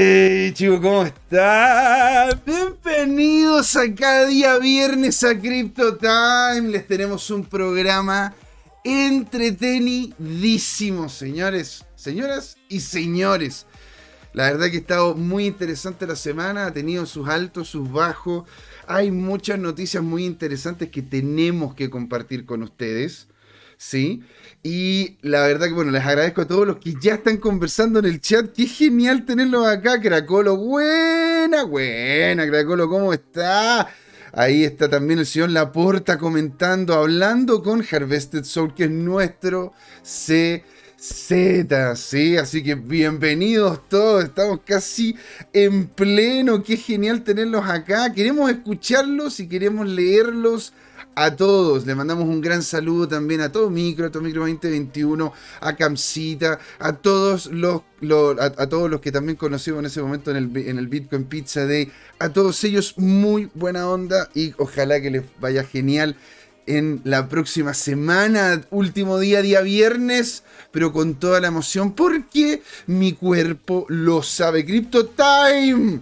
Hey chicos, ¿cómo están? Bienvenidos a cada día viernes a Crypto Time. Les tenemos un programa entretenidísimo, señores, señoras y señores. La verdad que ha estado muy interesante la semana, ha tenido sus altos, sus bajos. Hay muchas noticias muy interesantes que tenemos que compartir con ustedes. ¿Sí? Y la verdad que, bueno, les agradezco a todos los que ya están conversando en el chat. Qué genial tenerlos acá, Cracolo. Buena, buena, Cracolo, ¿cómo está? Ahí está también el señor Laporta comentando, hablando con Harvested Soul, que es nuestro CZ, ¿sí? Así que bienvenidos todos, estamos casi en pleno, qué genial tenerlos acá. Queremos escucharlos y queremos leerlos a todos. Le mandamos un gran saludo también a todo Micro, a todo Micro 2021, a Camcita, a todos los, a, todos los que también conocimos en ese momento en el, en el Bitcoin Pizza Day. A todos ellos, muy buena onda y ojalá que les vaya genial en la próxima semana, último día, día viernes, pero con toda la emoción, porque mi cuerpo lo sabe. Crypto Time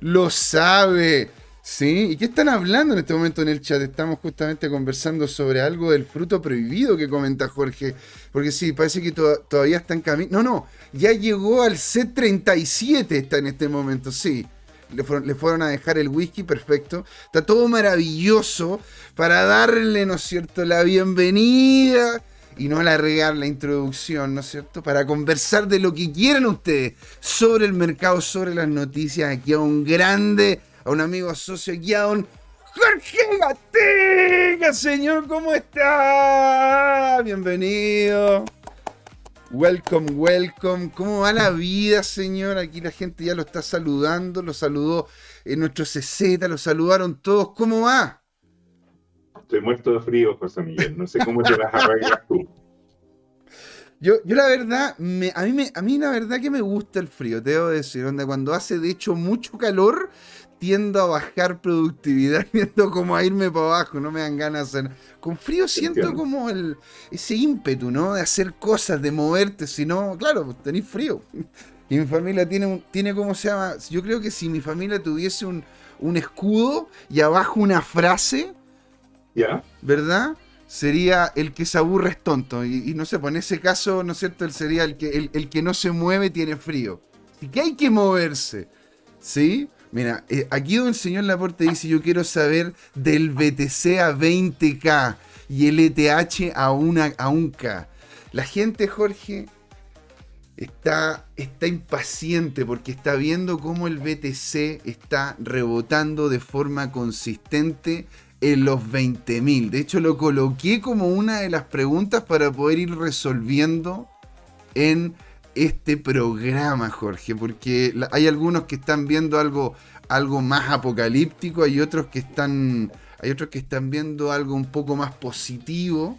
lo sabe. Sí, ¿y qué están hablando en este momento en el chat? Estamos justamente conversando sobre algo del fruto prohibido que comenta Jorge. Porque sí, parece que todavía está en camino. No, no, ya llegó al C37, está en este momento, sí. Le fueron, a dejar el whisky, perfecto. Está todo maravilloso para darle, ¿no es cierto?, la bienvenida y no alargar la introducción, ¿no es cierto?, para conversar de lo que quieran ustedes sobre el mercado, sobre las noticias. Aquí a un grande a un amigo socio un Jorge Gatica, señor, ¿cómo está? Bienvenido. Welcome, welcome. ¿Cómo va la vida, señor? Aquí la gente ya lo está saludando, lo saludó en nuestro CZ, lo saludaron todos. ¿Cómo va? Estoy muerto de frío, José Miguel. No sé cómo te las arreglas tú. Yo, yo la verdad, a, mí me, a mí la verdad que me gusta el frío, te debo decir, donde cuando hace de hecho mucho calor, tiendo a bajar productividad, viendo como a irme para abajo, no me dan ganas de hacer. Con frío siento como el, ese ímpetu, ¿no? De hacer cosas, de moverte, si no, claro, pues tenéis frío. Y mi familia tiene, un, tiene como se llama, yo creo que si mi familia tuviese un, un escudo y abajo una frase, ¿ya? ¿Verdad? Sería el que se aburre es tonto. Y, no sé, pues en ese caso, ¿no es cierto? Él sería el que, el, el que no se mueve tiene frío. Así que hay que moverse. ¿Sí? Mira, eh, aquí donde el señor Laporte dice, yo quiero saber del BTC a 20K y el ETH a, una, a 1K. La gente, Jorge, está, está impaciente porque está viendo cómo el BTC está rebotando de forma consistente en los 20.000. De hecho, lo coloqué como una de las preguntas para poder ir resolviendo en este programa, Jorge, porque hay algunos que están viendo algo, algo más apocalíptico, hay otros que están, hay otros que están viendo algo un poco más positivo.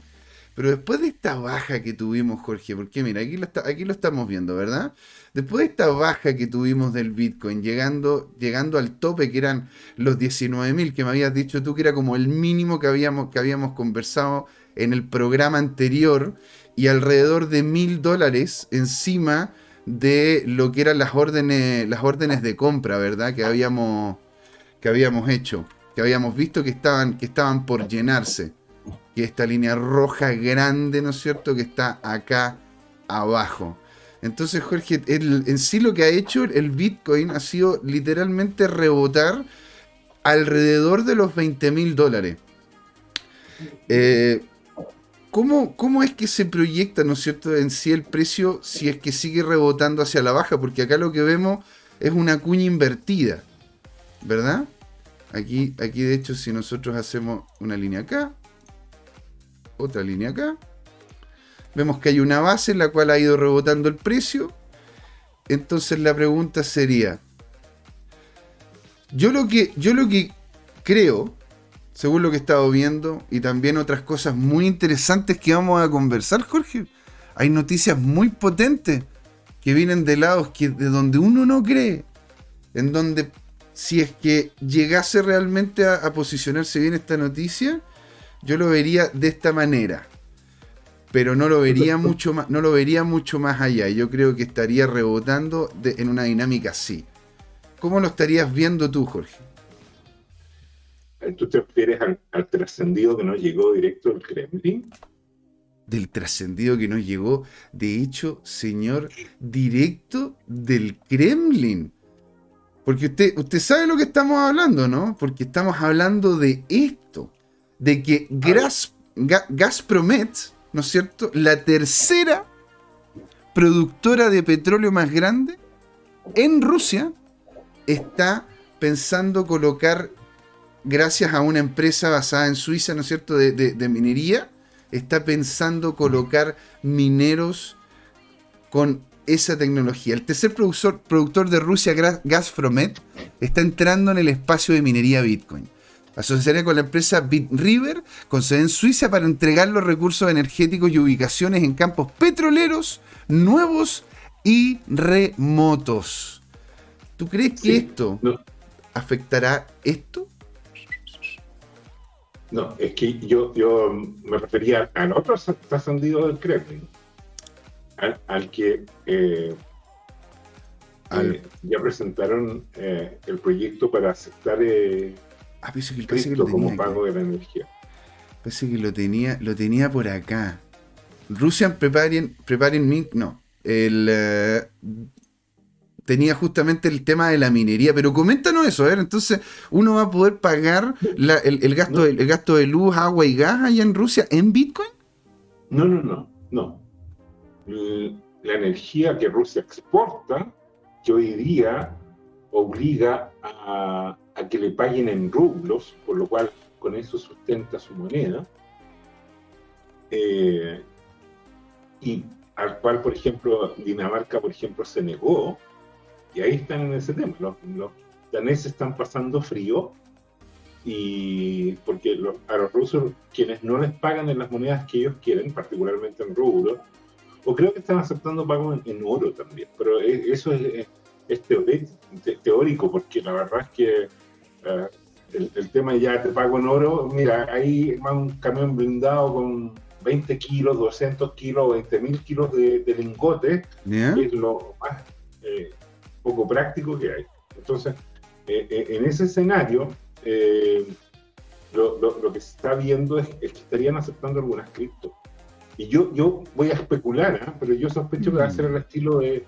Pero después de esta baja que tuvimos, Jorge, porque mira, aquí lo, aquí lo estamos viendo, ¿verdad? Después de esta baja que tuvimos del Bitcoin, llegando, llegando al tope que eran los 19.000, que me habías dicho tú que era como el mínimo que habíamos, que habíamos conversado en el programa anterior, y alrededor de mil dólares encima de lo que eran las órdenes, las órdenes de compra, ¿verdad? Que habíamos, que habíamos hecho, que habíamos visto que estaban, que estaban por llenarse. Que esta línea roja grande, ¿no es cierto?, que está acá abajo. Entonces, Jorge, en sí lo que ha hecho el Bitcoin ha sido literalmente rebotar alrededor de los 20 mil dólares. Eh, ¿Cómo, es que se proyecta, ¿no es cierto?, en sí el precio si es que sigue rebotando hacia la baja, porque acá lo que vemos es una cuña invertida, ¿verdad? Aquí, aquí de hecho, si nosotros hacemos una línea acá, otra línea acá, vemos que hay una base en la cual ha ido rebotando el precio. Entonces la pregunta sería, yo lo que, yo lo que creo según lo que he estado viendo, y también otras cosas muy interesantes que vamos a conversar, Jorge. Hay noticias muy potentes que vienen de lados que, de donde uno no cree, en donde si es que llegase realmente a, a posicionarse bien esta noticia, yo lo vería de esta manera. pero no lo vería mucho más, no lo vería mucho más allá. Yo creo que estaría rebotando en una dinámica así. ¿Cómo lo estarías viendo tú, Jorge? ¿Tú te refieres al, trascendido que no llegó directo del Kremlin? Del trascendido que nos llegó, de hecho, señor, directo del Kremlin. Porque usted, usted sabe lo que estamos hablando, ¿no? Porque estamos hablando de esto, de que Gas, Gazpromet, ¿no es cierto? La tercera productora de petróleo más grande en Rusia está pensando colocar gracias a una empresa basada en Suiza, ¿no es cierto?, de, minería, está pensando colocar mineros con esa tecnología. El tercer productor, productor de Rusia, Gazpromet, está entrando en el espacio de minería Bitcoin. Asociaría con la empresa BitRiver, con sede en Suiza, para entregar los recursos energéticos y ubicaciones en campos petroleros nuevos y remotos. ¿Tú crees que esto afectará esto? No, es que yo, yo me refería al otro trascendido del Kremlin, al, que eh, eh, ya presentaron eh, el proyecto para aceptar ah, que, lo como pago de la energía. Parece que lo tenía, lo tenía por acá. Russian Preparing, preparing no. El tenía justamente el tema de la minería, pero coméntanos eso, a ver, entonces uno va a poder pagar el, gasto, el, gasto de luz, agua y gas allá en Rusia en Bitcoin? No, no, no, no. La energía que Rusia exporta, que hoy día obliga a, que le paguen en rublos, por lo cual con eso sustenta su moneda, eh, y al cual, por ejemplo, Dinamarca, por ejemplo, se negó, y ahí están en ese tema. Los, daneses están pasando frío y porque a los rusos quienes no les pagan en las monedas que ellos quieren, particularmente en rublo, o creo que están aceptando pagos en, oro también, pero e, eso es, teórico porque la verdad es que eh, el, tema ya te pago en oro, mira, ahí va un camión blindado con 20 kilos, 200 kilos, 20 mil kilos de, lingotes, es lo más eh, poco práctico que hay. Entonces, eh, eh, en ese escenario, eh, lo, que se está viendo es, que estarían aceptando algunas cripto. Y yo, yo voy a especular, pero yo sospecho que va a ser el estilo de,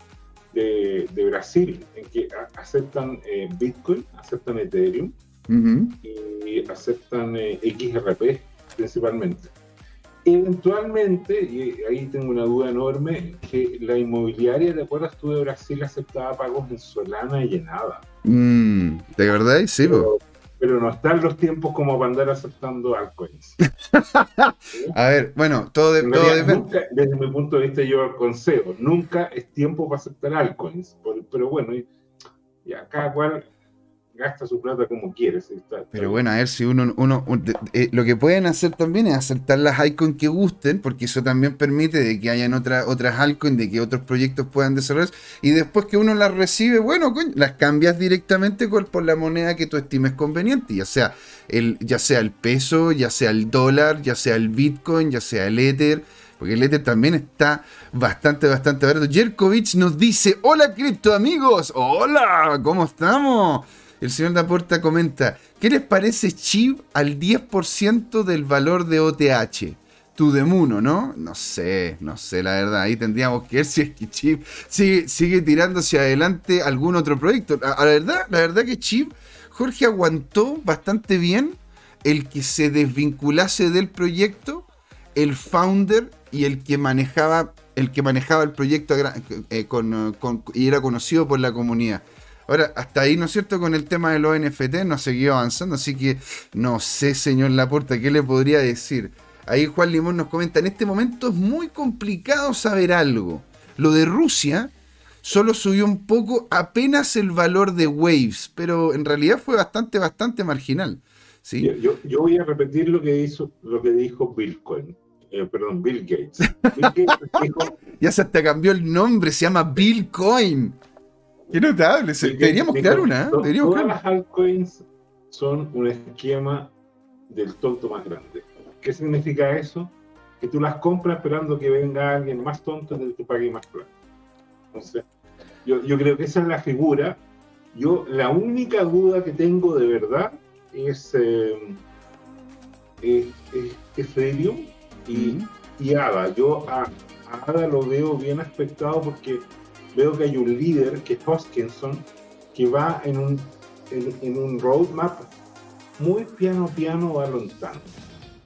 de, Brasil, en que aceptan Bitcoin, aceptan Ethereum y aceptan XRP principalmente eventualmente, y ahí tengo una duda enorme, que la inmobiliaria, ¿te acuerdas tú de Brasil aceptaba pagos en Solana y en ADA? Mm, ¿De verdad? Sí, pero, pero, no están los tiempos como para andar aceptando altcoins. A ver, bueno, todo, depende. desde mi punto de vista, yo consejo, nunca es tiempo para aceptar altcoins, pero bueno, ya cada cual gasta su plata como quieres. Pero bueno, a ver si uno, uno, eh, lo que pueden hacer también es aceptar las icons que gusten, porque eso también permite de que hayan otra, otras icons, de que otros proyectos puedan desarrollar, y después que uno las recibe, bueno, las cambias directamente por la moneda que tú estimes conveniente, ya sea el, ya sea el peso, ya sea el dólar, ya sea el bitcoin, ya sea el ether. Porque el Ether también está bastante, bastante barato. Jerkovich nos dice: Hola, cripto amigos. Hola, ¿cómo estamos? El señor Daporta comenta, ¿qué les parece Chip al 10% del valor de OTH? Tudemuno, ¿no? No sé, no sé, la verdad. Ahí tendríamos que ver si es que Chip sigue, sigue tirando hacia adelante algún otro proyecto. La, verdad, la verdad que Chip, Jorge aguantó bastante bien el que se desvinculase del proyecto, el founder y el que manejaba el que manejaba el proyecto eh, y era conocido por la comunidad. Ahora, hasta ahí, ¿no es cierto? Con el tema de los NFT no ha seguido avanzando, así que no sé, señor Laporta, ¿qué le podría decir? Ahí Juan Limón nos comenta, en este momento es muy complicado saber algo. Lo de Rusia solo subió un poco apenas el valor de Waves, pero en realidad fue bastante, bastante marginal. ¿sí? Yo, voy a repetir lo que, hizo, lo que dijo Bitcoin. Eh, perdón, Bill Gates. Bill Gates dijo, ya se hasta cambió el nombre, se llama Bitcoin. Qué notable. deberíamos crear una. ¿eh? Deberíamos todas las altcoins son un esquema del tonto más grande. ¿Qué significa eso? que tú las compras esperando que venga alguien más tonto y te pague más plata. Entonces, yo, yo creo que esa es la figura. Yo, la única duda que tengo de verdad es, eh, Ethereum y, y, ADA. Yo a, ADA lo veo bien aspectado porque veo que hay un líder, que es Hoskinson, que va en un, en, un roadmap muy piano piano va lontano.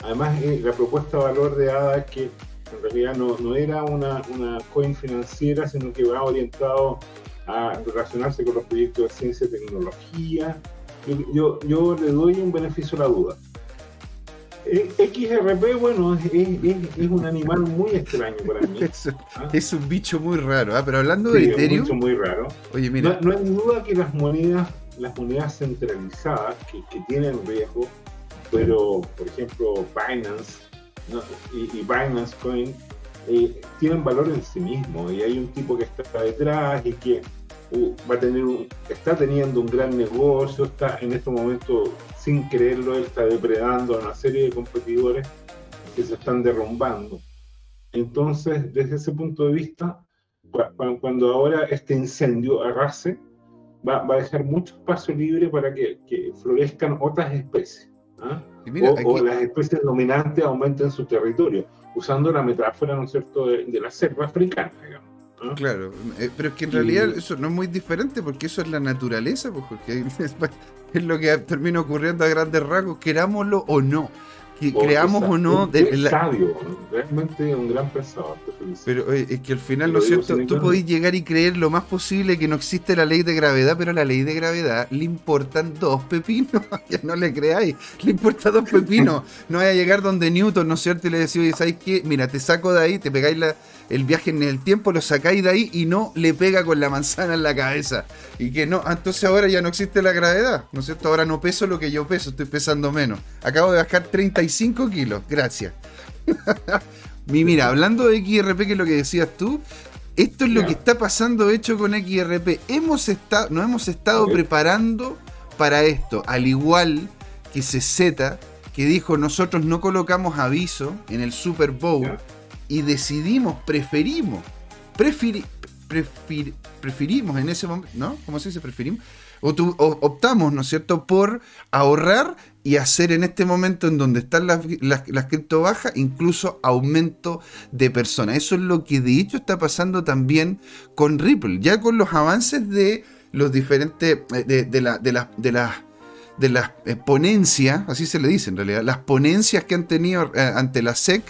Además, eh, la propuesta de valor de ADA que en realidad no, no era una, una, coin financiera, sino que va orientado a relacionarse con los proyectos de ciencia y tecnología. Yo, yo, le doy un beneficio a la duda. Eh, XRP, bueno, es, es, un animal muy extraño para mí. ¿ah? es, un bicho muy raro, ¿ah? pero hablando de Ethereum. Es un bicho muy raro. Oye, mira. No, hay duda que las monedas, las monedas centralizadas que, que tienen riesgo, pero por ejemplo Binance y, Binance Coin eh, tienen valor en sí mismo y hay un tipo que está detrás y que va a tener está teniendo un gran negocio, está en este momento sin creerlo, él está depredando a una serie de competidores que se están derrumbando. Entonces, desde ese punto de vista, cuando ahora este incendio arrase, va, va a dejar mucho espacio libre para que, que florezcan otras especies. ¿ah? o, las especies dominantes aumenten su territorio, usando la metáfora, ¿no es cierto?, de, la selva africana, digamos. Claro, eh, pero es que en realidad eso no es muy diferente porque eso es la naturaleza, pues, porque es, lo que termina ocurriendo a grandes rasgos, querámoslo o no creamos o no. De, sabio, realmente un gran pensador. Pero es que al final, ¿no es cierto? Tú podés llegar y creer lo más posible que no existe la ley de gravedad, pero a la ley de gravedad le importan dos pepinos. ya no le creáis, le importan dos pepinos. no vaya a llegar donde Newton, ¿no es cierto? Y le decís, oye, ¿sabes qué? Mira, te saco de ahí, te pegáis la, el viaje en el tiempo, lo sacáis de ahí y no le pega con la manzana en la cabeza. Y que no, entonces ahora ya no existe la gravedad, ¿no es cierto? Ahora no peso lo que yo peso, estoy pesando menos. Acabo de bajar 35 kilos, gracias. mira, hablando de XRP, que es lo que decías tú, esto es lo que está pasando hecho con XRP. Hemos estado, nos hemos estado preparando para esto, al igual que CZ, que dijo nosotros no colocamos aviso en el Super Bowl y decidimos, preferimos, preferimos en ese momento, ¿no? ¿Cómo se dice? Preferimos. O, optamos, ¿no es cierto?, por ahorrar y hacer en este momento en donde están las, las, cripto bajas, incluso aumento de personas. Eso es lo que de hecho está pasando también con Ripple, ya con los avances de los diferentes, eh, de, la, de, de las de las eh, ponencias, así se le dice en realidad, las ponencias que han tenido eh, ante la SEC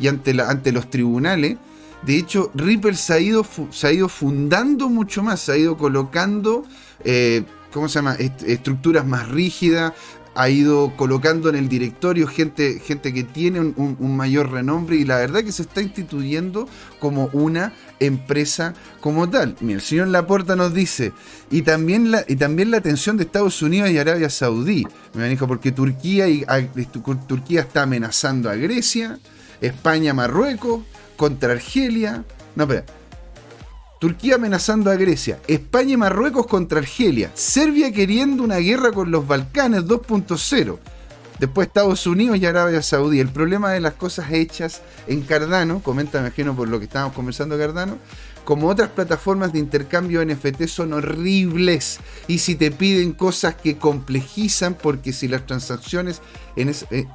y ante, los tribunales. De hecho, Ripple se ha ido, se ha ido fundando mucho más, se ha ido colocando, eh, ¿cómo se llama?, estructuras más rígidas, ha ido colocando en el directorio gente, gente que tiene un, mayor renombre y la verdad que se está instituyendo como una empresa como tal. Mira, el señor Laporta nos dice, y también la, y también la atención de Estados Unidos y Arabia Saudí, me dijo, porque Turquía, y, Turquía está amenazando a Grecia, España, Marruecos, contra Argelia. No, espera. Turquía amenazando a Grecia, España y Marruecos contra Argelia, Serbia queriendo una guerra con los Balcanes 2.0, después Estados Unidos y Arabia Saudí. El problema de las cosas hechas en Cardano, comenta, me imagino por lo que estábamos conversando Cardano, como otras plataformas de intercambio NFT son horribles y si te piden cosas que complejizan porque si las transacciones en eh,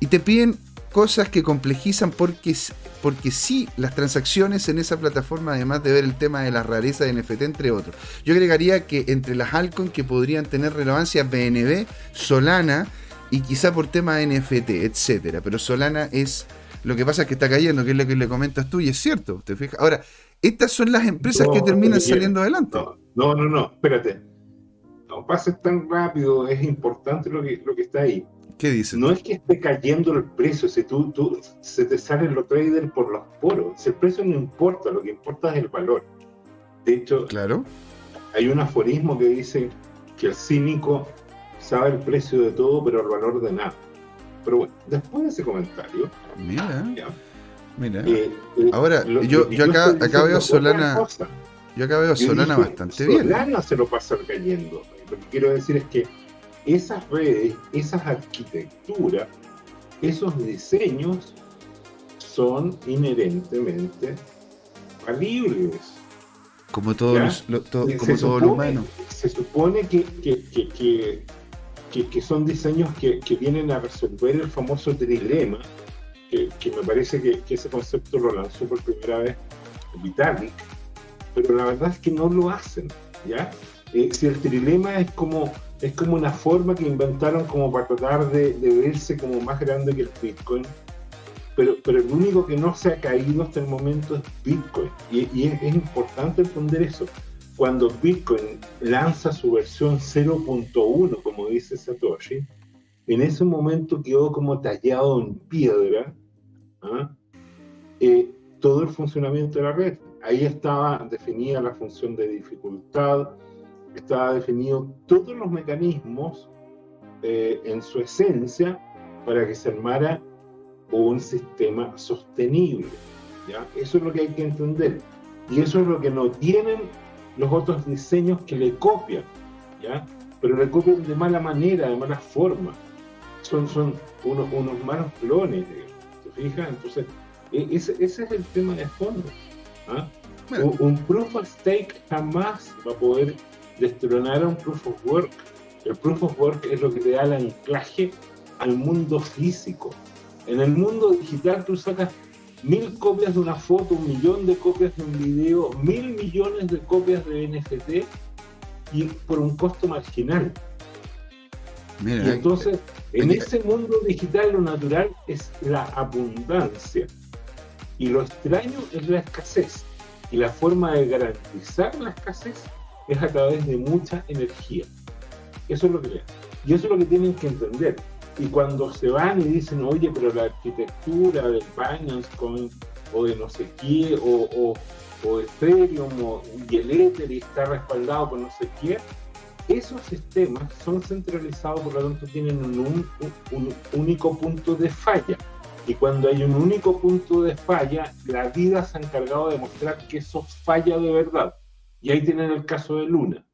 y te piden cosas que complejizan porque, porque sí las transacciones en esa plataforma, además de ver el tema de la rareza de NFT, entre otros. Yo agregaría que entre las altcoins que podrían tener relevancia, BNB, Solana y quizá por tema de NFT, etcétera. Pero Solana es lo que pasa es que está cayendo, que es lo que le comentas tú, y es cierto, ¿te fijas? Ahora, estas son las empresas que terminan saliendo adelante. No, no, no, espérate. No pases tan rápido, es importante lo que, lo que está ahí. No es que esté cayendo el precio, si tú, tú, se te salen los traders por los poros. el precio no importa, lo que importa es el valor. De hecho, claro. hay un aforismo que dice que el cínico sabe el precio de todo, pero el valor de nada. Pero bueno, después de ese comentario. Mira. Mira. Eh, eh, Ahora, yo, yo, acá, acá veo Solana. Yo acá veo Solana bastante bien. Solana se lo pasa cayendo. Lo que quiero decir es que esas redes, esas arquitecturas, esos diseños son inherentemente falibles. Como todos los, como todo lo humano. Se supone que, que, que, son diseños que, vienen a resolver el famoso trilema, que, me parece que, ese concepto lo lanzó por primera vez Vitalik, pero la verdad es que no lo hacen, ¿ya? Eh, si el trilema es como, es como una forma que inventaron como para tratar de, verse como más grande que el Bitcoin, pero, pero el único que no se ha caído hasta el momento es Bitcoin, y, es, es importante entender eso cuando Bitcoin lanza su versión 0.1, como dice Satoshi, en ese momento quedó como tallado en piedra ¿ah? eh, todo el funcionamiento de la red. Ahí estaba definida la función de dificultad, estaba definido todos los mecanismos eh, en su esencia para que se armara un sistema sostenible. ¿ya? Eso es lo que hay que entender. Y eso es lo que no tienen los otros diseños que le copian, ¿ya? Pero le copian de mala manera, de mala forma. Son, son unos, unos malos clones, ¿te fijas? Entonces, e, ese, ese, es el tema de fondo. ¿ah? Un, proof of stake jamás va a poder destronar a un proof of work. El proof of work es lo que te da el anclaje al mundo físico. En el mundo digital tú sacas mil copias de una foto, un millón de copias de un video, mil millones de copias de NFT y por un costo marginal. y entonces, en ese mundo digital lo natural es la abundancia y lo extraño es la escasez. Y la forma de garantizar la escasez es a través de mucha energía. Eso es lo que Y eso es lo que tienen que entender. Y cuando se van y dicen, oye, pero la arquitectura del Binance o de no sé qué, o, o, o Ethereum o, y el Ether está respaldado por no sé qué, esos sistemas son centralizados, por lo tanto tienen un, un, único punto de falla. Y cuando hay un único punto de falla, la vida se ha encargado de demostrar que eso falla de verdad. Y ahí tienen el caso de Luna.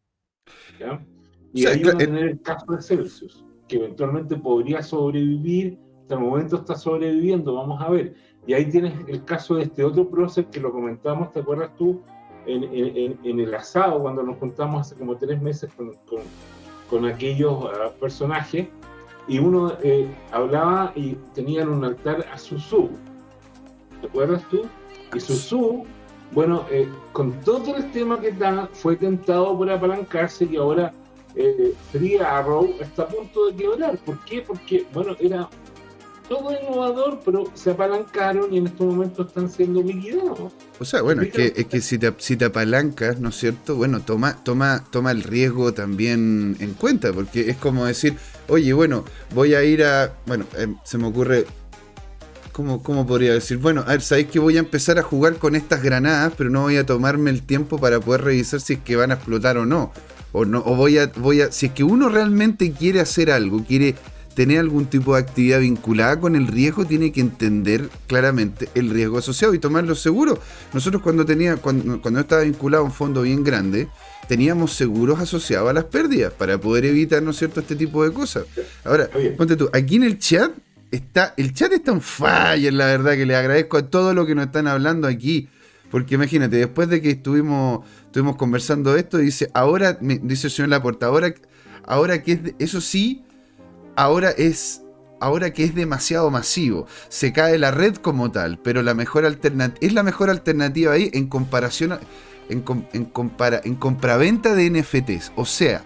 ¿ya? Y ahí van a tener el caso de Celsius que eventualmente podría sobrevivir, hasta el momento está sobreviviendo, vamos a ver. Y ahí tienes el caso de este otro proceso que lo comentamos, ¿te acuerdas tú? En, en, el asado, cuando nos juntamos hace como tres meses con, con, aquellos ah, personajes, y uno eh, hablaba y tenían un altar a Susu. ¿Te acuerdas tú? Y Susu, bueno, eh, con todo el tema que da, fue tentado por apalancarse y ahora eh, Free Arrow está a punto de quebrar. ¿Por qué? Porque, bueno, era todo innovador, pero se apalancaron y en estos momentos están siendo liquidados. O sea, bueno, es que, es que si, te, si te apalancas, ¿no es cierto? Bueno, toma, toma, toma el riesgo también en cuenta, porque es como decir, oye, bueno, voy a ir a. Bueno, em, se me ocurre. ¿Cómo, ¿Cómo podría decir? Bueno, a ver, sabéis que voy a empezar a jugar con estas granadas, pero no voy a tomarme el tiempo para poder revisar si es que van a explotar o no o no o voy a voy a si es que uno realmente quiere hacer algo, quiere tener algún tipo de actividad vinculada con el riesgo, tiene que entender claramente el riesgo asociado y tomarlo seguro. Nosotros cuando tenía cuando, cuando estaba vinculado a un fondo bien grande, teníamos seguros asociados a las pérdidas para poder evitar, ¿no es cierto?, este tipo de cosas. Ahora, ponte tú, aquí en el chat está el chat está en falla, la verdad que le agradezco a todo lo que nos están hablando aquí. Porque imagínate, después de que estuvimos, estuvimos conversando esto, dice, ahora, dice el señor Laporta, ahora, ahora que es, eso sí, ahora es, ahora que es demasiado masivo, se cae la red como tal, pero la mejor es la mejor alternativa ahí en comparación, en, en, compara, en compraventa de NFTs. O sea,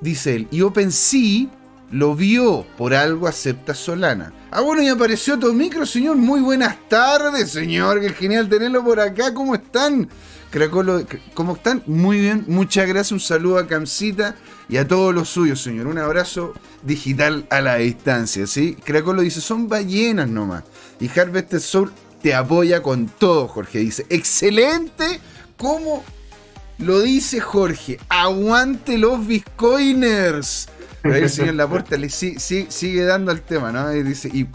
dice él, y OpenSea lo vio, por algo acepta Solana. Ah, bueno, y apareció tu micro, señor. Muy buenas tardes, señor. Qué genial tenerlo por acá. ¿Cómo están? Cracolo, ¿cómo están? Muy bien, muchas gracias. Un saludo a Camcita y a todos los suyos, señor. Un abrazo digital a la distancia, ¿sí? Cracolo dice, son ballenas nomás. Y Harvested Soul te apoya con todo, Jorge. Dice, excelente. ¿Cómo lo dice Jorge? Aguante los Bitcoiners el señor Laporta le sigue, dando al tema, ¿no? Y dice, y,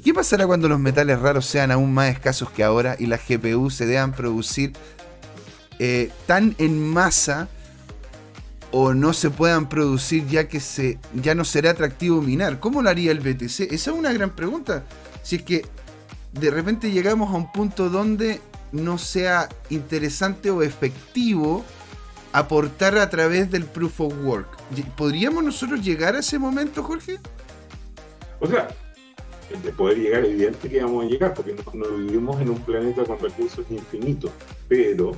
qué pasará cuando los metales raros sean aún más escasos que ahora y las GPU se deban producir eh, tan en masa o no se puedan producir ya que se, ya no será atractivo minar? ¿Cómo lo haría el BTC? Esa es una gran pregunta. Si es que de repente llegamos a un punto donde no sea interesante o efectivo aportar a través del proof of work. ¿Podríamos nosotros llegar a ese momento, Jorge? O sea, de poder llegar, evidente que vamos a llegar, porque no, vivimos en un planeta con recursos infinitos, pero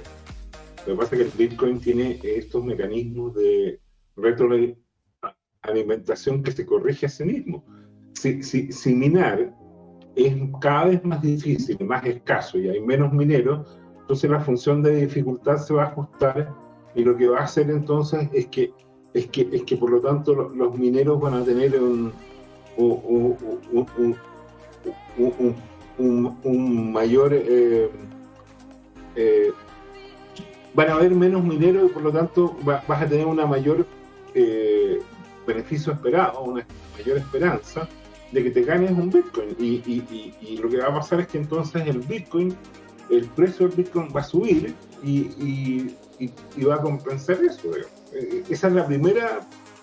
lo que pasa es que el Bitcoin tiene estos mecanismos de retroalimentación que se corrige a sí mismo. Si, si, si minar es cada vez más difícil, más escaso y hay menos mineros, entonces la función de dificultad se va a ajustar y lo que va a hacer entonces es que, es que, es que por lo tanto los mineros van a tener un, un, mayor... Eh, eh, van a haber menos mineros y por lo tanto vas a tener una mayor eh, beneficio esperado, una mayor esperanza de que te ganes un Bitcoin. Y, lo que va a pasar es que entonces el Bitcoin, el precio del Bitcoin va a subir y, va a compensar eso. Eh, esa es la primera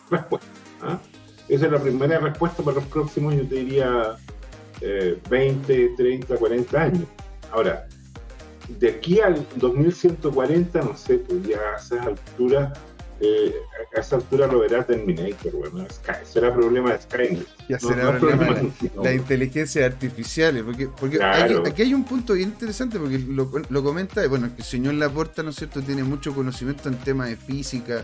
respuesta. ¿ah? Esa es la primera respuesta para los próximos, yo te diría, 20, 30, 40 años. Ahora, de aquí al 2140, no sé, pues ya a esas alturas eh, a esa altura lo verá Terminator, bueno, será problema de Skynet. Ya será problema de la, inteligencia artificial, porque, porque aquí, hay un punto bien interesante, porque lo, lo comenta, bueno, que el señor Laporta, ¿no es cierto?, tiene mucho conocimiento en temas de física,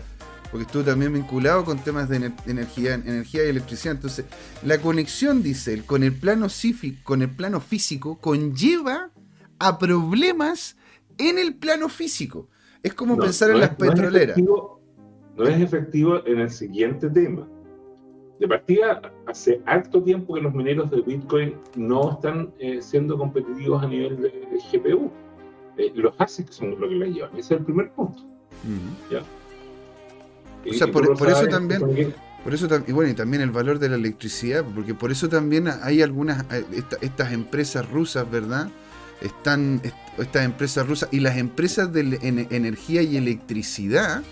porque estuvo también vinculado con temas de, energía, energía y electricidad. Entonces, la conexión, dice él, con el plano con el plano físico, conlleva a problemas en el plano físico. Es como pensar en las petroleras no es efectivo en el siguiente tema. De partida, hace harto tiempo que los mineros de Bitcoin no están eh, siendo competitivos a nivel de, GPU. Eh, los ASIC son lo que les llevan. Ese es el primer punto. ¿ya? O sea, por, eso también... Por eso y bueno, y también el valor de la electricidad, porque por eso también hay algunas, eh, estas empresas rusas, ¿verdad? Están, estas empresas rusas y las empresas de energía y electricidad,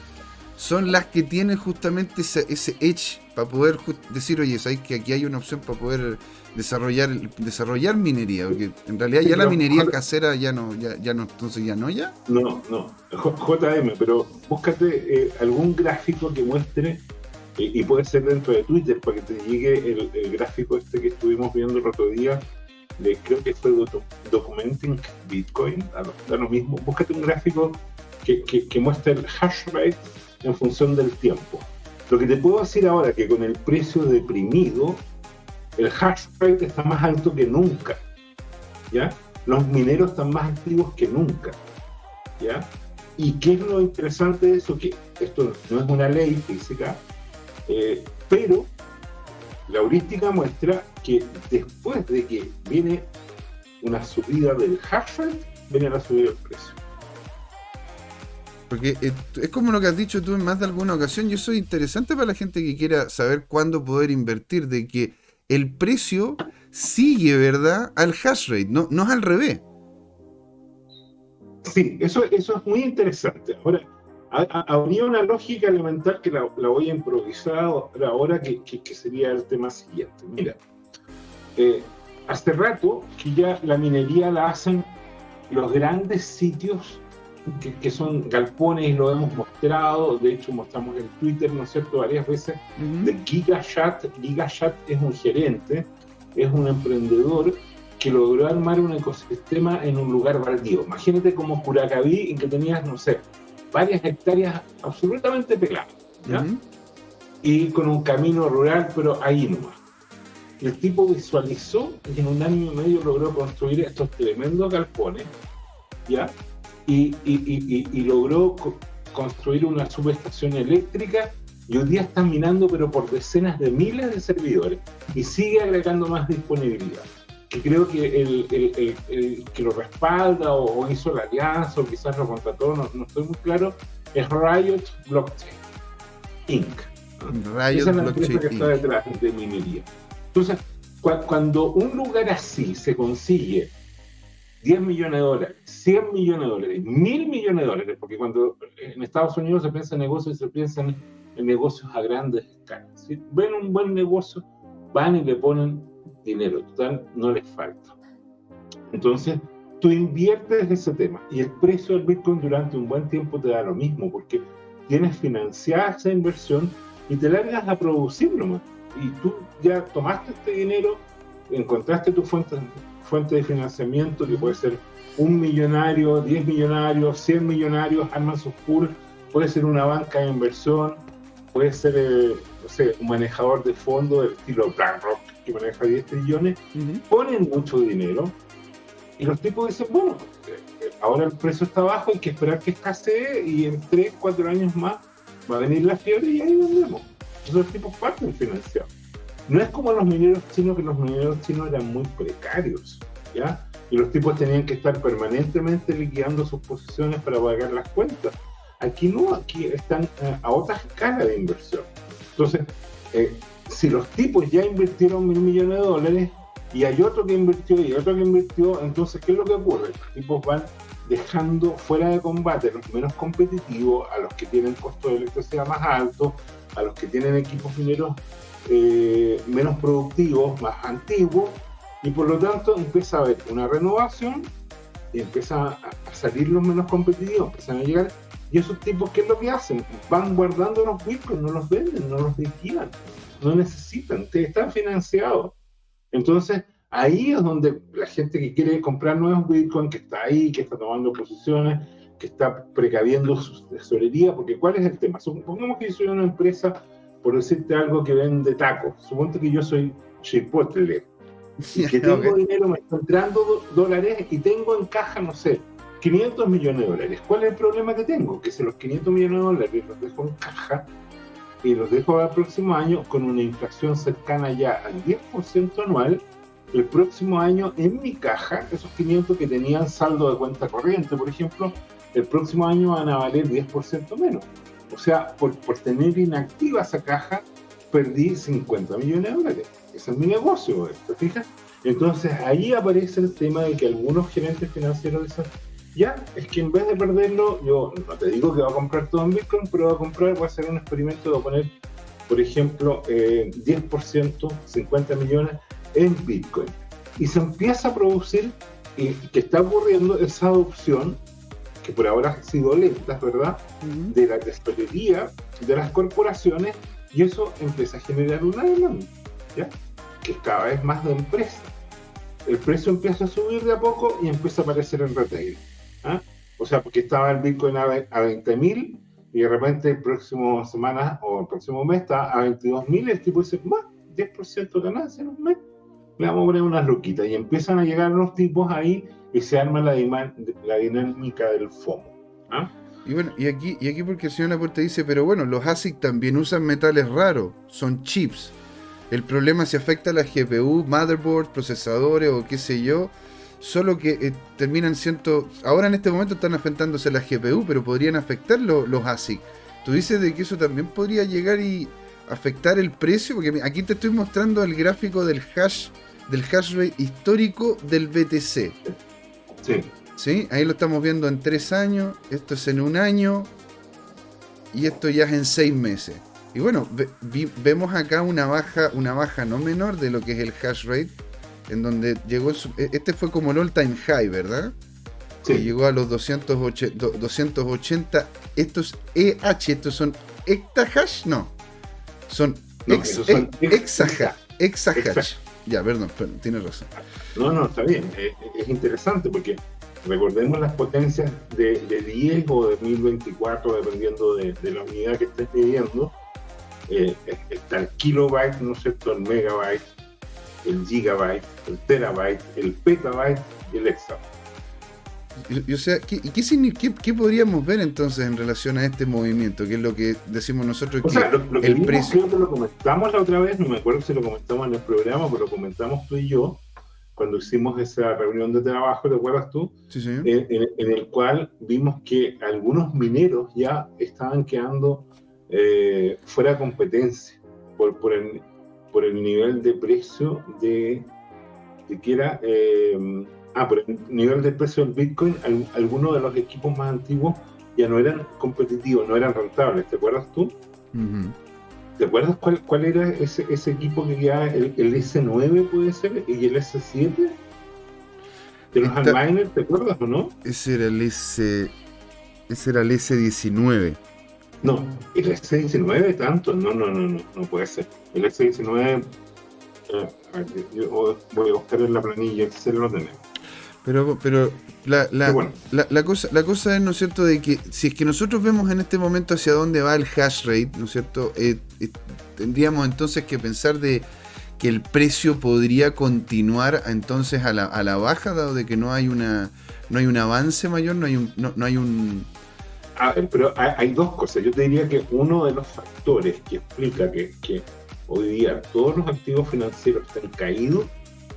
son las que tienen justamente ese, edge para poder decir, oye, sabéis que aquí hay una opción para poder desarrollar desarrollar minería, porque en realidad ya la minería casera ya no, ya, ya no, entonces ya no ya. No, no, JM, pero búscate eh, algún gráfico que muestre, eh, y puede ser dentro de Twitter, para que te llegue el, gráfico este que estuvimos viendo el otro día, de, creo que fue Documenting Bitcoin, da lo, mismo, búscate un gráfico que, que, que muestre el hash rate en función del tiempo. Lo que te puedo decir ahora es que con el precio deprimido, el hash rate está más alto que nunca. ¿Ya? Los mineros están más activos que nunca. ¿Ya? ¿Y qué es lo interesante de eso? Que esto no es una ley física, eh, pero la heurística muestra que después de que viene una subida del hash rate, viene la subida del precio. Porque eh, es como lo que has dicho tú en más de alguna ocasión, y eso es interesante para la gente que quiera saber cuándo poder invertir, de que el precio sigue, ¿verdad?, al hash rate, no, no es al revés. Sí, eso, eso es muy interesante. Ahora, habría una lógica elemental que la, voy a improvisar ahora, que, sería el tema siguiente. Mira, eh, hace rato que ya la minería la hacen los grandes sitios que, son galpones y lo hemos mostrado, de hecho mostramos en Twitter, ¿no es cierto?, varias veces, de GigaChat. GigaChat es un gerente, es un emprendedor que logró armar un ecosistema en un lugar baldío. Imagínate como Curacaví, en que tenías, no sé, varias hectáreas absolutamente peladas, ¿ya? Y con un camino rural, pero ahí nomás. El tipo visualizó y en un año y medio logró construir estos tremendos galpones, ¿ya? Y, logró construir una subestación eléctrica y hoy día están minando pero por decenas de miles de servidores y sigue agregando más disponibilidad. Que creo que el, que lo respalda o, hizo la alianza o quizás lo contrató, no, no estoy muy claro, es Riot Blockchain Inc. Riot Esa es la empresa que está detrás de minería. Entonces, cuando un lugar así se consigue 10 millones de dólares, 100 millones de dólares, 1000 millones de dólares, porque cuando en Estados Unidos se piensa en negocios, se piensa en, negocios a grandes escalas. Si ven un buen negocio, van y le ponen dinero, total, no les falta. Entonces, tú inviertes ese tema y el precio del Bitcoin durante un buen tiempo te da lo mismo porque tienes financiada esa inversión y te largas a producirlo más. Y tú ya tomaste este dinero, encontraste tu fuente, fuente de financiamiento que puede ser un millonario, 10 millonarios, 100 millonarios, arman sus pool, puede ser una banca de inversión, puede ser eh, no sé, un manejador de fondos del estilo BlackRock que maneja 10 trillones, ponen mucho dinero y los tipos dicen, bueno, eh, ahora el precio está bajo, hay que esperar que escasee y en 3, 4 años más va a venir la fiebre y ahí vendemos. Entonces los tipos parten financiados. No es como los mineros chinos, que los mineros chinos eran muy precarios, ¿ya? Y los tipos tenían que estar permanentemente liquidando sus posiciones para pagar las cuentas. Aquí no, aquí están eh, a otra escala de inversión. Entonces, eh, si los tipos ya invirtieron mil millones de dólares, y hay otro que invirtió y otro que invirtió, entonces, ¿qué es lo que ocurre? Los tipos van dejando fuera de combate a los menos competitivos, a los que tienen costo de electricidad más alto, a los que tienen equipos mineros eh, menos productivos, más antiguos, y por lo tanto empieza a haber una renovación y empieza a, salir los menos competitivos, empiezan a llegar, y esos tipos, ¿qué es lo que hacen? Van guardando los bitcoins, no los venden, no los liquidan, no necesitan, están financiados. Entonces, ahí es donde la gente que quiere comprar nuevos Bitcoin, que está ahí, que está tomando posiciones, que está precaviendo su tesorería, porque ¿cuál es el tema? Supongamos que yo soy una empresa, por decirte algo, que vende tacos. Suponte que yo soy Chipotle, y que tengo dinero, me están entrando dólares y tengo en caja, no sé, 500 millones de dólares. ¿Cuál es el problema que tengo? Que si los 500 millones de dólares los dejo en caja, y los dejo al próximo año con una inflación cercana ya al 10% anual, el próximo año en mi caja, esos 500 que tenían saldo de cuenta corriente, por ejemplo, el próximo año van a valer 10% menos. O sea, por, por tener inactiva esa caja, perdí 50 millones de dólares. Ese es mi negocio, ¿te fijas? Entonces ahí aparece el tema de que algunos gerentes financieros dicen, ya, es que en vez de perderlo, yo no te digo que va a comprar todo en Bitcoin, pero va a comprar, voy a hacer un experimento de poner, por ejemplo, 10%, eh, 50 millones en Bitcoin. Y se empieza a producir, y que está ocurriendo esa adopción, que por ahora ha sido lenta, ¿verdad? De la tesorería de las corporaciones, y eso empieza a generar una demanda, ¿ya? Que es cada vez más de empresa. El precio empieza a subir de a poco y empieza a aparecer en retail. ¿ah? O sea, porque estaba el Bitcoin a, 20.000 y de repente el próximo semana o el próximo mes está a 22.000 el tipo dice, más, 10% de ganancia en un mes, le vamos a poner unas loquitas y empiezan a llegar los tipos ahí y se arma la, dinámica del FOMO. ¿ah? Y bueno, y aquí, y aquí porque el señor Laporte dice, pero bueno, los ASIC también usan metales raros, son chips. El problema si afecta a la GPU, motherboard, procesadores o qué sé yo, solo que eh, terminan siendo, ahora en este momento están afectándose la GPU, pero podrían afectar los ASIC. Tú dices de que eso también podría llegar y afectar el precio, porque aquí te estoy mostrando el gráfico del hash, del hash rate histórico del BTC. Sí. ¿Sí? Ahí lo estamos viendo en tres años, esto es en un año y esto ya es en seis meses. Y bueno, vemos acá una baja, una baja no menor de lo que es el hash rate en donde llegó, e, este fue como el all time high, ¿verdad? Sí. Que llegó a los 280, 280 estos EH, estos son hectahash, no, son, ex, exahash. Ya, perdón, perdón, tienes razón. No, no, está bien, es, interesante porque recordemos las potencias de, de 10 o de 1024, dependiendo de, la unidad que estés midiendo. Eh, está el kilobyte, ¿no es cierto?, el megabyte, el gigabyte, el terabyte, el petabyte y el exabyte. Y, o sea, ¿qué, qué, qué, podríamos ver entonces en relación a este movimiento? Que es lo que decimos nosotros. O sea, lo, que el precio. Que lo comentamos la otra vez, no me acuerdo si lo comentamos en el programa, pero lo comentamos tú y yo cuando hicimos esa reunión de trabajo, ¿te acuerdas tú? Sí, sí. En, el cual vimos que algunos mineros ya estaban quedando eh, fuera de competencia por, por el, por el nivel de precio de, de que era, eh, ah, por el nivel de precio del Bitcoin, algunos de los equipos más antiguos ya no eran competitivos, no eran rentables, ¿te acuerdas tú? ¿Te acuerdas cuál, cuál era ese, ese equipo que ya, el, el, S9 puede ser y el S7? De los Unliners, ¿te acuerdas o no? Ese era el S. Ese era el S19. No, el S19 tanto, no, no, no, no, no puede ser. El S19, eh, yo voy a buscar en la planilla, Excel lo tenemos. Pero, pero la, la, la, cosa, la cosa es, ¿no es cierto?, de que si es que nosotros vemos en este momento hacia dónde va el hash rate, ¿no es cierto?, eh, eh, tendríamos entonces que pensar de que el precio podría continuar entonces a la, a la baja, dado de que no hay una no hay un avance mayor, no hay un, no, no hay un Ah, pero hay dos cosas. Yo te diría que uno de los factores que explica que, que hoy día todos los activos financieros están caídos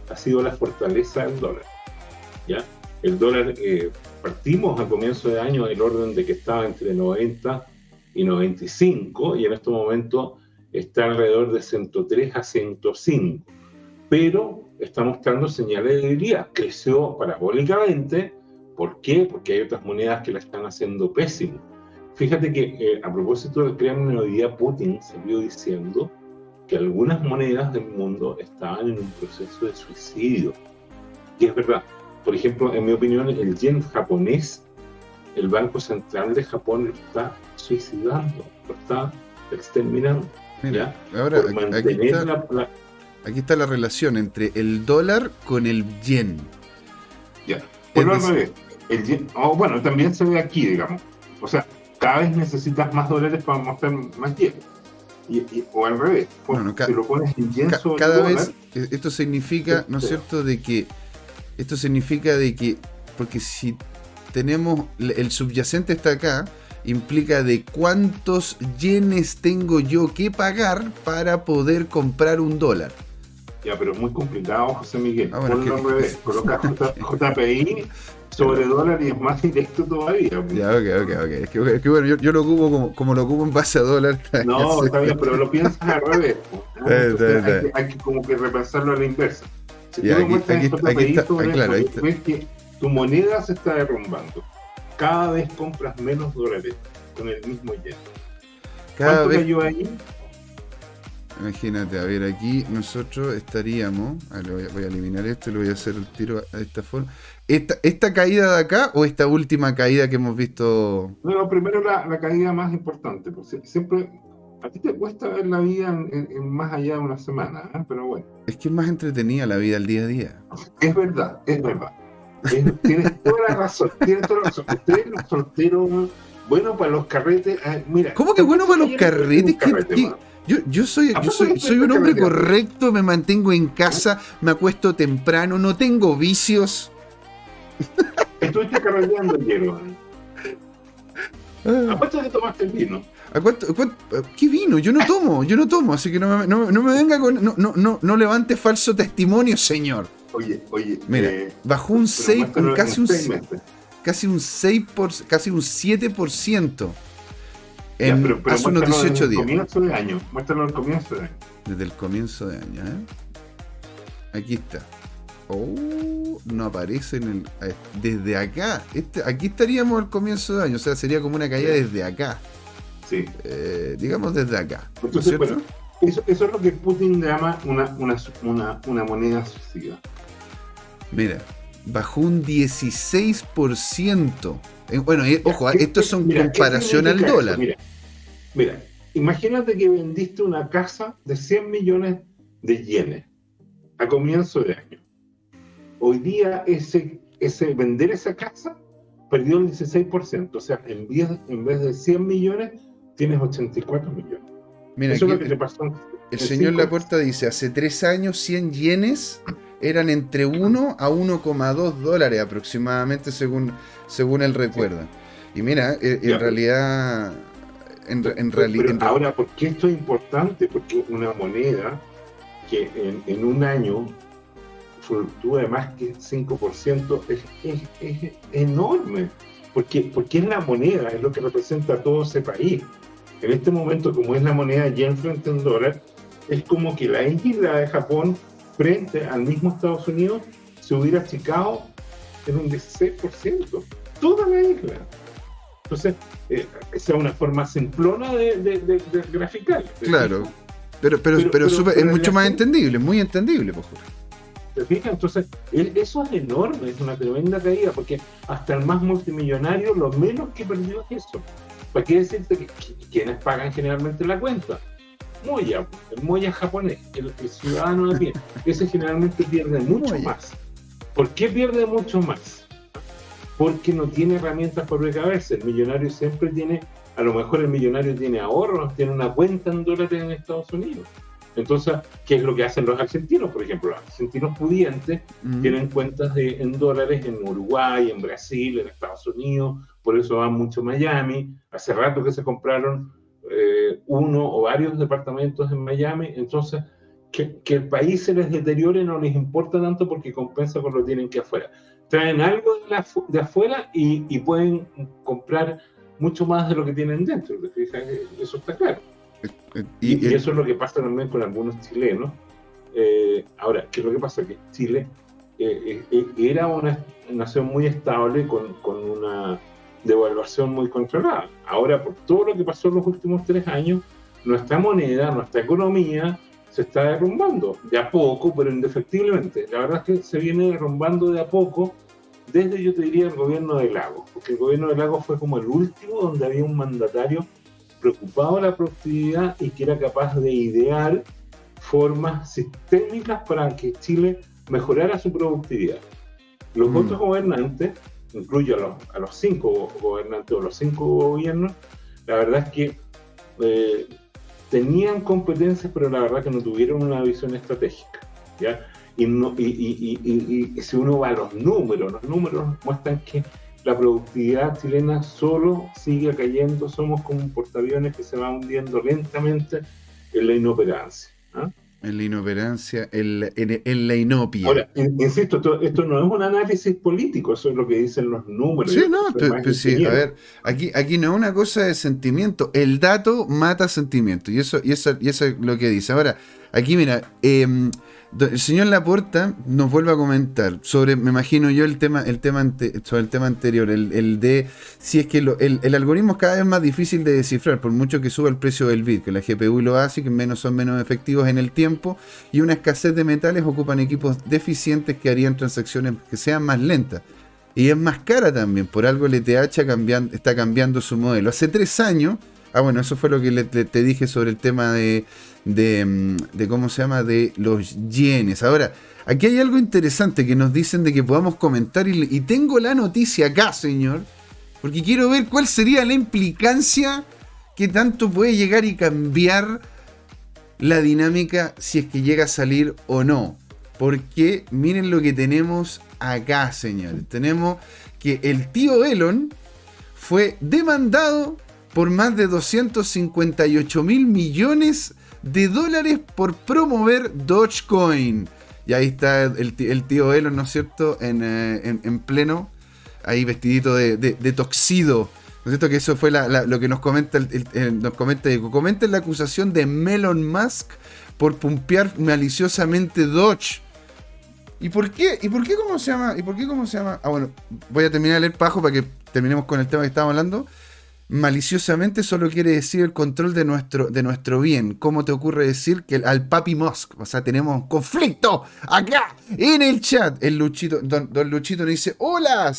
ha sido la fortaleza del dólar. ¿Ya? El dólar, eh, partimos a comienzo de año el orden de que estaba entre 90 y 95 y en este momento está alrededor de 103 a 105. Pero está mostrando señales de debilidad. Creció parabólicamente ¿Por qué? Porque hay otras monedas que la están haciendo pésimo. Fíjate que eh, a propósito del Kremlin hoy día Putin salió diciendo que algunas monedas del mundo estaban en un proceso de suicidio. Y es verdad. Por ejemplo, en mi opinión, el yen japonés, el Banco Central de Japón lo está suicidando, lo está exterminando. Mira, ahora aquí, está, la, aquí está la relación entre el dólar con el yen. Ya. Pero al revés. El, oh, bueno, también se ve aquí, digamos. O sea, cada vez necesitas más dólares para mostrar más yen. Y, o al revés. Bueno, si lo pones en yen sobre cada vez eh, esto significa, ¿no es cierto?, de que esto significa de que porque si tenemos el subyacente está acá, implica de cuántos yenes tengo yo que pagar para poder comprar un dólar. Ya, pero es muy complicado, José Miguel. Ah, Ponlo al revés. Coloca JPI sobre dólar y es más directo todavía. Ya, ok, ok, ok. Es que, es que bueno, yo, yo, lo ocupo como, como, lo ocupo en base a dólar. No, está bien, pero lo piensas al revés. hay, que, hay, que, como que repensarlo a la inversa. Si tú lo muestras en JPI sobre claro, esto, ves que tu moneda se está derrumbando. Cada vez compras menos dólares con el mismo yen. Cada ¿Cuánto vez... cayó ahí? Imagínate, a ver, aquí nosotros estaríamos. A ver, voy, a, eliminar esto y lo voy a hacer el tiro a esta forma. ¿Esta, ¿Esta caída de acá o esta última caída que hemos visto? No, primero la, la caída más importante. Pues siempre. A ti te cuesta ver la vida en, más allá de una semana, ¿eh? pero bueno. Es que es más entretenida la vida al día a día. Es verdad, es verdad. tienes toda la razón, tienes toda la razón. Ustedes los solteros, bueno para los carretes. Ah, mira, ¿Cómo que bueno para los carretes? Yo, yo soy, yo soy, soy un hombre correcto, me mantengo en casa, me acuesto temprano, no tengo vicios. Estuviste carreteando ayer, ¿A cuánto te tomaste el vino? ¿A cuánto, qué vino? Yo no tomo, yo no tomo, así que no me, no, me venga con. No, no, no, no levante falso testimonio, señor. Oye, oye. Mira, eh, bajó un 6, casi un, casi un 6 por, casi un 7% en, pero, hace unos 18 días. comienzo de año. Muéstralo al comienzo de año. Desde el comienzo de año, ¿eh? Aquí está. Oh, no aparece en el. Desde acá. Este, aquí estaríamos al comienzo de año. O sea, sería como una caída desde acá. Sí. Eh, digamos desde acá. Entonces, bueno, eso, eso, es lo que Putin llama una, una, una, una moneda suicida. Mira, bajó un 16%. Eh, bueno, eh, ojo, esto es en comparación al dólar. Mira, imagínate que vendiste una casa de 100 millones de yenes a comienzo de año. Hoy día ese, ese vender esa casa perdió el 16%. O sea, en vez, en vez de 100 millones, tienes 84 millones. Mira, Eso es lo que te pasó. El señor Laporta dice, hace tres años 100 yenes eran entre 1 a 1,2 dólares aproximadamente según, según él recuerda. Y mira, eh, en, realidad... En, realidad ahora, ¿por qué esto es importante? Porque una moneda que en, un año fluctúa más que 5% es, es, es, enorme. Porque, porque es la moneda, es lo que representa a todo ese país. En este momento, como es la moneda yen frente al dólar, es como que la isla de Japón frente al mismo Estados Unidos se hubiera achicado en un 16%. Toda la isla. Entonces, eh, esa es una forma simplona de, de, graficar. Claro. Pero, pero, pero, es mucho más entendible, muy entendible, por ¿Te fijas? Entonces, eso es enorme, es una tremenda caída, porque hasta el más multimillonario lo menos que perdió es eso. ¿Para qué decirte que, quienes pagan generalmente la cuenta? Moya, el Moya japonés, el, ciudadano de pie, ese generalmente pierde mucho más. ¿Por qué pierde mucho más? Porque no tiene herramientas para recabarse. El millonario siempre tiene, a lo mejor el millonario tiene ahorros, tiene una cuenta en dólares en Estados Unidos entonces, ¿qué es lo que hacen los argentinos? Por ejemplo, los argentinos pudientes mm. tienen cuentas de, en dólares en Uruguay, en Brasil, en Estados Unidos, por eso van mucho a Miami. Hace rato que se compraron eh, uno o varios departamentos en Miami, entonces que, el país se les deteriore no les importa tanto porque compensa con lo que tienen que afuera. Traen algo de, afuera y, y, pueden comprar mucho más de lo que tienen dentro. Eso está claro. Y, eso es lo que pasa también con algunos chilenos. Eh, ahora, ¿qué es lo que pasa? Que Chile eh, eh, era una nación muy estable con, con, una devaluación muy controlada. Ahora, por todo lo que pasó en los últimos tres años, nuestra moneda, nuestra economía se está derrumbando, de a poco, pero indefectiblemente. La verdad es que se viene derrumbando de a poco desde, yo te diría, el gobierno de Lagos, porque el gobierno de Lagos fue como el último donde había un mandatario preocupado de la productividad y que era capaz de idear formas sistémicas para que Chile mejorara su productividad. Los mm. otros gobernantes, incluyo a los, a los, cinco gobernantes o los cinco gobiernos, la verdad es que eh, tenían competencias, pero la verdad que no tuvieron una visión estratégica. ¿ya? Y, no, y, y, y si uno va a los números, los números muestran que la productividad chilena solo sigue cayendo, somos como un portaaviones que se va hundiendo lentamente en la inoperancia. ¿ah? En la inoperancia, en, la inopia. Ahora, insisto, esto, no es un análisis político, eso es lo que dicen los números. Sí, no, pues sí, a ver, aquí, aquí no es una cosa de sentimiento, el dato mata sentimiento, y eso, y eso, y eso es lo que dice. Ahora, aquí mira, eh, el señor Laporta nos vuelve a comentar sobre, me imagino yo, el tema, el tema sobre el tema anterior, el, de si es que el, algoritmo es cada vez más difícil de descifrar, por mucho que suba el precio del bit, que la GPU lo hace, que menos son menos efectivos en el tiempo, y una escasez de metales ocupan equipos deficientes que harían transacciones que sean más lentas. Y es más cara también, por algo el ETH está cambiando su modelo. Hace tres años, ah bueno, eso fue lo que te dije sobre el tema de Mm, de, cómo se llama, de los yenes. Ahora, aquí hay algo interesante que nos dicen de que podamos comentar y, tengo la noticia acá, señor, porque quiero ver cuál sería la implicancia que tanto puede llegar y cambiar la dinámica si es que llega a salir o no. Porque miren lo que tenemos acá, señores. Tenemos que el tío Elon fue demandado por más de 258 mil millones de dólares por promover Dogecoin. Y ahí está el, tío Elon, ¿no es cierto? En, eh, pleno, ahí vestidito de, de, toxido. ¿No es cierto? Que eso fue lo que nos comenta, el, nos comenta, comenta la acusación de Melon Musk por pumpear maliciosamente Doge. ¿Y por qué? ¿Y por qué cómo se llama? ¿Y por qué cómo se llama? Ah, bueno, voy a terminar de leer Pajo para que terminemos con el tema que estábamos hablando maliciosamente solo quiere decir el control de nuestro, de nuestro bien. ¿Cómo te ocurre decir que al papi Musk? O sea, tenemos un conflicto acá en el chat. El Luchito, don, Luchito nos dice, hola,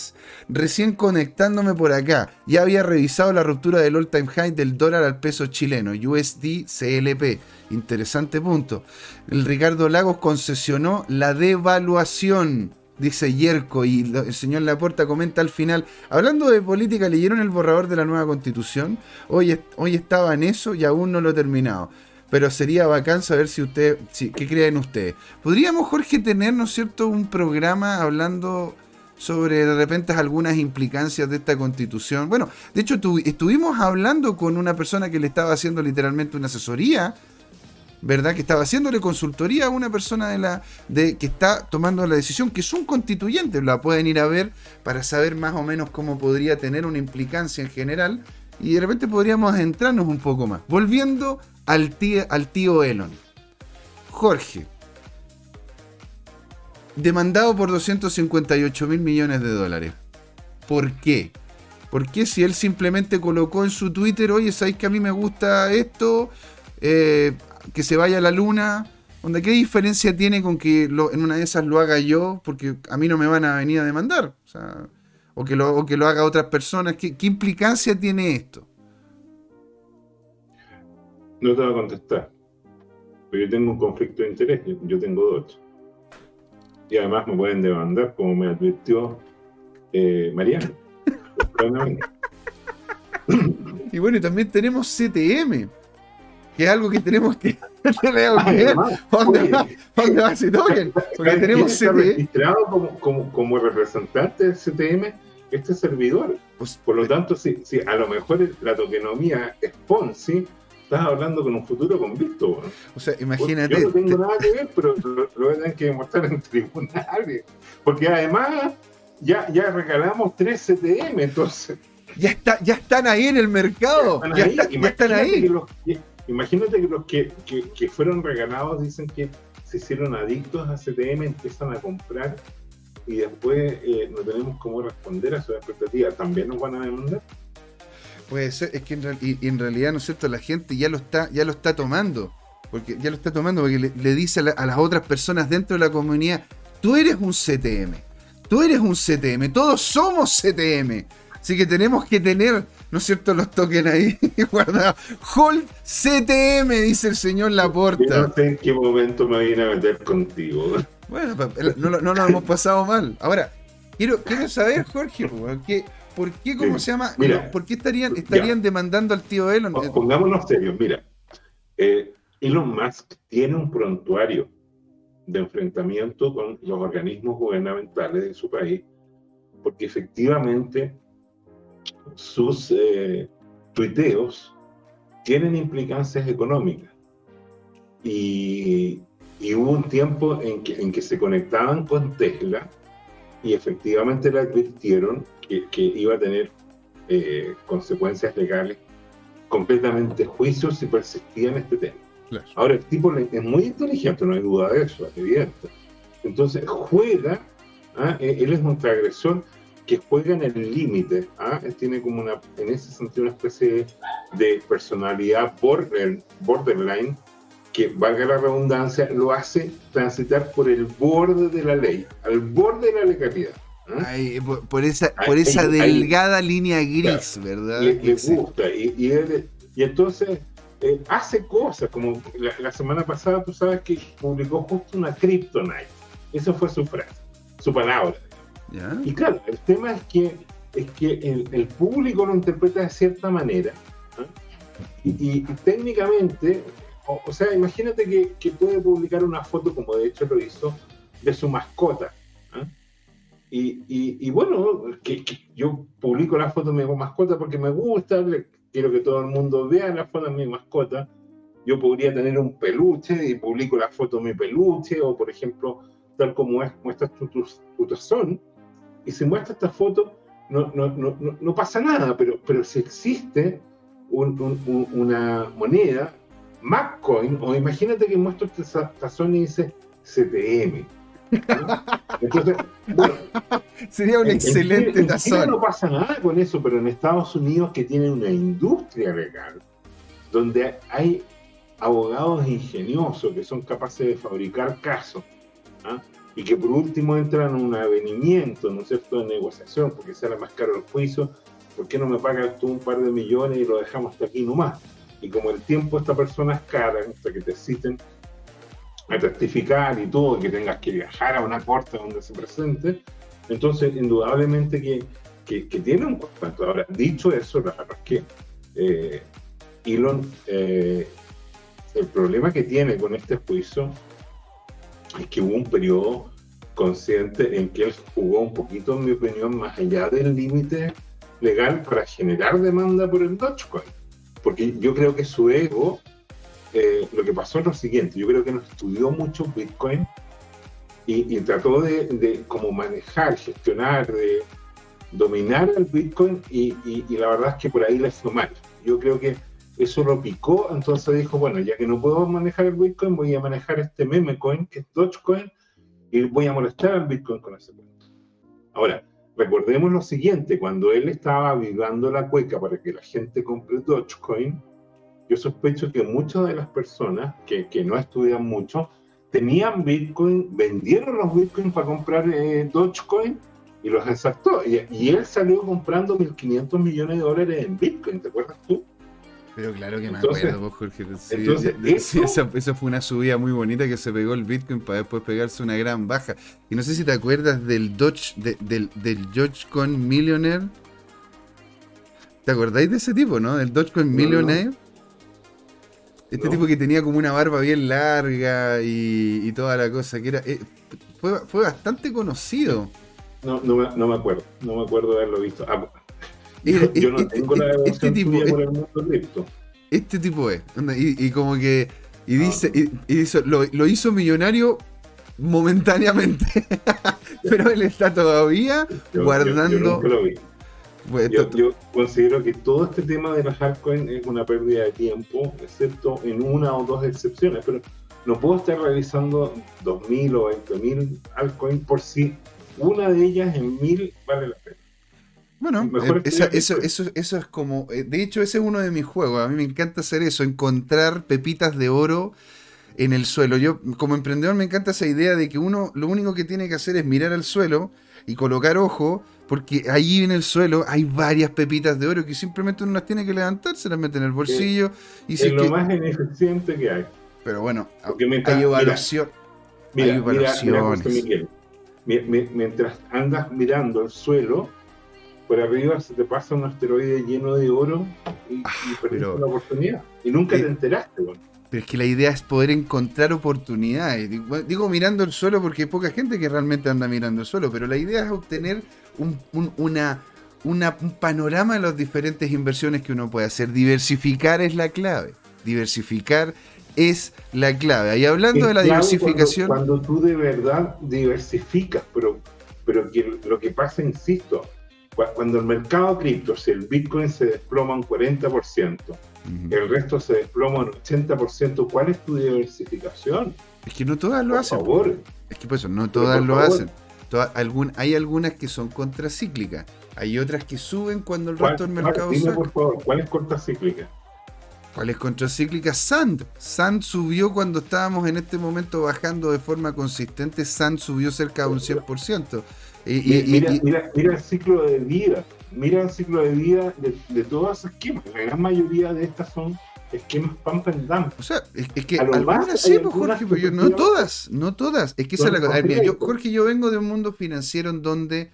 recién conectándome por acá. Ya había revisado la ruptura del all time high del dólar al peso chileno, USD CLP. Interesante punto. El Ricardo Lagos concesionó la devaluación dice Yerko, y el señor Laporta comenta al final, hablando de política, ¿leyeron el borrador de la nueva constitución? Hoy, hoy estaba en eso y aún no lo he terminado. Pero sería bacán saber si usted, qué creen ustedes. ¿Podríamos, Jorge, tener, ¿no es cierto?, un programa hablando sobre de repente algunas implicancias de esta constitución. Bueno, de hecho estuvimos hablando con una persona que le estaba haciendo literalmente una asesoría ¿verdad? Que estaba haciéndole consultoría a una persona de la de que está tomando la decisión, que es un constituyente, la pueden ir a ver para saber más o menos cómo podría tener una implicancia en general y de repente podríamos entrarnos un poco más. Volviendo al tío, al tío Elon. Jorge, demandado por 258 mil millones de dólares. ¿Por qué? Porque si él simplemente colocó en su Twitter, oye, ¿sabéis que a mí me gusta esto? Eh, que se vaya a la luna Onda, ¿qué diferencia tiene con que lo, en una de esas lo haga yo? Porque a mí no me van a venir a demandar. O, sea, o, que, lo, o que lo haga otras personas. ¿Qué, ¿Qué implicancia tiene esto? No te voy a contestar. Pero yo tengo un conflicto de interés. Yo, yo tengo dos. Y además me pueden demandar, como me advirtió eh, Mariano. y bueno, y también tenemos CTM, que es algo que tenemos que que ver. ¿Dónde va, dónde va ese token? Porque tenemos está CTM. registrado como, como, como representante del CTM este servidor. Pues, Por lo tanto, si, si a lo mejor la tokenomía es Ponzi, estás hablando con un futuro convicto. weón. o sea, imagínate. Yo no tengo nada que ver, pero lo, lo voy a tener que demostrar en tribunales. Porque además ya, ya regalamos tres CTM, entonces. Ya, está, ya están ahí en el mercado. Están Ya, ahí. está- ya están ahí. que los que- imagínate que los que, que- fueron regalados dicen que se hicieron adictos a CTM, empiezan a comprar y después eh, no tenemos cómo responder a sus expectativas. ¿También nos van a demandar? Puede ser, es que en, real- en realidad, ¿no es cierto? La gente ya lo está, ya lo está tomando. Porque ya lo está tomando porque le, dice a, a las otras personas dentro de la comunidad, tú eres un CTM, tú eres un CTM, todos somos CTM. Así que tenemos que tener, ¿no es cierto?, los tokens ahí guardados. Hold CTM, dice el señor Yo Laporta. no sé en qué momento me vine a meter contigo. Bueno, no, lo- no lo hemos pasado mal. Ahora, quiero, quiero saber, Jorge, ¿por qué, cómo se llama? Mira. ¿Por qué estarían, estarían demandando al tío Elon? Pon- Pongámonos serios, mira. eh, Elon Musk tiene un prontuario de enfrentamiento con los organismos gubernamentales de su país, porque efectivamente sus eh, tuiteos tienen implicancias económicas. Y, y hubo un tiempo en que, en que se conectaban con Tesla y efectivamente le advirtieron que, que iba a tener eh, consecuencias legales completamente juicios si persistía en este tema. Claro. Ahora, el tipo es muy inteligente, no hay duda de eso, es evidente. Entonces, juega, ¿ah? Eh, él es un transgresor que juega en el límite, ¿ah? Él tiene como una, en ese sentido, una especie de personalidad border- borderline, que, valga la redundancia, lo hace transitar por el borde de la ley, al borde de la legalidad. ¿ah? Ay, por, por esa, por esa delgada línea gris, ¿verdad? le, le gusta y, y, él- y entonces eh, hace cosas como la, la semana pasada tú sabes que publicó justo una Kryptonite esa fue su frase su palabra Y claro el tema es que es que el, el público lo interpreta de cierta manera ¿ah? y, y- y técnicamente o, o sea imagínate que, que puede publicar una foto como de hecho lo hizo de su mascota ¿ah? Y, y- bueno, que, que yo publico la foto de mi mascota porque me gusta, le- quiero que todo el mundo vea la foto de mi mascota. Yo podría tener un peluche y publico la foto de mi peluche, o por ejemplo, tal como es, muestras tu, tu, tu tazón, y si muestra esta foto, no, no, no, no, pasa nada, pero, pero si existe un- un- un- una moneda, MacCoin, o imagínate que muestro za- tazón y dice CTM. Entonces, bueno, Sería un en- en excelente en Chile tazón. no pasa nada con eso, pero en Estados Unidos que tiene una industria legal, donde hay abogados ingeniosos que son capaces de fabricar casos, ¿ah? Y que por último entran en un avenimiento, ¿no es cierto?, de negociación, porque sale más caro el juicio, ¿por qué no me pagas tú un par de millones y lo dejamos hasta aquí nomás? Y como el tiempo de esta persona es cara, hasta que te citen a testificar y todo, que tengas que viajar a una corte donde se presente, entonces indudablemente que, que, tiene un cuento. Ahora, dicho eso, la verdad es que eh, Elon, eh, el problema que tiene con este juicio es que hubo un periodo consciente en que él jugó un poquito, en mi opinión, más allá del límite legal para generar demanda por el Dogecoin. Porque yo creo que su ego, eh, lo que pasó es lo siguiente, yo creo que no estudió mucho Bitcoin y, y trató de, de como manejar, gestionar, de dominar el Bitcoin y, y- y la verdad es que por ahí le fue mal. Yo creo que eso lo picó, entonces dijo, bueno, ya que no puedo manejar el Bitcoin, voy a manejar este meme coin, que es Dogecoin, y voy a molestar al Bitcoin con ese cuento. Ahora, recordemos lo siguiente, cuando él estaba avivando la cueca para que la gente compre Dogecoin, yo sospecho que muchas de las personas que, que no estudian mucho tenían Bitcoin, vendieron los Bitcoin para comprar eh, Dogecoin y los ensartó. Y, él salió comprando 1.500 millones de dólares en Bitcoin, ¿te acuerdas tú? Pero claro que me acuerdo, Jorge. esa, fue una subida muy bonita que se pegó el Bitcoin para después pegarse una gran baja. Y no sé si te acuerdas del Doge, del, del Dogecoin Millionaire. ¿Te acordáis de ese tipo, no? Del Dogecoin Millionaire. Este tipo que tenía como una barba bien larga y, toda la cosa, que era. Eh, fue, fue, bastante conocido. No, no me, no me, acuerdo, no me acuerdo de haberlo visto. Ah, yo, no tengo la este tipo, por el mundo cripto. Este tipo es. Y, como que. Y dice, y, hizo, lo, hizo millonario momentáneamente. Pero él está todavía guardando. Pues, yo, considero que todo este tema de las altcoins es una pérdida de tiempo, excepto en una o dos excepciones, pero no puedo estar realizando 2.000 o 20.000 altcoins por si una de ellas en 1.000 vale la pena. Bueno, eh, eso, eso, eso es como, eh, de hecho ese es uno de mis juegos, a mí me encanta hacer eso, encontrar pepitas de oro en el suelo. Yo como emprendedor me encanta esa idea de que uno lo único que tiene que hacer es mirar al suelo y colocar ojo porque ahí en el suelo hay varias pepitas de oro que simplemente uno las tiene que levantar, se las mete en el bolsillo. y es lo más ineficiente que hay. Pero bueno, hay evaluación. Mira, mientras andas mirando el suelo, por arriba se te pasa un asteroide lleno de oro y, ah, perdiste la oportunidad. Y nunca te eh, enteraste, Pero es que la idea es poder encontrar oportunidades. Digo, mirando el suelo porque hay poca gente que realmente anda mirando el suelo, pero la idea es obtener un, una, un panorama de las diferentes inversiones que uno puede hacer. Diversificar es la clave. Diversificar es la clave. Y hablando de la diversificación. Cuando, tú de verdad diversificas, pero, pero que lo que pasa, insisto, cuando el mercado cripto, si el Bitcoin se desploma un 40%, el resto se desploma un 80%, ¿cuál es tu diversificación? Es que no todas lo hacen. Favor. Es que por eso, no todas lo hacen hay algunas que son contracíclicas, hay otras que suben cuando el resto del mercado dime, por favor, ¿cuál es contracíclica? ¿Cuál es contracíclica? Sand. Sand subió cuando estábamos en este momento bajando de forma consistente. Sand subió cerca de un 100%. Y, mira, mira, el ciclo de vida. Mira el ciclo de vida de, de todas esas esquemas. La gran mayoría de estas son esquemas pump and dump. O sea, es, que algunas sí, pues, Jorge, pero yo, no todas, no todas. Es que esa es la cosa. yo, Jorge, yo vengo de un mundo financiero en donde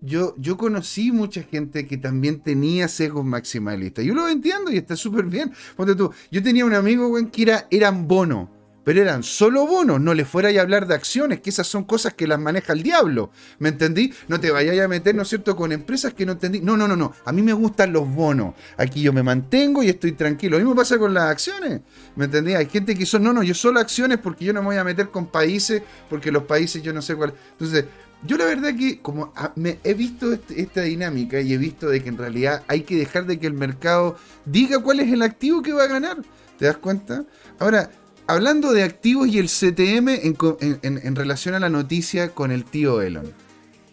yo, yo conocí mucha gente que también tenía sesgos maximalistas. Yo lo entiendo y está súper bien. Ponte tú, yo tenía un amigo, güey, que era, eran bono pero eran solo bonos, no le fuera a hablar de acciones, que esas son cosas que las maneja el diablo, ¿me entendí? No te vayas a meter, ¿no es cierto?, con empresas que no entendí. No, no, no, no, a mí me gustan los bonos, aquí yo me mantengo y estoy tranquilo. Lo mismo pasa con las acciones, ¿me entendí? Hay gente que son, no, no, yo solo acciones porque yo no me voy a meter con países, porque los países yo no sé cuál. Entonces, yo la verdad que como me he visto este, esta dinámica y he visto de que en realidad hay que dejar de que el mercado diga cuál es el activo que va a ganar. ¿Te das cuenta? Ahora, hablando de activos y el CTM en, relación a la noticia con el tío Elon.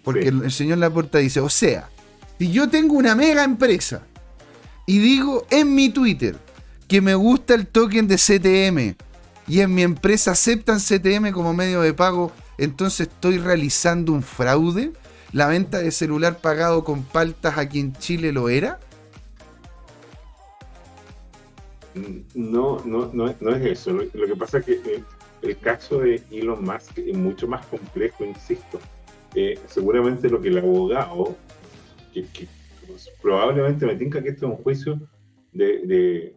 Porque el, señor Laporta dice, o sea, si yo tengo una mega empresa y digo en mi Twitter que me gusta el token de CTM y en mi empresa aceptan CTM como medio de pago, entonces estoy realizando un fraude. ¿La venta de celular pagado con paltas aquí en Chile lo era? No, no, no, es eso. Lo, que pasa es que eh, el caso de Elon Musk es mucho más complejo, insisto. Eh, seguramente lo que el abogado, probablemente me tinca que esto es un juicio de,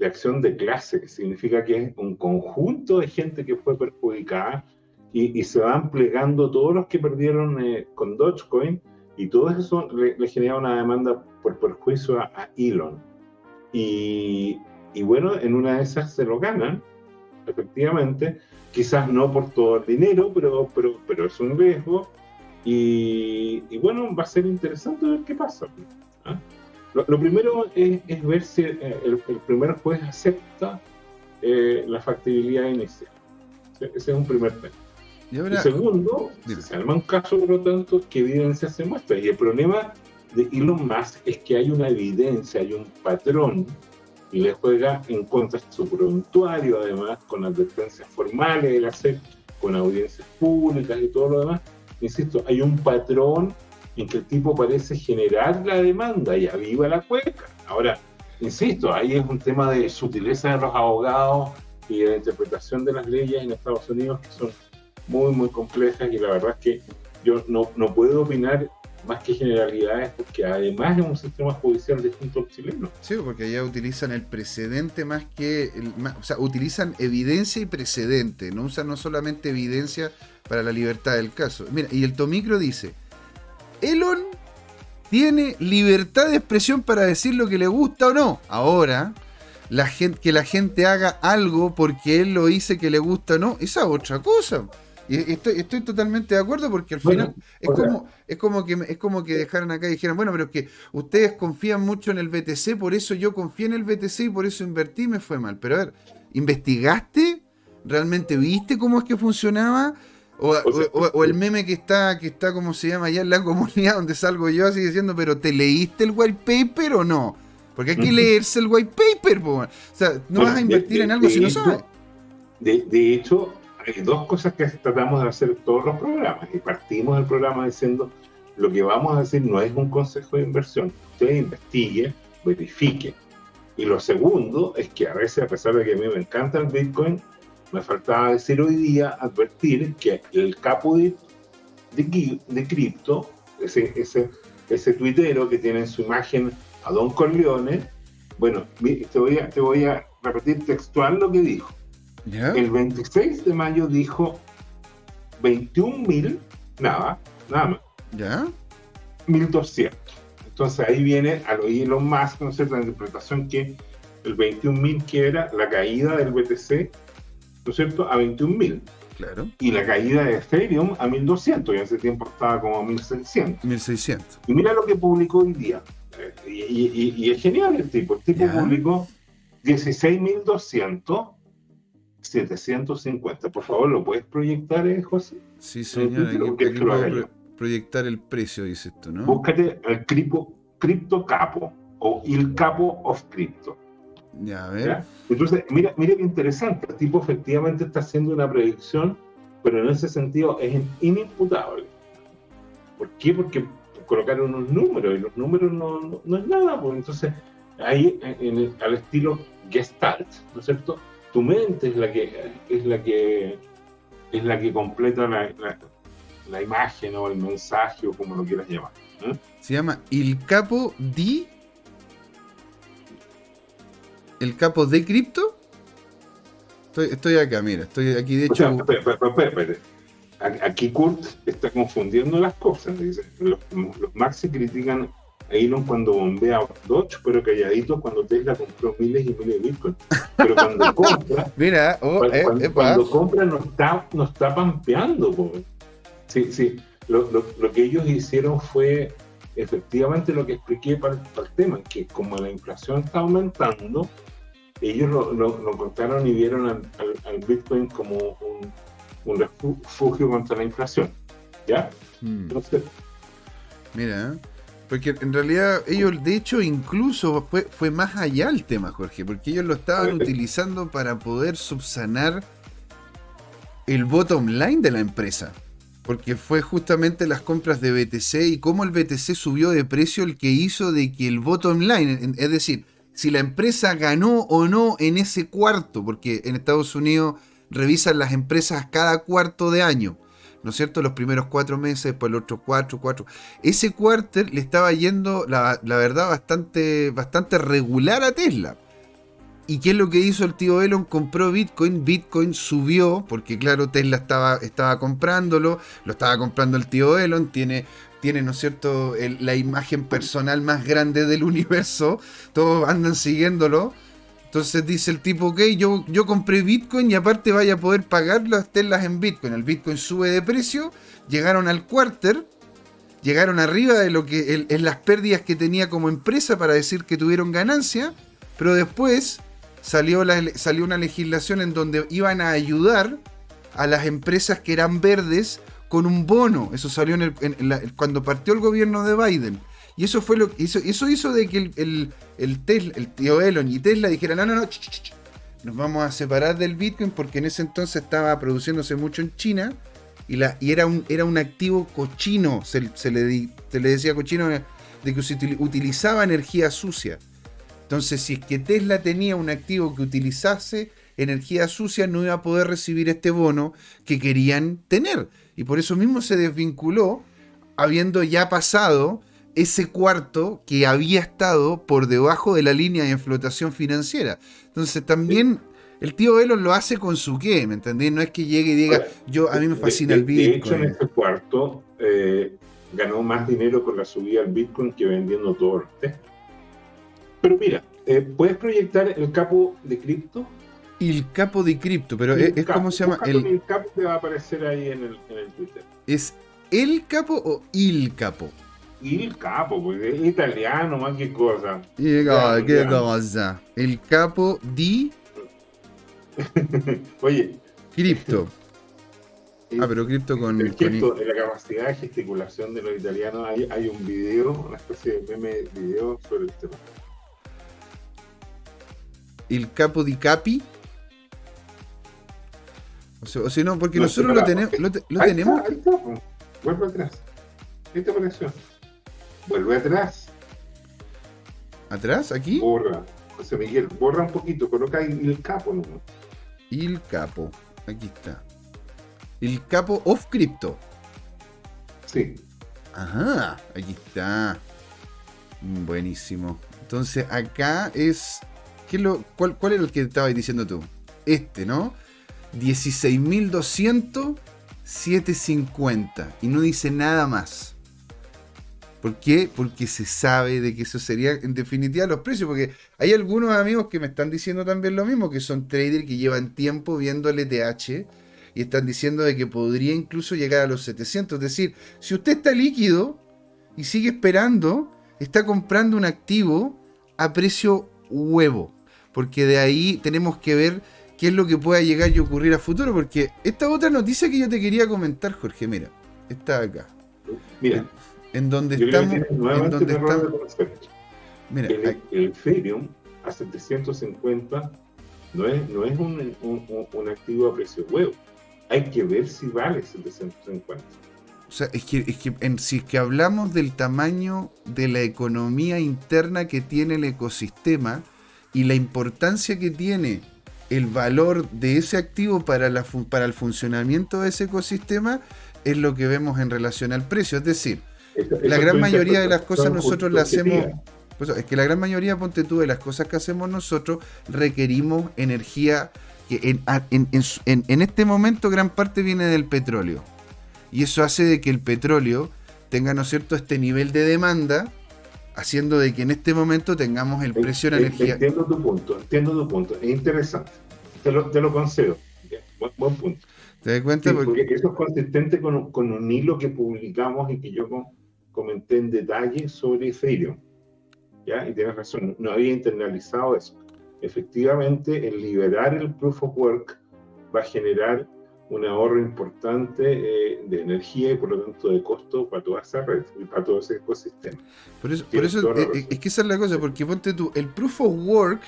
acción de clase, que significa que es un conjunto de gente que fue perjudicada y, se van plegando todos los que perdieron eh, con Dogecoin y todo eso le, genera una demanda por perjuicio a Elon. Y y bueno, en una de esas se lo ganan, efectivamente, quizás no por todo el dinero, pero, pero, pero es un riesgo. Y, bueno, va a ser interesante ver qué pasa. ¿ah? Lo, primero es, ver si eh, el, primer juez acepta eh, la factibilidad inicial. Ese es un primer tema. Y, segundo, si se arma un caso, por lo tanto, ¿qué evidencia se muestra? Y el problema de Elon Musk es que hay una evidencia, hay un patrón y le juega en contra de su prontuario, además, con advertencias formales de la SEC, con audiencias públicas y todo lo demás. Insisto, hay un patrón en que el tipo parece generar la demanda y aviva la cueca. Ahora, insisto, ahí es un tema de sutileza de los abogados y de la interpretación de las leyes en Estados Unidos que son muy, muy complejas y la verdad es que yo no, no puedo opinar más que generalidades, porque además es un sistema judicial distinto al chileno. Sí, porque allá utilizan el precedente más que. O sea, utilizan evidencia y precedente, no usan no solamente evidencia para la libertad del caso. Mira, y el Tomicro dice: Elon tiene libertad de expresión para decir lo que le gusta o no. Ahora, la gente, que la gente haga algo porque él lo dice que le gusta o no, esa es otra cosa. Y estoy, estoy totalmente de acuerdo porque al final es, como, es, como que, es como que dejaran acá y dijeran, bueno, pero es que ustedes confían mucho en el BTC, por eso yo confié en el BTC y por eso invertí y me fue mal. Pero a ver, ¿investigaste? ¿Realmente viste cómo es que funcionaba? O, el meme que está, que está, como se llama allá en la comunidad donde salgo yo, así diciendo, pero ¿te leíste el white paper o no? Porque hay que leerse el white paper, o sea, no vas a invertir en algo si no sabes. De hecho, hay dos cosas que tratamos de hacer todos los programas. Y partimos del programa diciendo, lo que vamos a decir no es un consejo de inversión. Usted investigue, verifique. Y lo segundo es que a veces, a pesar de que a mí me encanta el Bitcoin, me faltaba decir hoy día, advertir que el capo de, de, cripto, ese, ese, ese tuitero que tiene en su imagen a Don Corleone, bueno, te voy a, te voy a repetir textual lo que dijo. El 26 de mayo dijo 21 mil, nada, nada más. ¿Ya? 1200. Entonces ahí viene al oírlo más, ¿no sé, la interpretación que el 21.000 que era la caída del BTC, ¿no es cierto?, a 21.000. Claro. Y la caída de Ethereum a 1200, y en ese tiempo estaba como a 1600. 1600. Y mira lo que publicó hoy día. Y, es genial el tipo. El tipo publicó 16.200 750. Por favor, ¿lo puedes proyectar, eh, José? Sí, señor. Aquí, proyectar el precio, dices tú, ¿no? Búscate el cripto, cripto capo o el capo of crypto. Ya, a ver. Entonces, mira, mira qué interesante. El tipo efectivamente está haciendo una predicción, pero en ese sentido es inimputable. ¿Por qué? Porque colocaron unos números y los números no, no, es nada. Pues entonces, ahí en al estilo Gestalt, ¿no es cierto? Tu mente es la que es la que es la que completa la, la, imagen o el mensaje o como lo quieras llamar. ¿eh? Se llama El Capo di El Capo de Cripto. Estoy, estoy acá, mira, estoy aquí de hecho. Aquí Kurt está confundiendo las cosas. Dice, los, los Maxi critican Elon cuando bombea Dodge, pero calladito cuando Tesla compró miles y miles de Bitcoin. Pero cuando compra, Mira, oh, eh, cuando, compra no está, no está pampeando. Sí, sí. Lo, lo, que ellos hicieron fue efectivamente lo que expliqué para, el tema, que como la inflación está aumentando, ellos lo, lo contaron y vieron al, Bitcoin como un, un, refugio contra la inflación. ¿Ya? Hmm. Entonces, Mira, porque en realidad ellos, de hecho, incluso fue, fue más allá el tema, Jorge, porque ellos lo estaban utilizando para poder subsanar el bottom line de la empresa. Porque fue justamente las compras de BTC y cómo el BTC subió de precio el que hizo de que el bottom line, es decir, si la empresa ganó o no en ese cuarto, porque en Estados Unidos revisan las empresas cada cuarto de año. ¿No es cierto? Los primeros cuatro meses, después los otros cuatro, cuatro. Ese quarter le estaba yendo, la, verdad, bastante, bastante regular a Tesla. ¿Y qué es lo que hizo el tío Elon? Compró Bitcoin, Bitcoin subió, porque claro, Tesla estaba, estaba comprándolo, lo estaba comprando el tío Elon, tiene, tiene ¿no es cierto?, la imagen personal más grande del universo, todos andan siguiéndolo. Entonces dice el tipo, ok, yo, yo compré Bitcoin y aparte vaya a poder pagar las telas en Bitcoin. El Bitcoin sube de precio, llegaron al quarter, llegaron arriba de lo que en las pérdidas que tenía como empresa para decir que tuvieron ganancia, pero después salió, la, salió una legislación en donde iban a ayudar a las empresas que eran verdes con un bono. Eso salió en cuando partió el gobierno de Biden. Y eso fue lo que hizo, eso hizo de que el, el, Tesla, el tío Elon y Tesla dijeran, no, no, no, nos vamos a separar del Bitcoin porque en ese entonces estaba produciéndose mucho en China y, la, y era, un, era un activo cochino, se, le, se le decía cochino de que se utilizaba energía sucia. Entonces, si es que Tesla tenía un activo que utilizase energía sucia, no iba a poder recibir este bono que querían tener. Y por eso mismo se desvinculó, habiendo ya pasado ese cuarto que había estado por debajo de la línea de explotación financiera. Entonces también el tío Elon lo hace con su qué, ¿me entendés? No es que llegue y diga, yo a mí me fascina el Bitcoin. De hecho, en ese cuarto eh, ganó más dinero con la subida del Bitcoin que vendiendo todo el pero mira, eh, ¿puedes proyectar el capo de cripto? El capo de cripto, pero es, como se llama. El... el capo te va a aparecer ahí en el, en el Twitter. ¿Es el capo o il capo? Il capo, pues es italiano, más que cosa. ¿Qué cosa? El capo di. Oye. Cripto. Ah, pero cripto con. El cripto, con... la capacidad de gesticulación de los italianos, hay, hay un video, una especie de meme video sobre el tema el capo di capi. O sea, o sea no, porque nosotros lo, tenemos. Lo, tenemos. ahí está, Vuelve atrás. ¿Qué te pareció? Vuelve atrás. ¿Atrás? ¿Aquí? Borra. José Miguel, borra un poquito, coloca ahí el capo ¿no? El capo. Aquí está. El capo of crypto. Sí. Ajá, aquí está. Buenísimo. Entonces acá es cuál, ¿Cuál era el que estabas diciendo tú? Este, ¿no? 16.200, 750. Y no dice nada más. ¿Por qué? Porque se sabe de que eso sería en definitiva los precios. Porque hay algunos amigos que me están diciendo también lo mismo, que son traders que llevan tiempo viendo el ETH y están diciendo de que podría incluso llegar a los 700. Es decir, si usted está líquido y sigue esperando, está comprando un activo a precio huevo porque de ahí tenemos que ver qué es lo que pueda llegar y ocurrir a futuro, porque esta otra noticia que yo te quería comentar, Jorge, mira, está acá. Mira, en, donde estamos, en donde estamos. Mira, el, el, Ethereum a 750 no es, no es un, un, activo a precio huevo. Hay que ver si vale 750. O sea, es que, es que en, si es que hablamos del tamaño de la economía interna que tiene el ecosistema, y la importancia que tiene el valor de ese activo para, la, para el funcionamiento de ese ecosistema es lo que vemos en relación al precio. Es decir, la gran mayoría de las cosas nosotros las hacemos... Pues, es que la gran mayoría, ponte tú, de las cosas que hacemos nosotros requerimos energía que en, en, en este momento gran parte viene del petróleo. Y eso hace de que el petróleo tenga, ¿no es cierto?, este nivel de demanda haciendo de que en este momento tengamos el precio de la energía. Entiendo tu punto, entiendo tu punto, es interesante, te lo, te lo concedo, buen, punto. ¿Te das cuenta? porque... eso es consistente con, con, un hilo que publicamos y que yo comenté en detalle sobre Ethereum. ¿ya? Y tienes razón, no había internalizado eso. Efectivamente, el liberar el proof of work va a generar un ahorro importante eh, de energía y por lo tanto de costo para toda esa red y para todo ese ecosistema. Por eso, por eso eh, eh, es, que esa es la cosa, porque ponte tú, el proof of work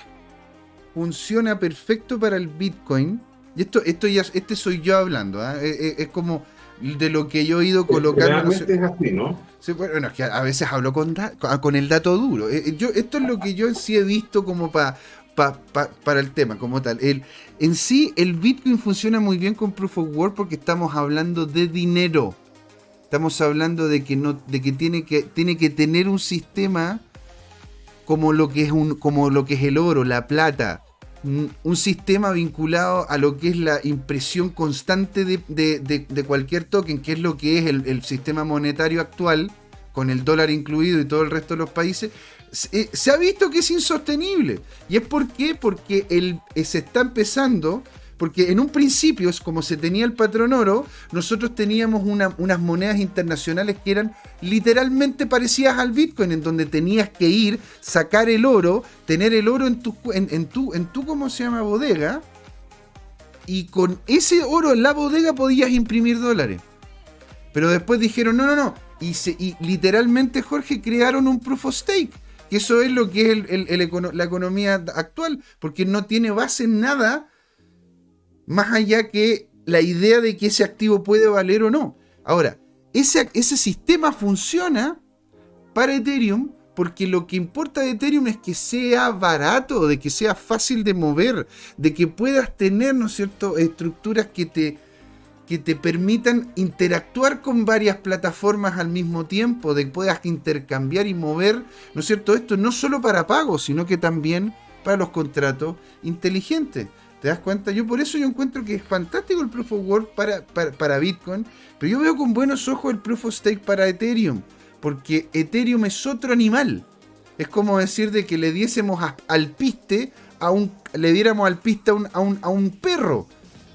funciona perfecto para el Bitcoin. Y esto, esto ya, este soy yo hablando, ¿ah? es, como de lo que yo he ido colocando. No es así, ¿no? bueno, es que a veces hablo con, con el dato duro. Yo, esto es lo que yo sí he visto como para para el tema como tal. El, en sí, el Bitcoin funciona muy bien con Proof of Work porque estamos hablando de dinero. Estamos hablando de que, no, de que, tiene, que tiene que tener un sistema como lo que es, un, como lo que es el oro, la plata. Un sistema vinculado a lo que es la impresión constante de, cualquier token, que es lo que es el, sistema monetario actual, con el dólar incluido y todo el resto de los países, eh, se ha visto que es insostenible. ¿Y es por qué? Porque eh, se está empezando, porque en un principio, es como se tenía el patrón oro, nosotros teníamos unas monedas internacionales que eran literalmente parecidas al Bitcoin, en donde tenías que ir, sacar el oro, tener el oro en tu, en, tu, en tu ¿cómo se llama? Bodega, y con ese oro en la bodega podías imprimir dólares. Pero después dijeron, no, no, no, y, se, y literalmente, Jorge, crearon un proof of stake. Que eso es lo que es la economía actual, porque no tiene base en nada más allá que la idea de que ese activo puede valer o no. Ahora, ese, ese sistema funciona para Ethereum porque lo que importa de Ethereum es que sea barato, de que sea fácil de mover, de que puedas tener, ¿no es cierto?, estructuras que te, que te permitan interactuar con varias plataformas al mismo tiempo, de que puedas intercambiar y mover, ¿no es cierto?, esto no solo para pagos, sino que también para los contratos inteligentes. ¿Te das cuenta? Yo por eso yo encuentro que es fantástico el Proof of Work para, para, Bitcoin, pero yo veo con buenos ojos el Proof of Stake para Ethereum, porque Ethereum es otro animal. Es como decir de que le diésemos alpiste a un, le diéramos alpiste a un, a un, a un perro.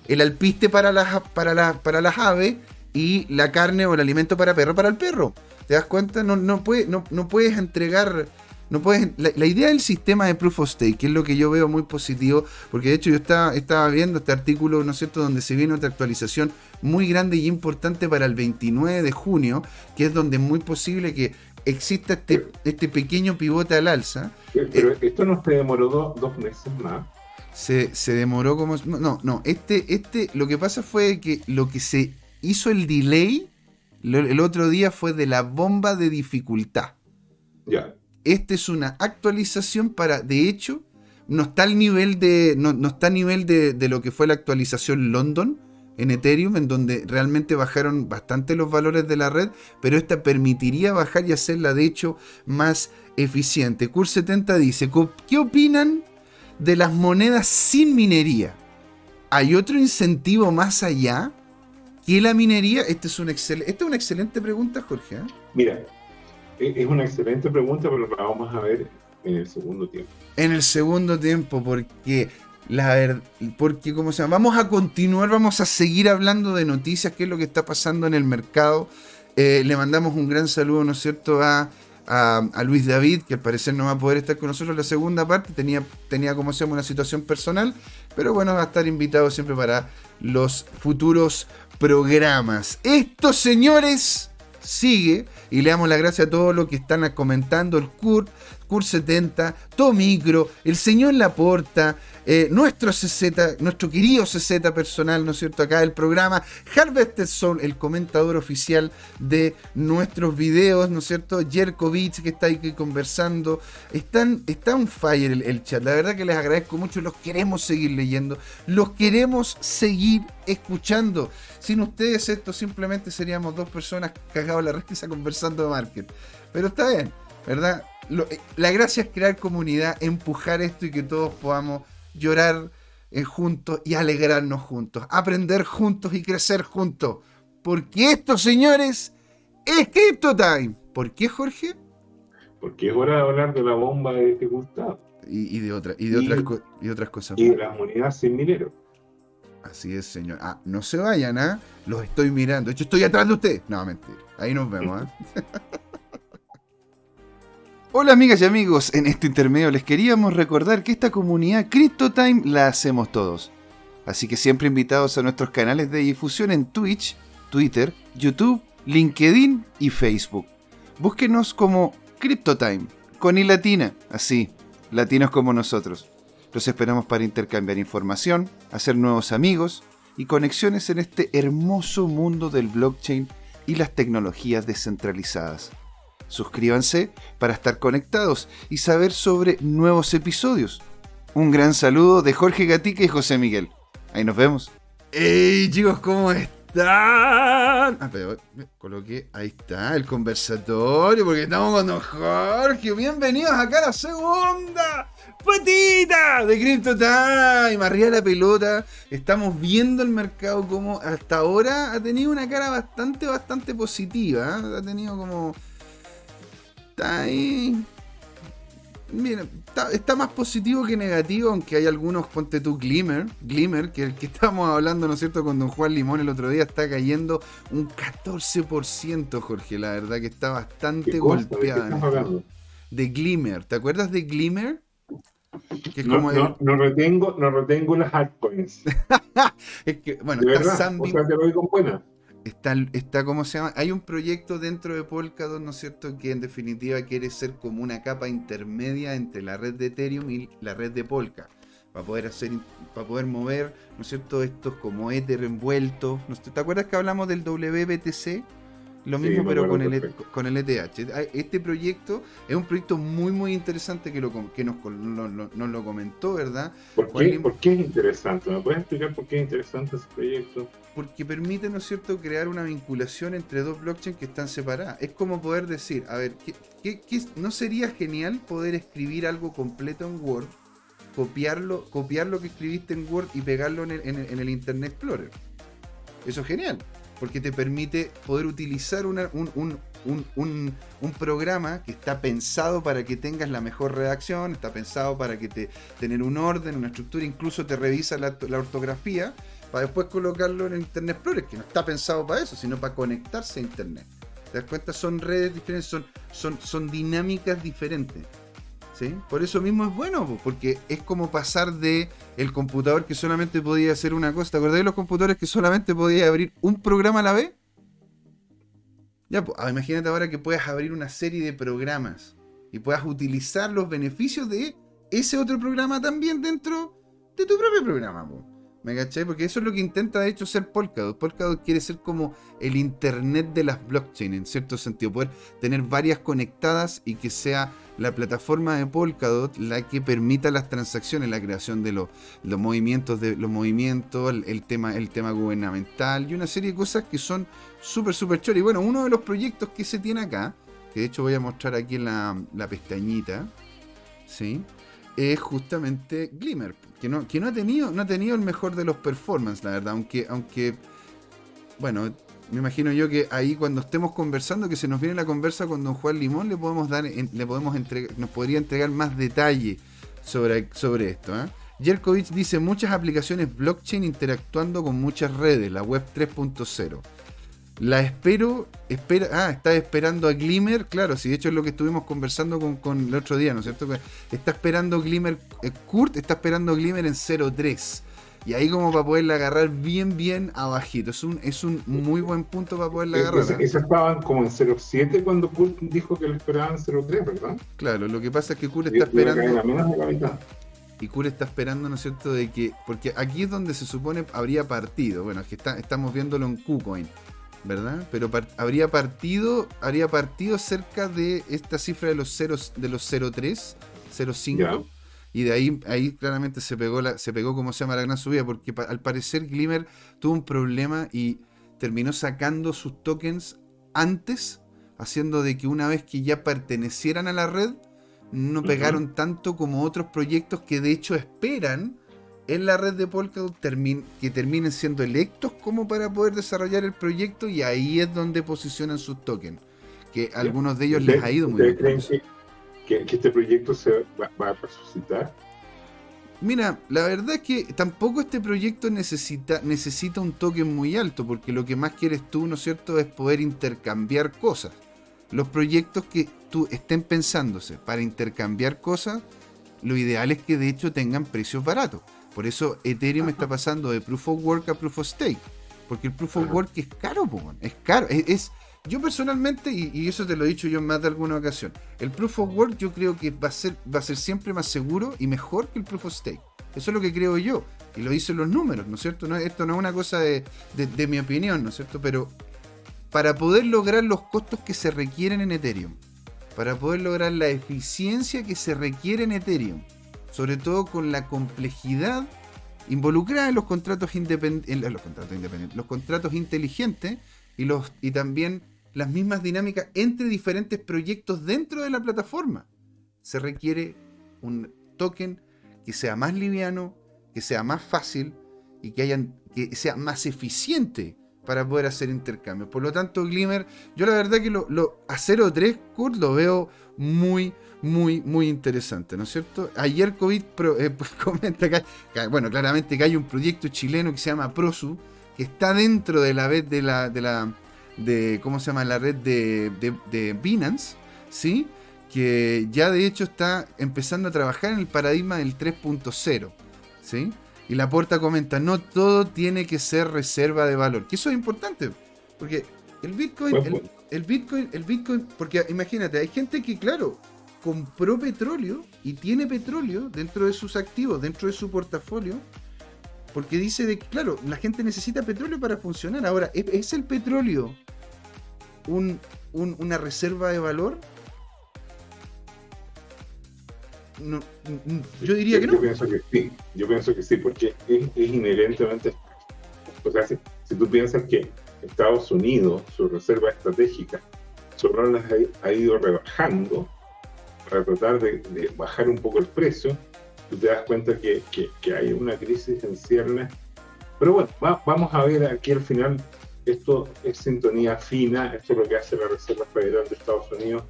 El alpiste para las, para, para las aves y la carne o el alimento para perro para el perro. ¿Te das cuenta? No, no, no, no puedes entregar no puedes, la, idea del sistema de Proof of Stake, que es lo que yo veo muy positivo, porque de hecho yo estaba, estaba viendo este artículo, ¿no es cierto?, donde se viene otra actualización muy grande y importante para el 29 de junio, que es donde es muy posible que exista este, este pequeño pivote al alza. Pero eh, esto no se demoró dos meses más. Se, se, demoró como... No, no, este, este, lo que pasa fue que lo que se hizo el delay el otro día fue de la bomba de dificultad. Ya. Esta es una actualización para, de hecho, no está al nivel de, no, está a nivel de, lo que fue la actualización London en Ethereum, en donde realmente bajaron bastante los valores de la red, pero esta permitiría bajar y hacerla de hecho más eficiente. Cur70 dice, ¿qué opinan de las monedas sin minería? ¿Hay otro incentivo más allá que la minería? Esta es, esta es una excelente pregunta, Jorge. ¿eh? Mira, es una excelente pregunta, pero la vamos a ver en el segundo tiempo. En el segundo tiempo, porque la verdad, porque como se vamos a continuar, vamos a seguir hablando de noticias, qué es lo que está pasando en el mercado. Eh, le mandamos un gran saludo, ¿no es cierto?, a, a, Luis David, que al parecer no va a poder estar con nosotros en la segunda parte, tenía, tenía como se llama una situación personal, pero bueno, va a estar invitado siempre para los futuros programas. Estos señores sigue y le damos las gracias a todos los que están comentando, el Kurt, Kurt70, Tomicro, el señor Laporta, eh, nuestro CZ, nuestro querido CZ personal, ¿no es cierto? Acá el programa, Harvested Soul, el comentador oficial de nuestros videos, ¿no es cierto? Jerkovic, que está aquí conversando. Están, está un fire el, chat. La verdad que les agradezco mucho. Los queremos seguir leyendo. Los queremos seguir escuchando. Sin ustedes, esto simplemente seríamos dos personas cagados la risa conversando de market. Pero está bien, ¿verdad? Eh, la gracia es crear comunidad, empujar esto y que todos podamos llorar eh, juntos y alegrarnos juntos, aprender juntos y crecer juntos. Porque esto, señores, es Crypto Time. ¿Por qué, Jorge? Porque es hora de hablar de la bomba de este Gustavo. Y, de, otra, y, de otras, y otras cosas. Y de las monedas sin minero. Así es, señor. Ah, no se vayan, ¿ah? Los estoy mirando. De hecho, estoy atrás de usted. No, mentira. Ahí nos vemos, ¿ah? Hola amigas y amigos, en este intermedio les queríamos recordar que esta comunidad CryptoTime la hacemos todos. Así que siempre invitados a nuestros canales de difusión en Twitch, Twitter, YouTube, LinkedIn y Facebook. Búsquenos como CryptoTime, con y latina, así, latinos como nosotros. Los esperamos para intercambiar información, hacer nuevos amigos y conexiones en este hermoso mundo del blockchain y las tecnologías descentralizadas. Suscríbanse para estar conectados y saber sobre nuevos episodios. Un gran saludo de Jorge Gatica y José Miguel. Ahí nos vemos. ¡Hey chicos! ¿Cómo están? Ah, pero coloqué, ahí está, el conversatorio, porque estamos con Jorge. Bienvenidos acá a la segunda patita de Crypto Time. Arriba la pelota. Estamos viendo el mercado como hasta ahora ha tenido una cara bastante, bastante positiva. ¿eh? Ha tenido como está ahí. Mira, está, más positivo que negativo, aunque hay algunos, ponte tú, Glimmer, Glimmer, que el que estábamos hablando, ¿no es cierto?, con don Juan Limón el otro día, está cayendo un 14%, Jorge, la verdad que está bastante golpeada. De Glimmer, ¿te acuerdas de Glimmer? Que no, como no, no, retengo, no retengo las altcoins. es que, bueno, está Zambi... O sea, te lo digo buena. Está, está, ¿cómo se llama? Hay un proyecto dentro de Polkadot, ¿no es cierto? Que en definitiva quiere ser como una capa intermedia entre la red de Ethereum y la red de Polka. Para poder hacer, para poder mover, ¿no es cierto? Estos como Ether envueltos. ¿Te acuerdas que hablamos del WBTC? Lo mismo, pero con el, e con el ETH. Este proyecto es un proyecto muy, muy interesante que, lo, que nos, nos lo comentó, ¿verdad? ¿Por qué, ¿Por qué, es interesante? ¿Me puedes explicar por qué es interesante ese proyecto? Porque permite, ¿no es cierto?, crear una vinculación entre dos blockchains que están separadas. Es como poder decir, a ver, ¿qué, no sería genial poder escribir algo completo en Word, copiarlo, copiar lo que escribiste en Word y pegarlo en el, en el Internet Explorer? Eso es genial porque te permite poder utilizar un, programa que está pensado para que tengas la mejor redacción, está pensado para que te tener un orden, una estructura, incluso te revisa la, ortografía para después colocarlo en Internet Explorer, que no está pensado para eso, sino para conectarse a Internet. ¿Te das cuenta? Son redes diferentes, son, son, son dinámicas diferentes. Por eso mismo es bueno, porque es como pasar de el computador que solamente podía hacer una cosa. ¿Te acordás de los computadores que solamente podía abrir un programa a la vez? Ya, pues, imagínate ahora que puedas abrir una serie de programas y puedas utilizar los beneficios de ese otro programa también dentro de tu propio programa. ¿Me caché? Porque eso es lo que intenta de hecho ser Polkadot. Polkadot quiere ser como el internet de las blockchains, en cierto sentido. Poder tener varias conectadas y que sea la plataforma de Polkadot la que permita las transacciones, la creación de los, movimientos, de los movimientos, el, tema, el tema gubernamental y una serie de cosas que son súper, súper choras. Y bueno, uno de los proyectos que se tiene acá, que de hecho voy a mostrar aquí en la pestañita, ¿sí? Es justamente Glimmer, que no, que no ha tenido, no ha tenido el mejor de los performances, la verdad, aunque, aunque, bueno, me imagino yo que ahí cuando estemos conversando, que se nos viene la conversa con don Juan Limón, le podemos dar, le podemos entregar, nos podría entregar más detalle sobre, sobre esto. ¿eh? Dice muchas aplicaciones blockchain interactuando con muchas redes, la web 3.0. La espero, espera, ah, está esperando a Glimmer, claro, si de hecho es lo que estuvimos conversando con, el otro día, ¿no es cierto? Está esperando Glimmer, eh, Kurt está esperando Glimmer en 0.3. Y ahí como para poderla agarrar bien, bien abajito. Es un, es un muy buen punto para poderla agarrar. ¿eh? estaban como en 0.7 cuando Kurt dijo que lo esperaban 0.3, ¿verdad? Claro, lo que pasa es que Kurt está esperando... Y Kurt está esperando, ¿no es cierto?, de que... Porque aquí es donde se supone habría partido. Bueno, es que está, estamos viéndolo en KuCoin. ¿Verdad? Pero habría partido, habría partido cerca de esta cifra de los ceros, de los 0.3, 0.5. Y de ahí, ahí claramente se pegó, la, se pegó, como se llama, la gran subida, porque al parecer Glimmer tuvo un problema y terminó sacando sus tokens antes, haciendo de que una vez que ya pertenecieran a la red, no pegaron tanto como otros proyectos que de hecho esperan en la red de Polkadot que terminen siendo electos como para poder desarrollar el proyecto y ahí es donde posicionan sus tokens. Que algunos de ellos les ha ido muy bien. ¿Creen que, este proyecto se va, a resucitar? Mira, la verdad es que tampoco este proyecto necesita, necesita un token muy alto, porque lo que más quieres tú, ¿no es cierto?, es poder intercambiar cosas. Los proyectos que tú estén pensándose para intercambiar cosas, lo ideal es que de hecho tengan precios baratos. Por eso Ethereum está pasando de Proof of Work a Proof of Stake. Porque el Proof of Work es caro, es caro. Es, yo personalmente, y, eso te lo he dicho yo en más de alguna ocasión, el Proof of Work yo creo que va a ser, va a ser siempre más seguro y mejor que el Proof of Stake. Eso es lo que creo yo. Y lo dicen los números, ¿no es cierto? esto no es una cosa de, de mi opinión, ¿no es cierto? Pero para poder lograr los costos que se requieren en Ethereum, para poder lograr la eficiencia que se requiere en Ethereum, sobre todo con la complejidad involucrada en los contratos independientes, los contratos independientes, los contratos inteligentes y los y también las mismas dinámicas entre diferentes proyectos dentro de la plataforma. Se requiere un token que sea más liviano, que sea más fácil y que, hayan, que sea más eficiente para poder hacer intercambios. Por lo tanto, Glimmer, yo la verdad que lo, lo a 0.3 Kurt lo veo muy, muy, muy interesante, ¿no es cierto? Ayer COVID eh, pues, comenta que, bueno, claramente que hay un proyecto chileno que se llama Prosu, que está dentro de la red de la, de la, de, ¿cómo se llama? La red de, de, Binance, ¿sí? Que ya de hecho está empezando a trabajar en el paradigma del 3.0, ¿sí? Y la puerta comenta, no todo tiene que ser reserva de valor, que eso es importante, Porque el Bitcoin, el, Bitcoin, el Bitcoin, porque imagínate, hay gente que, claro, compró petróleo y tiene petróleo dentro de sus activos, dentro de su portafolio, porque dice de que, claro, la gente necesita petróleo para funcionar. Ahora, ¿es, el petróleo una reserva de valor? yo diría que no. Yo pienso que sí, yo pienso que sí, porque es, inherentemente. O sea, si, tú piensas que Estados Unidos, su reserva estratégica, solo las ha, ido rebajando para tratar de, bajar un poco el precio, tú te das cuenta que, que, hay una crisis en ciernes. Pero bueno, vamos a ver aquí al final, esto es sintonía fina, esto es lo que hace la Reserva Federal de Estados Unidos.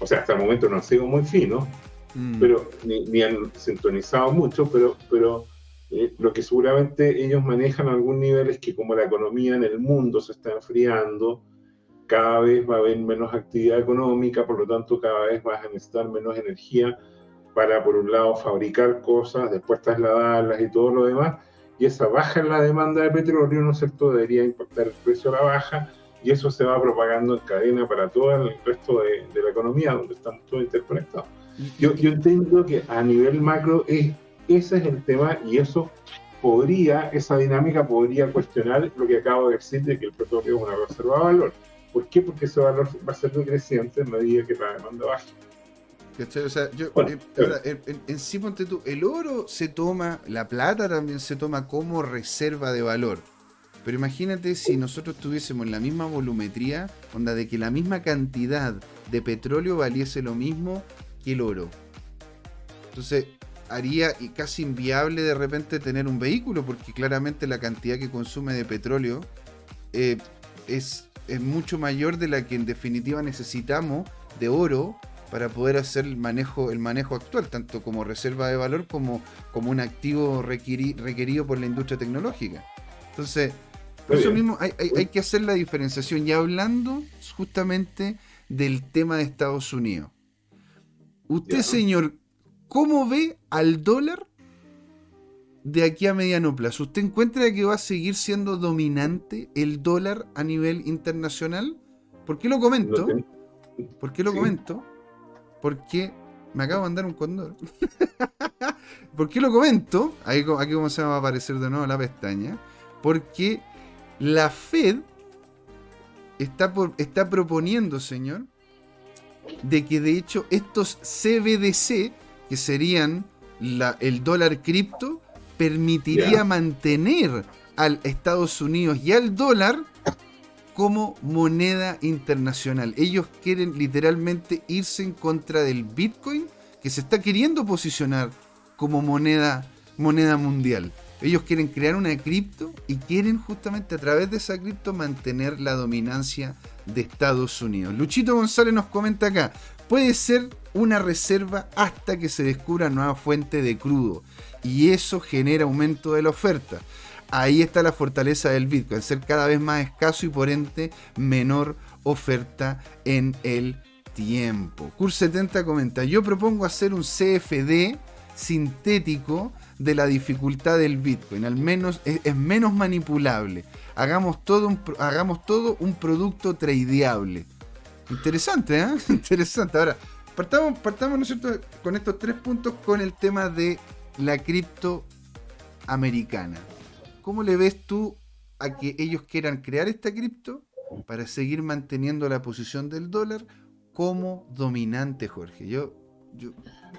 O sea, hasta el momento no ha sido muy fino, Mm. pero ni, han sintonizado mucho, pero, pero eh, lo que seguramente ellos manejan a algún nivel es que como la economía en el mundo se está enfriando, cada vez va a haber menos actividad económica, por lo tanto cada vez vas a necesitar menos energía para, por un lado, fabricar cosas, después trasladarlas y todo lo demás, y esa baja en la demanda de petróleo, ¿no es cierto?, debería impactar el precio a la baja, y eso se va propagando en cadena para todo el resto de, de la economía, donde estamos todos interconectados. Yo, yo entiendo que a nivel macro es, ese es el tema y eso podría, esa dinámica podría cuestionar lo que acabo de decir de que el petróleo es una reserva de valor. ¿Por qué? Porque ese valor va a ser decreciente en medida que la demanda baje. O sea, yo, eh, en, sí, ponte tú, el oro se toma, la plata también se toma como reserva de valor. Pero imagínate si nosotros tuviésemos la misma volumetría, onda de que la misma cantidad de petróleo valiese lo mismo que el oro. Entonces, haría casi inviable de repente tener un vehículo, porque claramente la cantidad que consume de petróleo eh, es, es, mucho mayor de la que en definitiva necesitamos de oro para poder hacer el manejo, el manejo actual, tanto como reserva de valor como, como un activo requerido por la industria tecnológica. Entonces, por eso mismo hay, hay que hacer la diferenciación. Y hablando justamente del tema de Estados Unidos. Usted, señor, ¿cómo ve al dólar de aquí a mediano plazo? ¿Usted encuentra que va a seguir siendo dominante el dólar a nivel internacional? ¿Por qué lo comento? ¿Por qué lo comento? Porque me acabo de mandar un condor. ¿Por qué lo comento? Aquí, aquí como se va a aparecer de nuevo la pestaña. Porque la Fed está, por, está proponiendo, señor, de que de hecho estos CBDC, que serían el dólar cripto, permitiría mantener al Estados Unidos y al dólar como moneda internacional. Ellos quieren literalmente irse en contra del Bitcoin, que se está queriendo posicionar como moneda, moneda mundial. Ellos quieren crear una cripto y quieren justamente a través de esa cripto mantener la dominancia de Estados Unidos. Luchito González nos comenta acá, puede ser una reserva hasta que se descubra nueva fuente de crudo y eso genera aumento de la oferta. Ahí está la fortaleza del Bitcoin, ser cada vez más escaso y por ende menor oferta en el tiempo. Cur 70 comenta, yo propongo hacer un CFD sintético de la dificultad del Bitcoin, al menos es, menos manipulable. Hagamos todo, hagamos todo un producto tradeable. Interesante, ¿eh? Interesante. Ahora, partamos, partamos ¿no es cierto? con estos tres puntos con el tema de la cripto americana. ¿Cómo le ves tú a que ellos quieran crear esta cripto para seguir manteniendo la posición del dólar como dominante, Jorge? Yo.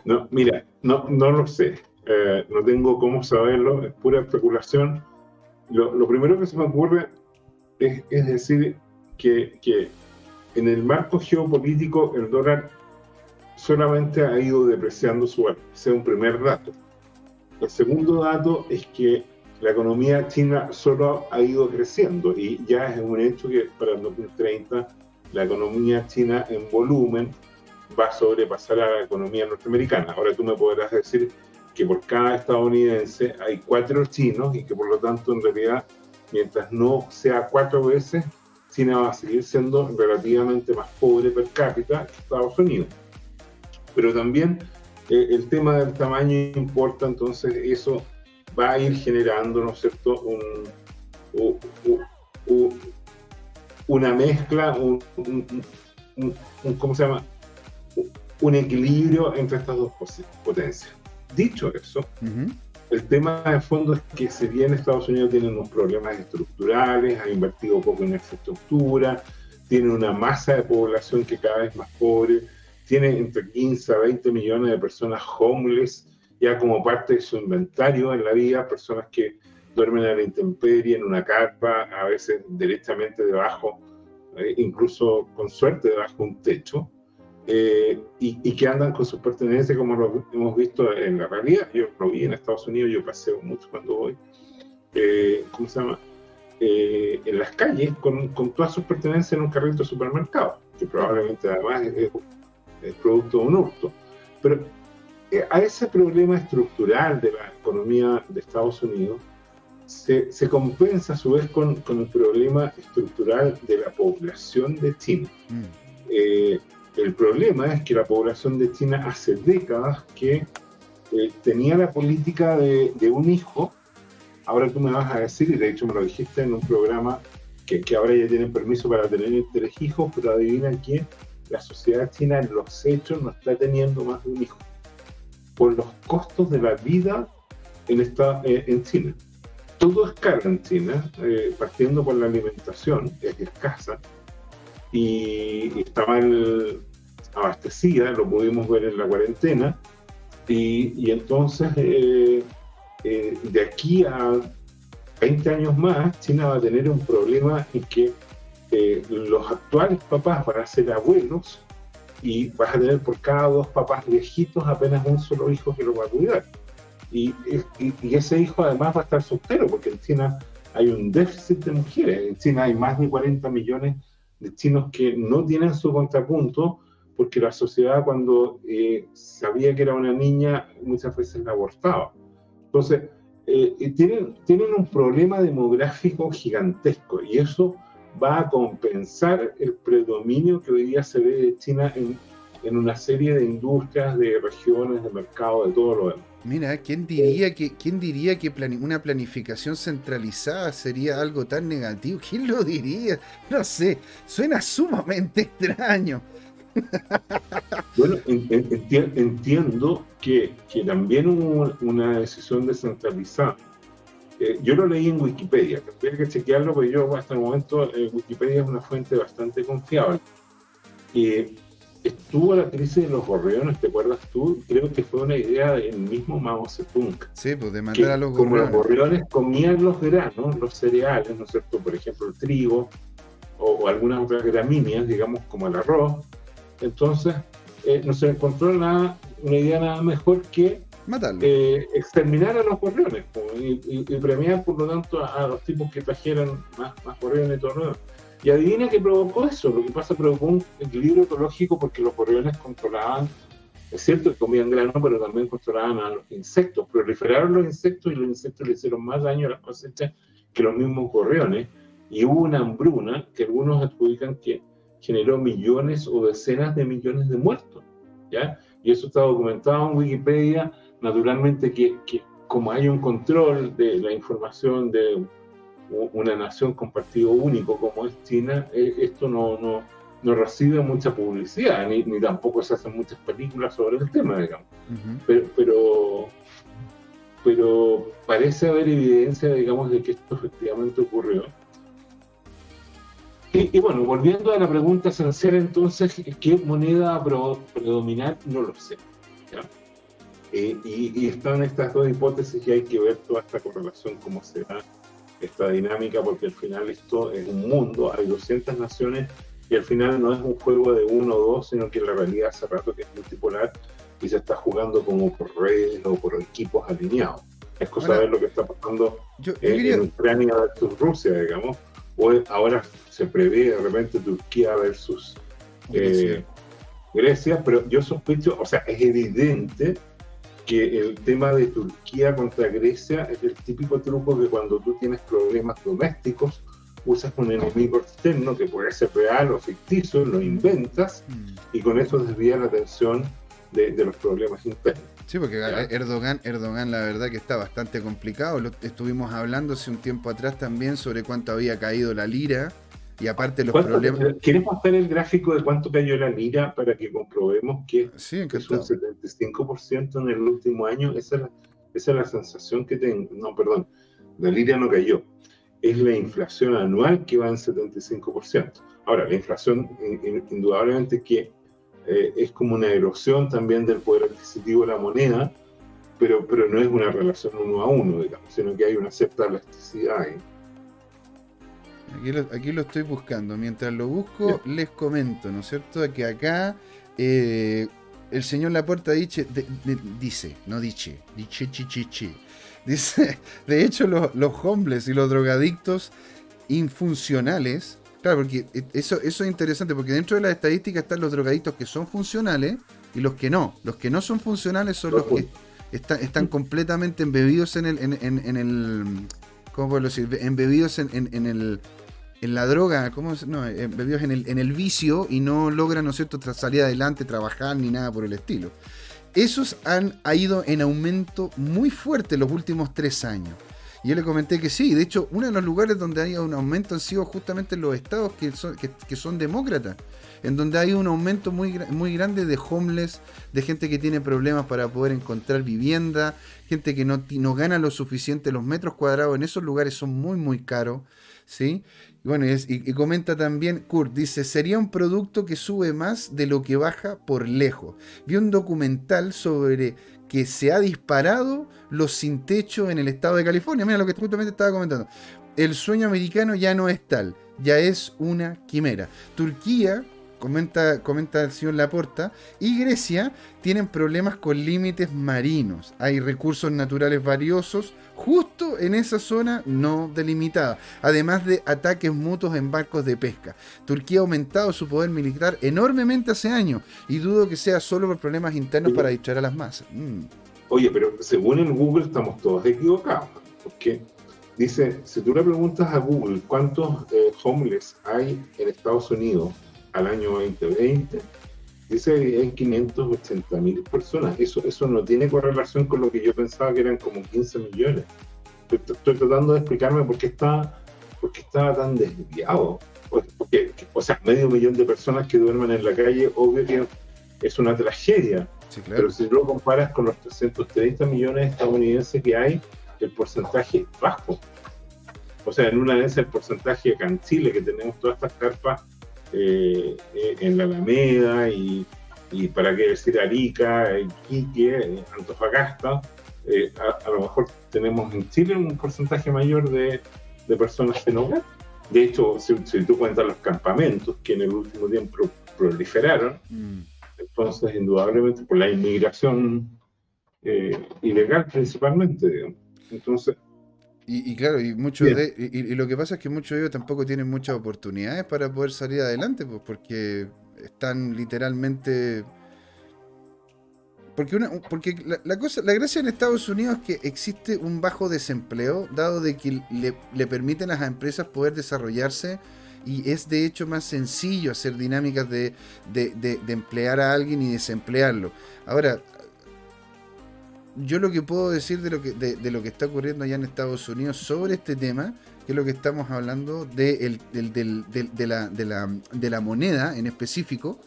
No, mira, no, no lo sé. Eh, no tengo cómo saberlo, es pura especulación. Lo, primero que se me ocurre es, decir que, que, en el marco geopolítico el dólar solamente ha ido depreciando su valor. Ese es un primer dato. El segundo dato es que la economía china solo ha ido creciendo y ya es un hecho que para el 2030 la economía china en volumen va a sobrepasar a la economía norteamericana. Ahora tú me podrás decir que por cada estadounidense hay cuatro chinos y que por lo tanto en realidad mientras no sea cuatro veces, China va a seguir siendo relativamente más pobre per cápita que Estados Unidos. Pero también eh, el tema del tamaño importa, entonces eso va a ir generando, ¿no es cierto?, un, una mezcla, un, ¿cómo se llama? Un equilibrio entre estas dos potencias. Dicho eso, el tema de fondo es que si bien Estados Unidos tiene unos problemas estructurales, ha invertido poco en infraestructura, tiene una masa de población que cada vez más pobre, tiene entre 15 a 20 millones de personas homeless, ya como parte de su inventario en la vida, personas que duermen a la intemperie, en una carpa, a veces directamente debajo, eh, incluso con suerte debajo de un techo, eh, y, que andan con sus pertenencias como lo hemos visto en la realidad. Yo lo vi en Estados Unidos, yo paseo mucho cuando voy, eh, ¿cómo se llama? en las calles con, con, todas sus pertenencias en un carrito de supermercado, que probablemente además es, es producto de un hurto. Pero a ese problema estructural de la economía de Estados Unidos se, se compensa a su vez con, con, el problema estructural de la población de China. Mm. Eh, el problema es que la población de China hace décadas que eh, tenía la política de, un hijo. Ahora tú me vas a decir, y de hecho me lo dijiste en un programa, que, que ahora ya tienen permiso para tener tres hijos, pero adivina que la sociedad china en los hechos no está teniendo más de un hijo. Por los costos de la vida en, esta, eh, en China. Todo es caro en China, eh, partiendo por la alimentación, que es escasa, y, estaba abastecida, lo pudimos ver en la cuarentena, y, entonces eh, eh, de aquí a 20 años más, China va a tener un problema en que los actuales papás van a ser abuelos y vas a tener por cada dos papás viejitos apenas un solo hijo que lo va a cuidar. Y, ese hijo además va a estar soltero, porque en China hay un déficit de mujeres. En China hay más de 40 millones de chinos que no tienen su contrapunto, porque la sociedad cuando eh, sabía que era una niña muchas veces la abortaba. Entonces, eh, tienen, tienen un problema demográfico gigantesco y eso va a compensar el predominio que hoy día se ve de China en, en una serie de industrias, de regiones, de mercado, de todo lo demás. Mira, ¿quién diría que, quién diría que una planificación centralizada sería algo tan negativo? ¿Quién lo diría? No sé, suena sumamente extraño. Bueno, entiendo que, que, también hubo una decisión descentralizada. Eh, yo lo leí en Wikipedia, tendría que chequearlo, pero yo hasta el momento eh, Wikipedia es una fuente bastante confiable. Eh, estuvo la crisis de los gorriones, ¿te acuerdas tú? Creo que fue una idea del mismo Mao Zedong. Sí, pues de mandar a los gorriones. Como los gorriones comían los granos, los cereales, ¿no es cierto? Por ejemplo, el trigo o, algunas otras gramíneas, digamos, como el arroz. Entonces, eh, no se encontró nada, una idea nada mejor que eh, exterminar a los gorriones y, premiar, por lo tanto, a, los tipos que trajeran más, más gorriones y todo y adivina qué provocó eso. Lo que pasa provocó un equilibrio ecológico porque los gorriones controlaban, es cierto que comían grano, pero también controlaban a los insectos. Proliferaron los insectos y los insectos le hicieron más daño a las cosechas que los mismos gorriones. Y hubo una hambruna que algunos adjudican que generó millones o decenas de millones de muertos. ¿ya? Y eso está documentado en Wikipedia. Naturalmente que, que como hay un control de la información de una nación con partido único como es China, eh, esto no, no, no, recibe mucha publicidad, ni, ni, tampoco se hacen muchas películas sobre el tema, digamos. pero, pero, pero, parece haber evidencia, digamos, de que esto efectivamente ocurrió. Y, bueno, volviendo a la pregunta esencial entonces, ¿qué moneda predominar? No lo sé. Eh, y, y, están estas dos hipótesis y hay que ver toda esta correlación, cómo se da esta dinámica, porque al final esto es un mundo, hay 200 naciones y al final no es un juego de uno o dos, sino que la realidad hace rato que es multipolar y se está jugando como por redes o por equipos alineados. Es cosa de ver lo que está pasando en Ucrania versus Rusia, digamos, o ahora se prevé de repente Turquía versus eh, Grecia, pero yo sospecho, o sea, es evidente que el tema de Turquía contra Grecia es el típico truco que cuando tú tienes problemas domésticos, usas un enemigo externo que puede ser real o ficticio, lo inventas y con eso desvías la atención de, los problemas internos. Sí, porque Erdogan, Erdogan la verdad que está bastante complicado. estuvimos hablando hace un tiempo atrás también sobre cuánto había caído la lira Y aparte los problemas... ¿Quieres mostrar el gráfico de cuánto cayó la lira para que comprobemos que es un 75% en el último año? Esa es, la, esa es la sensación que tengo. No, perdón, la lira no cayó. Es la inflación anual que va en 75%. Ahora, la inflación indudablemente que eh, es como una erosión también del poder adquisitivo de la moneda, pero, pero no es una relación uno a uno, digamos, sino que hay una cierta elasticidad ahí. Aquí lo, estoy buscando. Mientras lo busco, les comento, ¿no es cierto? Que acá eh, el señor Laporta dice, dice, no dice, dice, chichichi. Dice, de hecho, los, los homeless y los drogadictos infuncionales Claro, porque eso, eso es interesante, porque dentro de las estadísticas están los drogadictos que son funcionales y los que no. Los que no son funcionales son los que están completamente embebidos en el, en, el ¿cómo puedo decir? Embebidos en, el en la droga, ¿cómo no? Embebidos en el, en el vicio y no logran, ¿no es cierto?, salir adelante, trabajar ni nada por el estilo. Esos han ha ido en aumento muy fuerte los últimos tres años. Y yo le comenté que sí, de hecho, uno de los lugares donde hay un aumento han sido justamente los estados que son, que, son demócratas, en donde hay un aumento muy, muy grande de homeless, de gente que tiene problemas para poder encontrar vivienda, gente que no, no gana lo suficiente, los metros cuadrados en esos lugares son muy, muy caros, ¿sí? Y bueno, y, y, comenta también, Kurt, dice, sería un producto que sube más de lo que baja por lejos. Vi un documental sobre que se ha disparado los sin techo en el estado de California. Mira lo que justamente estaba comentando. El sueño americano ya no es tal, ya es una quimera. Turquía, comenta, comenta el señor Laporta, y Grecia tienen problemas con límites marinos. Hay recursos naturales valiosos justo en esa zona no delimitada, además de ataques mutuos en barcos de pesca. Turquía ha aumentado su poder militar enormemente hace años y dudo que sea solo por problemas internos para distraer a las masas. Mm. Oye, pero según en Google estamos todos equivocados, porque dice, si tú le preguntas a Google cuántos eh, homeless hay en Estados Unidos al año 2020, dice que hay 580 mil personas. Eso, eso no tiene correlación con lo que yo pensaba que eran como 15 millones. Estoy, tratando de explicarme por qué, está, por qué estaba tan desviado. Porque, o sea, medio millón de personas que duermen en la calle, obvio que es una tragedia. Pero si lo comparas con los 330 millones estadounidenses que hay, el porcentaje es bajo. O sea, en una vez el porcentaje acá en Chile, que tenemos todas estas carpas eh, eh, en la Alameda y, y, para qué decir Arica, Iquique, Antofagasta, eh, a, lo mejor tenemos en Chile un porcentaje mayor de, de personas en hogar. De hecho, si, tú cuentas los campamentos que en el último tiempo proliferaron, mm. entonces indudablemente por la inmigración ilegal principalmente, Entonces, y, claro, y, mucho de, y, lo que pasa es que muchos de ellos tampoco tienen muchas oportunidades para poder salir adelante, pues porque están literalmente... Porque, una, porque la, cosa, la gracia en Estados Unidos es que existe un bajo desempleo, dado de que le, le permiten a las empresas poder desarrollarse y es de hecho más sencillo hacer dinámicas de, de, de, de, emplear a alguien y desemplearlo. Ahora, yo lo que puedo decir de lo que, de, lo que está ocurriendo allá en Estados Unidos sobre este tema, que es lo que estamos hablando de, de, la, de la moneda en específico,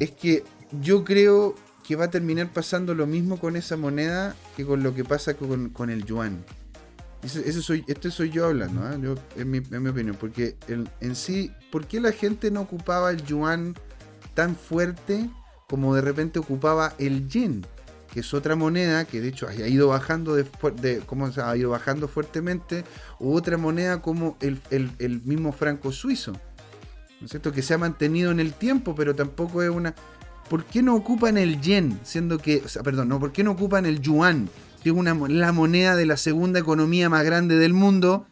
es que yo creo que va a terminar pasando lo mismo con esa moneda que con lo que pasa con, el yuan. Ese, soy, este soy yo hablando, ¿eh? yo, en, mi, en, mi, opinión, porque en sí, ¿por qué la gente no ocupaba el yuan tan fuerte como de repente ocupaba el yen? Que es otra moneda que de hecho ha ido bajando de, ¿cómo ha ido bajando fuertemente, otra moneda como el, mismo franco suizo, ¿no es cierto? Que se ha mantenido en el tiempo, pero tampoco es una. ¿Por qué no ocupan el yen, siendo que, perdón, no, ¿por qué no ocupan el yuan, que es una, la moneda de la segunda economía más grande del mundo?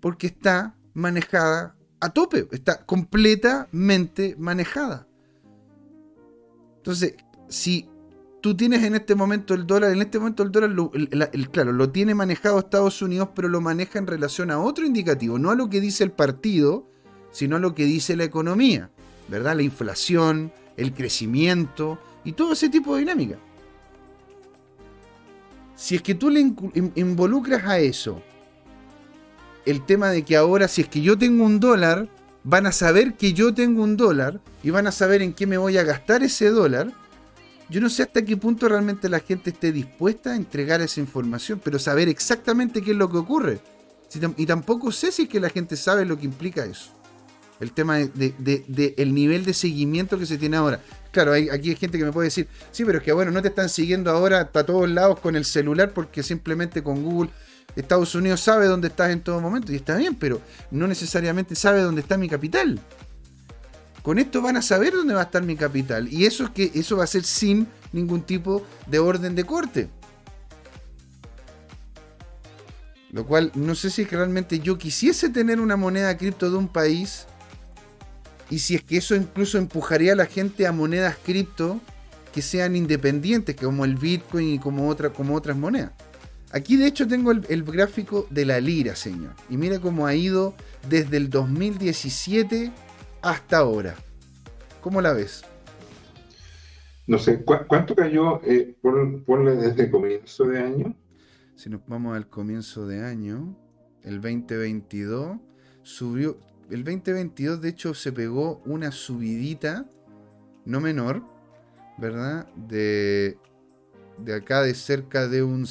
Porque está manejada a tope, está completamente manejada. Entonces, si tú tienes en este momento el dólar, en este momento el dólar, claro, lo tiene manejado Estados Unidos, pero lo maneja en relación a otro indicativo, no a lo que dice el partido, sino a lo que dice la economía, ¿verdad? La inflación, el crecimiento y todo ese tipo de dinámica. Si es que tú le involucras a eso el tema de que ahora si es que yo tengo un dólar, van a saber que yo tengo un dólar y van a saber en qué me voy a gastar ese dólar. Yo no sé hasta qué punto realmente la gente esté dispuesta a entregar esa información, pero saber exactamente qué es lo que ocurre. Y tampoco sé si es que la gente sabe lo que implica eso. El tema de, el nivel de seguimiento que se tiene ahora. Claro, hay, aquí hay gente que me puede decir, sí, pero es que bueno, no te están siguiendo ahora a todos lados con el celular porque simplemente con Google Estados Unidos sabe dónde estás en todo momento y está bien, pero no necesariamente sabe dónde está mi capital. Con esto van a saber dónde va a estar mi capital y eso es que eso va a ser sin ningún tipo de orden de corte. Lo cual no sé si es que realmente yo quisiese tener una moneda cripto de un país y si es que eso incluso empujaría a la gente a monedas cripto que sean independientes, como el Bitcoin y como, como otras monedas. Aquí de hecho tengo el, gráfico de la lira, señor. Y mira cómo ha ido desde el 2017 hasta ahora. ¿Cómo la ves? No sé, ¿cuánto cayó? Eh, ponle desde el comienzo de año. Si nos vamos al comienzo de año, el 2022 subió. El 2022 de hecho se pegó una subidita, no menor, ¿verdad? De de acá de cerca de un,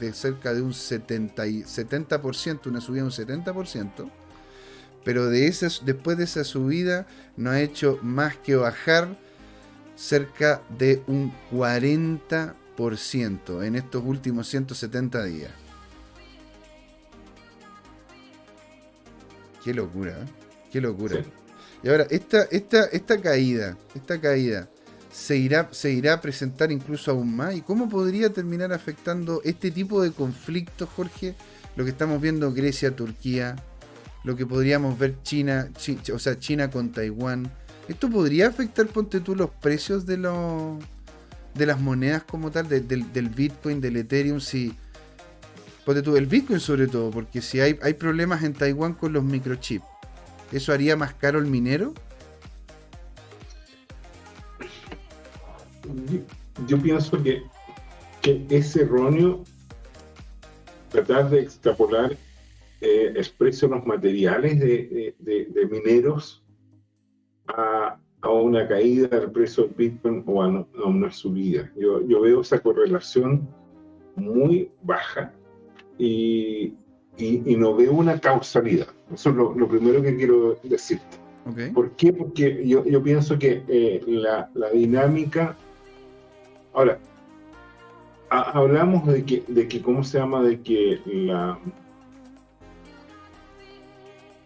de cerca de un 70, 70%, una subida de un 70%, pero de esas, después de esa subida no ha hecho más que bajar cerca de un 40% en estos últimos 170 días. Qué locura, ¿eh? qué locura. Y ahora, esta, esta, esta caída, esta caída, se irá, se irá a presentar incluso aún más? ¿Y cómo podría terminar afectando este tipo de conflictos, Jorge? Lo que estamos viendo Grecia, Turquía, lo que podríamos ver China, o sea, China con Taiwán. ¿Esto podría afectar, ponte tú, los precios de los de las monedas como tal, del, Bitcoin, del Ethereum, si ponte tú, el Bitcoin sobre todo, porque si hay, hay problemas en Taiwán con los microchips, ¿eso haría más caro el minero? yo, pienso que, es erróneo tratar de extrapolar eh, de los materiales de, mineros a, una caída del precio del Bitcoin o a, una subida. Yo, veo esa correlación muy baja y, no veo una causalidad. Eso es lo, primero que quiero decirte. ¿Por qué? Porque yo, pienso que eh, la, la, dinámica Ahora, hablamos de que, de que, ¿cómo se llama? De que la...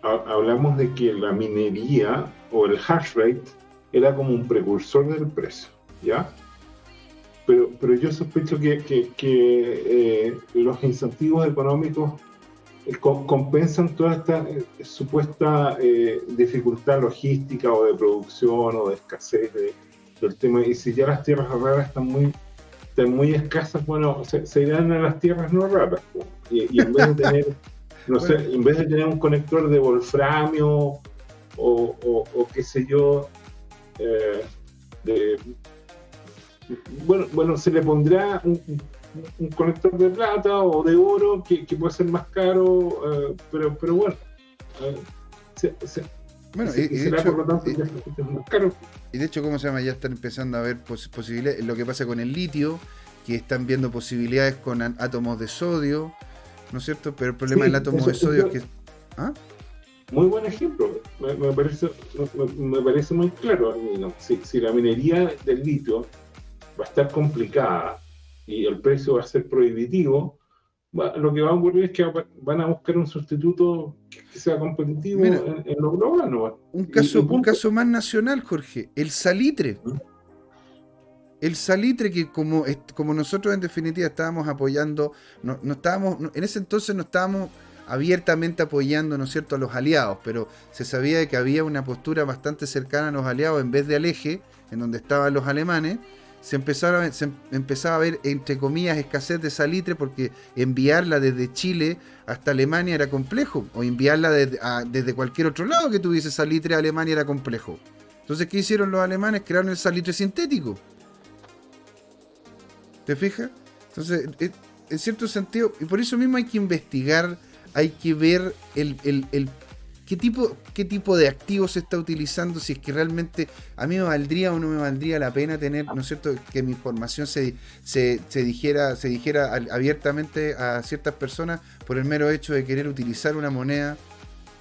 hablamos de que la minería o el hash rate era como un precursor del precio, ¿ya? Pero, pero yo sospecho que, eh, los incentivos económicos eh, compensan toda esta eh, supuesta dificultad logística o de producción o de escasez de, el tema. Y si ya las tierras raras están muy, están muy escasas, bueno, se, irán a las tierras no raras. Y, en vez de tener, no sé, en vez de tener un conector de wolframio o, o, qué sé yo, eh, de, bueno, bueno, se le pondrá un, conector de plata o de oro que, puede ser más caro, eh, pero, pero bueno, eh, se, bueno, y, de hecho, ¿cómo se llama? Ya están empezando a ver posibilidades. Lo que pasa con el litio, que están viendo posibilidades con átomos de sodio, ¿no es cierto? Pero el problema del átomo de sodio es que. ¿Ah? Muy buen ejemplo. Me, parece, me, parece muy claro. Si, si la minería del litio va a estar complicada y el precio va a ser prohibitivo, lo que va a ocurrir es que van a buscar un sustituto que sea competitivo en, lo global. Un, caso, un caso más nacional, Jorge, el salitre. ¿Mm? El salitre que como, nosotros en definitiva estábamos apoyando, no, estábamos, en ese entonces no estábamos abiertamente apoyando, ¿no cierto?, a los aliados, pero se sabía que había una postura bastante cercana a los aliados en vez de al eje, en donde estaban los alemanes, se, empezaron, se empezaba a ver, entre comillas, escasez de salitre porque enviarla desde Chile hasta Alemania era complejo, o enviarla desde cualquier otro lado que tuviese salitre a Alemania era complejo. Entonces, ¿qué hicieron los alemanes? Crearon el salitre sintético. ¿Te fijas? Entonces, en cierto sentido, y por eso mismo hay que investigar hay que ver el, el, qué, tipo, qué tipo de activos se está utilizando, si es que realmente a mí me valdría o no me valdría la pena tener, ¿no es cierto?, que mi información se, se, dijera, se dijera abiertamente a ciertas personas por el mero hecho de querer utilizar una moneda,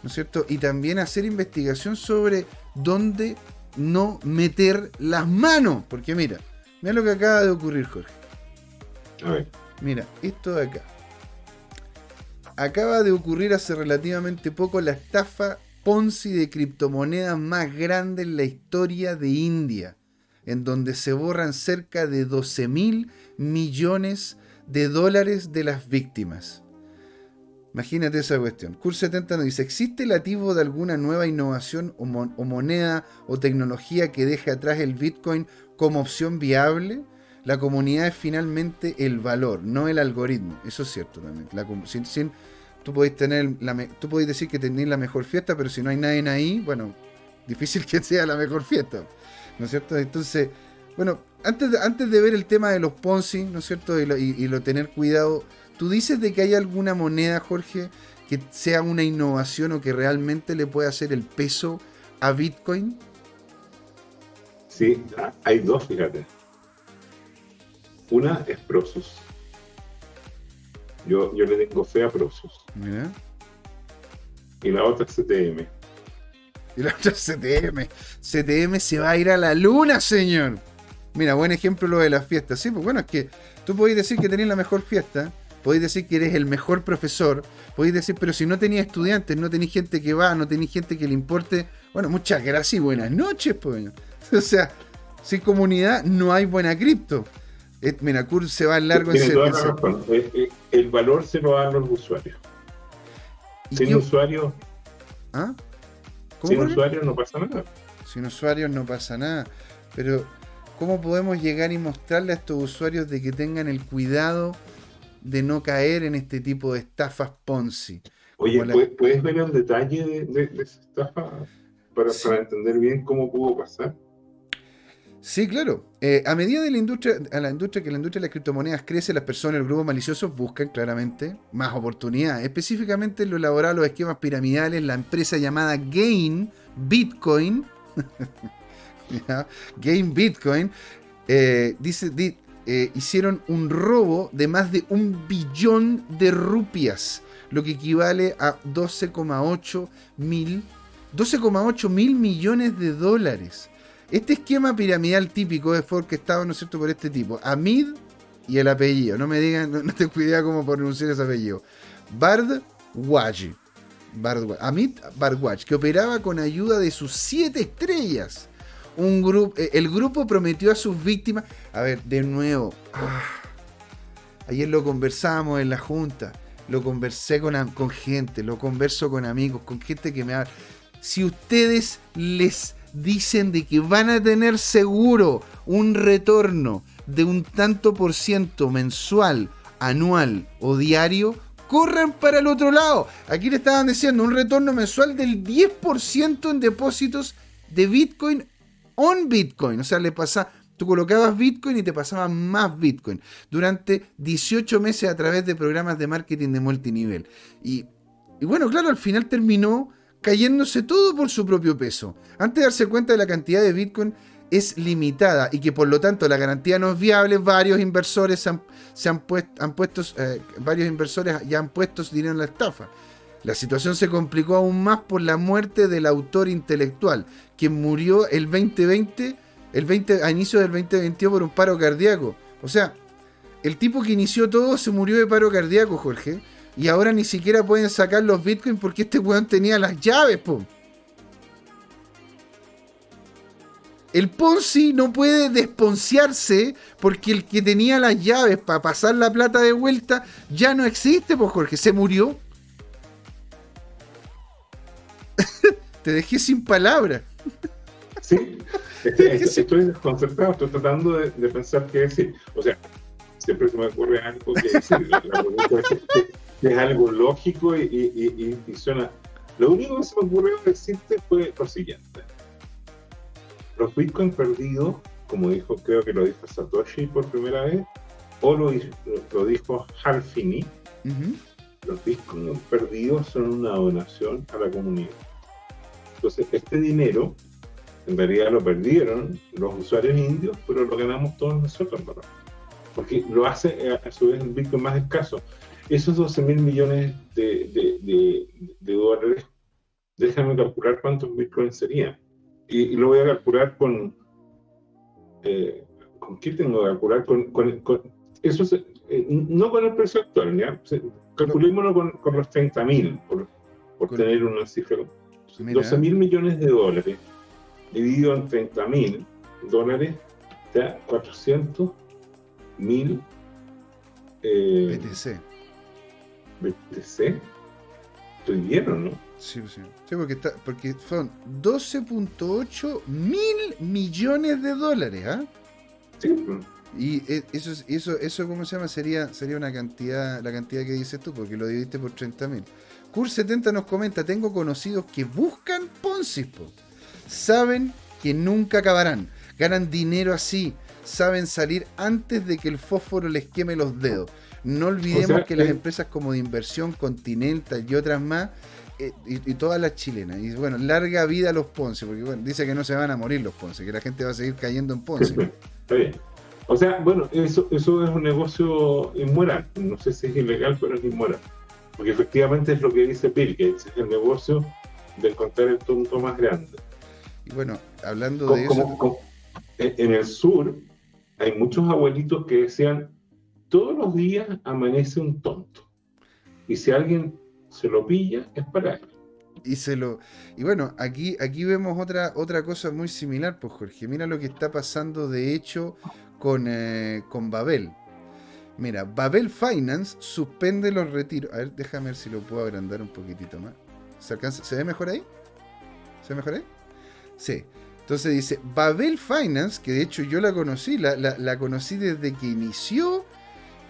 ¿no es cierto? Y también hacer investigación sobre dónde no meter las manos, porque mira, mira lo que acaba de ocurrir, Jorge. Mira, esto de acá acaba de ocurrir hace relativamente poco la estafa Ponzi de criptomonedas más grande en la historia de India, en donde se borran cerca de 12 mil millones de dólares de las víctimas. Imagínate esa cuestión. Cur 70 nos dice, ¿existe el atisbo de alguna nueva innovación o, o, moneda o tecnología que deje atrás el Bitcoin como opción viable? La comunidad es finalmente el valor, no el algoritmo. Eso es cierto también. La, sin, tú podéis tener tú podéis decir que tenéis la mejor fiesta, pero si no hay nadie ahí, bueno, difícil que sea la mejor fiesta. ¿No es cierto? Entonces, bueno, antes de, antes de ver el tema de los Ponzi, ¿no es cierto? Y lo tener cuidado, tú dices de que hay alguna moneda, Jorge, que sea una innovación o que realmente le pueda hacer el peso a Bitcoin. Sí, hay dos, fíjate. Una es Prosus. Yo, yo le tengo fe a Prosus. Y la otra es CTM. Y la otra es CTM. CTM se va a ir a la luna, señor. Mira, buen ejemplo lo de las fiestas. Sí, pues bueno, es que tú podéis decir que tenés la mejor fiesta, podéis decir que eres el mejor profesor, podéis decir, pero si no tenías estudiantes, no tenéis gente que va, no tenéis gente que le importe, bueno, muchas gracias y buenas noches, pues. O sea, sin comunidad no hay buena cripto. Menacur se va largo en eh, eh, El valor se lo dan los usuarios. Sin usuarios. ¿Ah? Sin usuarios no pasa nada. Sin usuarios no pasa nada. Pero, ¿cómo podemos llegar y mostrarle a estos usuarios de que tengan el cuidado de no caer en este tipo de estafas Ponzi? Oye, ¿puedes ver el detalle de, esa estafa para, para entender bien cómo pudo pasar? Sí, claro. Eh, a medida de la industria, a la industria que la industria de las criptomonedas crece, las personas, los grupos maliciosos buscan claramente más oportunidades. Específicamente en lo laboral, los esquemas piramidales, la empresa llamada Gain Bitcoin, Gain Bitcoin, eh, dice, eh, hicieron un robo de más de un billón de rupias, lo que equivale a 12,8 mil, 12,8 mil millones de dólares. Este esquema piramidal típico es orquestado, ¿no es cierto?, por este tipo. Amid y el apellido. No me digan, no, tengo idea cómo pronunciar ese apellido. Bard Waj. Amid Bardwaj, que operaba con ayuda de sus siete estrellas. Un eh, el grupo prometió a sus víctimas. A ver, de nuevo. Ah, ayer lo conversamos en la junta. Lo conversé con, con gente, lo converso con amigos, con gente que me habla. Si ustedes les dicen de que van a tener seguro un retorno de un tanto por ciento mensual, anual o diario, corran para el otro lado. Aquí le estaban diciendo un retorno mensual del 10% en depósitos de Bitcoin on Bitcoin. O sea, le pasa, tú colocabas Bitcoin y te pasaban más Bitcoin durante 18 meses a través de programas de marketing de multinivel. Y, y bueno, claro, al final terminó cayéndose todo por su propio peso. Antes de darse cuenta de la cantidad de Bitcoin es limitada y que por lo tanto la garantía no es viable, varios inversores han, se han, puesto, eh, varios inversores ya han puesto dinero en la estafa. La situación se complicó aún más por la muerte del autor intelectual, quien murió el 2020, el 20, a inicio del 2021 por un paro cardíaco. O sea, el tipo que inició todo se murió de paro cardíaco, Jorge. Y ahora ni siquiera pueden sacar los bitcoins porque este weón tenía las llaves, po. El Ponzi no puede desponciarse porque el que tenía las llaves para pasar la plata de vuelta ya no existe, pues Jorge, se murió. Te dejé sin palabras. Sí, estoy, desconcertado, estoy tratando de, pensar qué decir. O sea, siempre se me ocurre algo que decir. La, es algo lógico y, suena. Lo único que se me ocurrió decirte fue lo siguiente. Los bitcoins perdidos, como dijo, creo que lo dijo Satoshi por primera vez, o lo, lo dijo Halfini, los bitcoins perdidos son una donación a la comunidad. Entonces, este dinero, en realidad lo perdieron los usuarios indios, pero lo ganamos todos nosotros, ¿verdad? Porque lo hace eh, a su vez el bitcoin más escaso. Esos 12 mil millones de, dólares, déjame calcular cuántos bitcoins serían. Y, lo voy a calcular con... Eh, ¿Con qué tengo que calcular? Con, eso eh, no con el precio actual, ¿ya? calculémoslo con, los 30 mil, por, tener una cifra. 12 mil millones de dólares dividido en 30 mil dólares da 400 mil eh, BTC. BTC. Estoy bien, ¿o no? Sí, sí. sí porque, está, porque son 12.8 mil millones de dólares, ¿ah? Sí. Pues. Y e, eso, eso, eso ¿cómo se llama? Sería, sería una cantidad, la cantidad que dices tú, porque lo dividiste por 30 mil. Cur70 nos comenta, tengo conocidos que buscan Ponzi, saben que nunca acabarán, ganan dinero así, saben salir antes de que el fósforo les queme los dedos. No olvidemos que las eh, empresas como de inversión, Continental y otras más, eh, y, todas las chilenas, y bueno, larga vida a los Ponzi, porque bueno, dice que no se van a morir los Ponzi, que la gente va a seguir cayendo en Ponzi. Está bien. O sea, bueno, eso, eso es un negocio inmoral. No sé si es ilegal, pero es inmoral. Porque efectivamente es lo que dice Bill Gates, es el negocio de encontrar el tonto más grande. Y bueno, hablando de eso... en el sur hay muchos abuelitos que decían, todos los días amanece un tonto. Y si alguien se lo pilla, es para él. Y se lo. Y bueno, aquí, aquí vemos otra, otra cosa muy similar, pues Jorge. Mira lo que está pasando de hecho con, eh, con Babel. Mira, Babel Finance suspende los retiros. A ver, déjame ver si lo puedo agrandar un poquitito más. ¿Se, alcanza? ¿Se ve mejor ahí? ¿Se ve mejor ahí? Sí. Entonces dice, Babel Finance, que de hecho yo la conocí, la, la, conocí desde que inició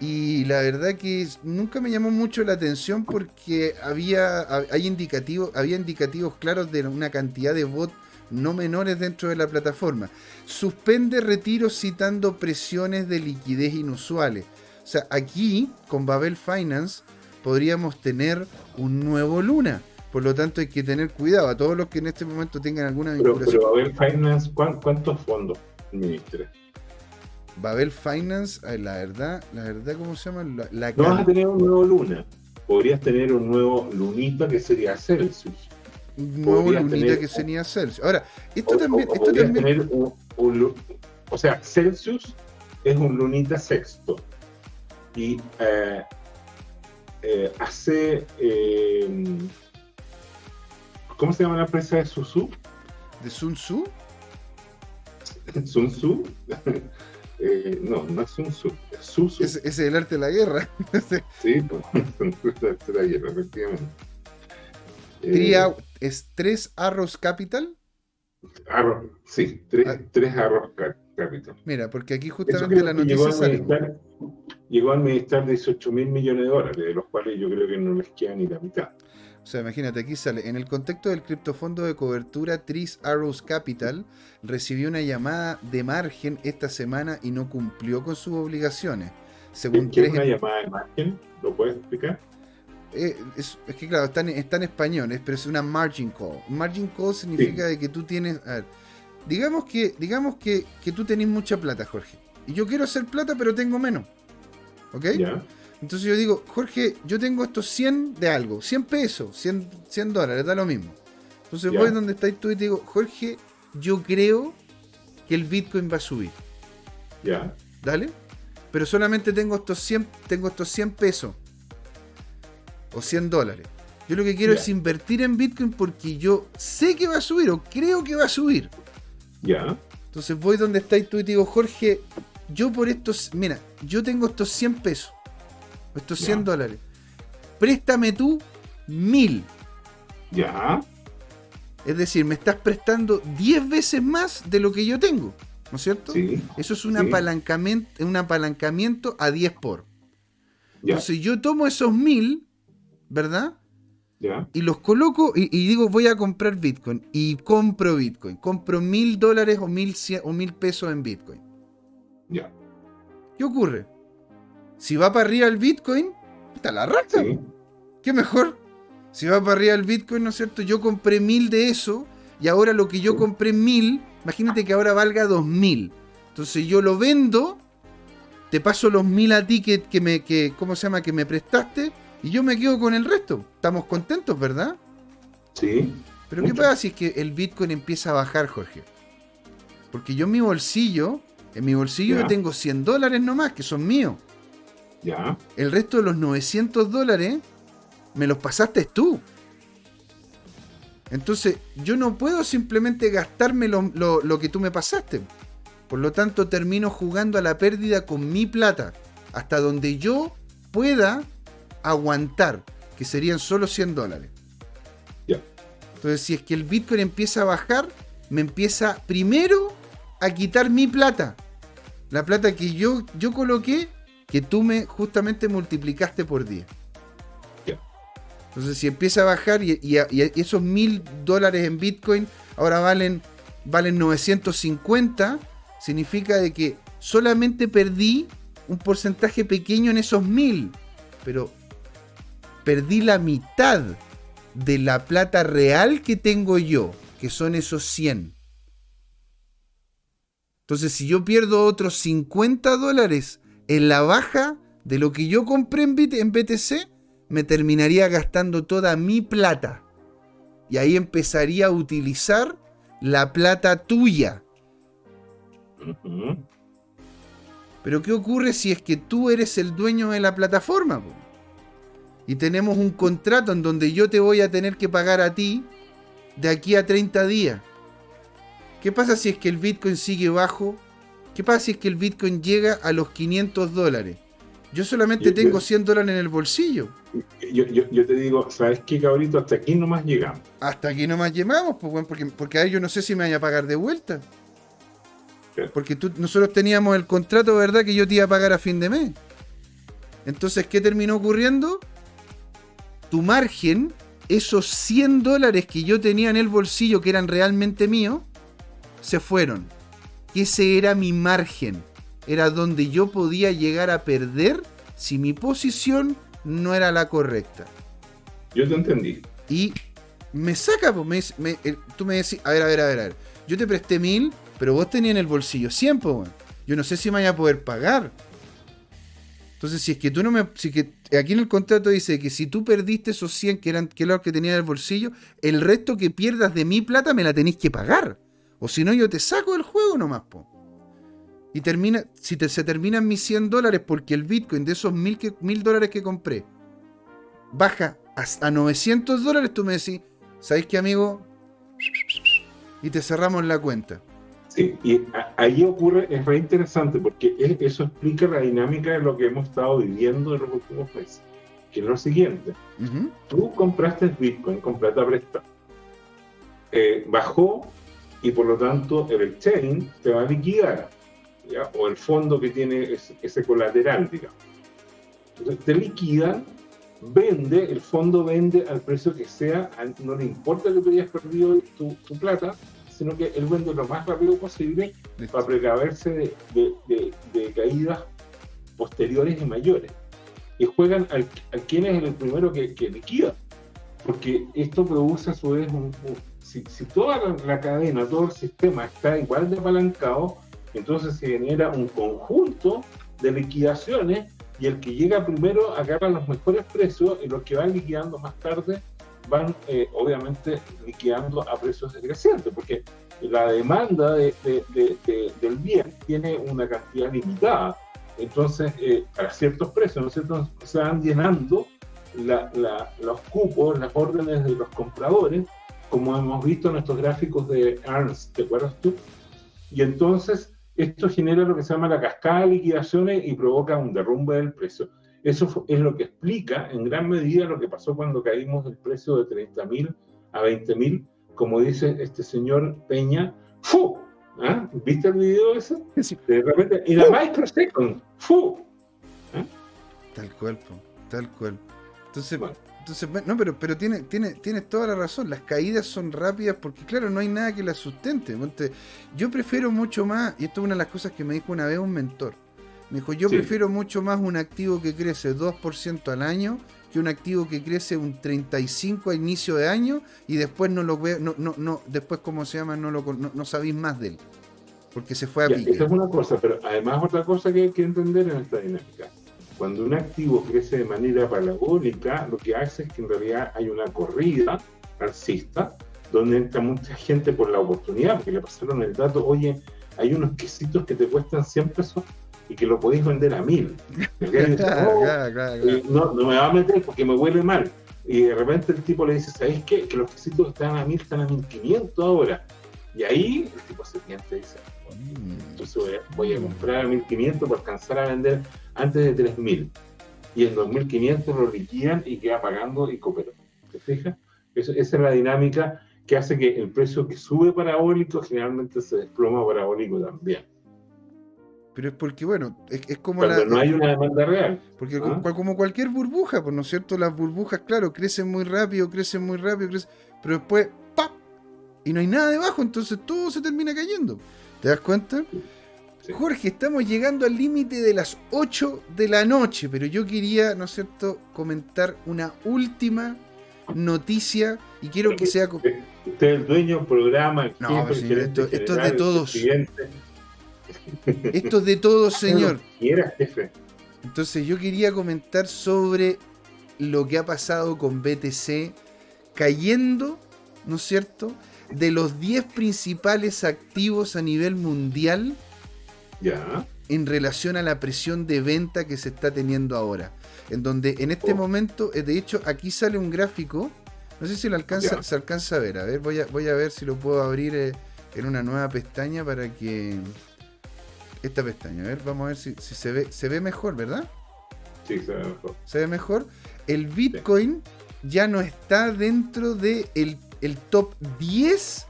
y la verdad que nunca me llamó mucho la atención porque había, hay indicativos, había indicativos claros de una cantidad de bots no menores dentro de la plataforma. Suspende retiros citando presiones de liquidez inusuales. O sea, aquí con Babel Finance podríamos tener un nuevo Luna. Por lo tanto, hay que tener cuidado a todos los que en este momento tengan alguna vinculación. Pero, Babel Finance, ¿cuántos fondos administra? Babel Finance, la verdad, la verdad, ¿cómo se llama? no vas a tener un nuevo Luna. Podrías tener un nuevo Lunita que sería Celsius nuevo lunita que sería Celsius. Ahora, esto también. esto también... o sea, Celsius es un lunita sexto. Y eh, eh, hace. Eh, ¿Cómo se llama la empresa de Susu? ¿De Sun Tzu? Sun Tzu. No, no es Sun Tzu, es Susu. Ese es el arte de la guerra. sí, pues, el arte de la guerra, efectivamente. Eh, ¿Es tres Arrows Capital? sí, tres, ah. Arrows Capital. Mira, porque aquí justamente la noticia llegó a administrar 18 mil millones de dólares, de los cuales yo creo que no les queda ni la mitad. O sea, imagínate, aquí sale, en el contexto del criptofondo de cobertura Tris Arrows Capital, recibió una llamada de margen esta semana y no cumplió con sus obligaciones. Según ¿Qué es una llamada de margen? ¿Lo puedes explicar? Eh, es, que claro, está en, español, pero es una margin call. Margin call significa de que tú tienes. A ver, digamos que, digamos que, tú tenés mucha plata, Jorge. Y yo quiero hacer plata, pero tengo menos. ¿Ok? Entonces yo digo, Jorge, yo tengo estos 100 de algo, 100 pesos, 100, 100 dólares, da lo mismo. Entonces voy donde estáis tú y te digo, Jorge, yo creo que el Bitcoin va a subir. Ya. Dale. Pero solamente tengo estos 100, tengo estos 100 pesos o 100 dólares. Yo lo que quiero es invertir en Bitcoin porque yo sé que va a subir o creo que va a subir. Ya. Entonces voy donde estáis tú y te digo, Jorge, yo por estos, mira, yo tengo estos 100 pesos, estos 100 dólares. Préstame tú mil. Ya. Es decir, me estás prestando 10 veces más de lo que yo tengo. ¿No es cierto? Sí, Eso es un, apalancamiento, un apalancamiento a 10 por. Entonces yo tomo esos mil ¿verdad? Y los coloco y, digo, voy a comprar Bitcoin. Y compro Bitcoin. Compro mil dólares o mil, o mil pesos en Bitcoin. Ya. ¿Qué ocurre? Si va para arriba el Bitcoin, está la racha. ¿Qué mejor? Si va para arriba el Bitcoin, ¿no es cierto? Yo compré mil de eso y ahora lo que yo compré mil, imagínate que ahora valga dos mil. Entonces yo lo vendo, te paso los mil a ti que, que me, que, ¿cómo se llama? Que me prestaste y yo me quedo con el resto. Estamos contentos, ¿verdad? Sí. Pero ¿qué pasa si es que el Bitcoin empieza a bajar, Jorge? Porque yo en mi bolsillo, en mi bolsillo yo tengo 100 dólares nomás, que son míos. Ya. El resto de los 900 dólares me los pasaste tú. Entonces, yo no puedo simplemente gastarme lo, que tú me pasaste. Por lo tanto, termino jugando a la pérdida con mi plata. Hasta donde yo pueda aguantar. Que serían solo 100 dólares. Entonces, si es que el Bitcoin empieza a bajar, me empieza primero a quitar mi plata. La plata que yo, yo coloqué, que tú me justamente multiplicaste por 10. Entonces, si empieza a bajar y, esos mil dólares en Bitcoin ahora valen, valen 950, significa de que solamente perdí un porcentaje pequeño en esos mil, pero perdí la mitad de la plata real que tengo yo, que son esos 100. Entonces, si yo pierdo otros 50 dólares en la baja de lo que yo compré en BTC, me terminaría gastando toda mi plata. Y ahí empezaría a utilizar la plata tuya. Pero ¿qué ocurre si es que tú eres el dueño de la plataforma? Y tenemos un contrato en donde yo te voy a tener que pagar a ti de aquí a 30 días. ¿Qué pasa si es que el Bitcoin sigue bajo? ¿Qué pasa si es que el Bitcoin llega a los 500 dólares? Yo solamente tengo 100 dólares en el bolsillo. Yo, te digo, ¿sabes qué, cabrito? Hasta aquí nomás llegamos. Hasta aquí nomás llegamos, pues, bueno, porque, porque ahí yo no sé si me vaya a pagar de vuelta. Porque tú, nosotros teníamos el contrato, ¿verdad? Que yo te iba a pagar a fin de mes. Entonces, ¿qué terminó ocurriendo? Tu margen, esos 100 dólares que yo tenía en el bolsillo, que eran realmente míos, se fueron. Ese era mi margen era donde yo podía llegar a perder si mi posición no era la correcta. Yo te entendí. Y me saca, pues, me, tú me decís, a ver, a ver, a ver, a ver. Yo te presté mil, pero vos tenías en el bolsillo 100, pues, Yo no sé si me voy a poder pagar. Entonces, si es que tú no me. Si que, aquí en el contrato dice que si tú perdiste esos 100 que eran que lo que tenía en el bolsillo, el resto que pierdas de mi plata me la tenéis que pagar. O si no, yo te saco del juego nomás, po y termina, si te, se terminan mis 100 dólares porque el Bitcoin de esos 1000 mil dólares que compré baja hasta 900 dólares, tú me decís, ¿sabéis qué, amigo? Y te cerramos la cuenta. Sí, y ahí ocurre, es re interesante porque eso explica la dinámica de lo que hemos estado viviendo en los últimos meses. Que es lo siguiente: tú compraste Bitcoin con plata prestada, eh, bajó y por lo tanto el exchange te va a liquidar o el fondo que tiene ese, colateral, digamos. Entonces te liquidan, vende, el fondo vende al precio que sea, no le importa que tú hayas perdido tu, plata, sino que él vende lo más rápido posible para precaverse de, caídas posteriores y mayores. Y juegan al, a quién es el primero que, liquida. Porque esto produce a su vez un, si, toda la, cadena, todo el sistema está igual de apalancado, entonces se genera un conjunto de liquidaciones y el que llega primero agarra los mejores precios y los que van liquidando más tarde van eh, obviamente liquidando a precios decrecientes, porque la demanda de, del bien tiene una cantidad limitada. Entonces, eh, a ciertos precios, ¿no es cierto? Se van llenando los cupos, las órdenes de los compradores, como hemos visto en estos gráficos de Ernst, ¿te acuerdas tú? Y entonces esto genera lo que se llama la cascada de liquidaciones y provoca un derrumbe del precio. Eso es lo que explica en gran medida lo que pasó cuando caímos del precio de 30.000 a 20.000, como dice este señor Peña, ¡fu! ¿Ah? ¿Viste el video ese? De repente, en la microsecond, ¡fu! ¿Ah? Tal cuerpo, tal cuerpo. Entonces, entonces, no, pero, pero tiene, tiene, tienes toda la razón. Las caídas son rápidas porque, claro, no hay nada que las sustente. Yo prefiero mucho más, y esto es una de las cosas que me dijo una vez un mentor. Me dijo, yo prefiero mucho más un activo que crece 2% al año que un activo que crece un 35 a inicio de año y después no lo veo, no, no, no, después como se llama, no lo no, sabéis más de él. Porque se fue a pique. Es una cosa, pero además otra cosa que hay que entender en esta dinámica. Cuando un activo crece de manera parabólica, lo que hace es que en realidad hay una corrida alcista donde entra mucha gente por la oportunidad, porque le pasaron el dato, oye, hay unos quesitos que te cuestan 100 pesos y que lo podéis vender a mil. Oh, no, no me va a meter porque me huele mal. Y de repente el tipo le dice, ¿sabéis qué? Que los quesitos están a mil, están a 1500 ahora. Y ahí el tipo se piensa y dice, mm. entonces voy a, comprar a 1500 para alcanzar a vender antes de 3000. Y en 2500 lo liquidan y queda pagando y cooperó. ¿Te fijas? esa es la dinámica que hace que el precio que sube parabólico generalmente se desploma parabólico también. Pero es porque, bueno, es, como Cuando no hay una demanda real. Porque ¿Ah? como, cualquier burbuja, pues, ¿no es cierto? Las burbujas, claro, crecen muy rápido, crecen muy rápido, crecen, pero después, ¡pap! Y no hay nada debajo, entonces todo se termina cayendo. ¿Te das cuenta? Jorge, estamos llegando al límite de las 8 de la noche, pero yo quería, ¿no es cierto?, comentar una última noticia y quiero que sea... Usted es el dueño del programa, no, esto, esto es de todos. Esto es de todos, señor. Entonces yo quería comentar sobre lo que ha pasado con BTC cayendo, ¿no es cierto? De los 10 principales activos a nivel mundial. Ya. En relación a la presión de venta que se está teniendo ahora. En donde en este oh. momento, eh, de hecho, aquí sale un gráfico. No sé si lo alcanza, se alcanza a ver. A ver, voy a, voy a ver si lo puedo abrir eh, en una nueva pestaña para que esta pestaña. A ver, vamos a ver si, se ve se ve mejor, ¿verdad? Sí, se ve mejor. Se ve mejor. El Bitcoin ya no está dentro de el, top 10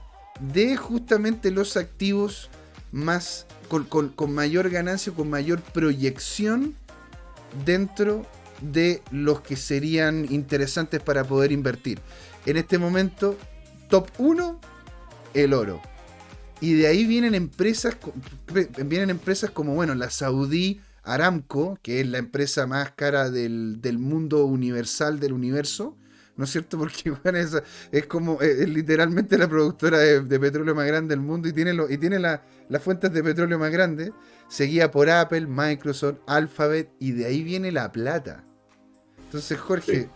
de justamente los activos más con, mayor ganancia, con mayor proyección dentro de los que serían interesantes para poder invertir. En este momento, top 1, el oro. Y de ahí vienen empresas, vienen empresas como, bueno, la Saudí Aramco, que es la empresa más cara del, mundo universal, del universo, ¿no es cierto? Porque bueno, es, es como, es, literalmente la productora de, petróleo más grande del mundo y tiene, lo, y tiene las fuentes de petróleo más grandes, seguida por Apple, Microsoft, Alphabet, y de ahí viene la plata. Entonces, Jorge,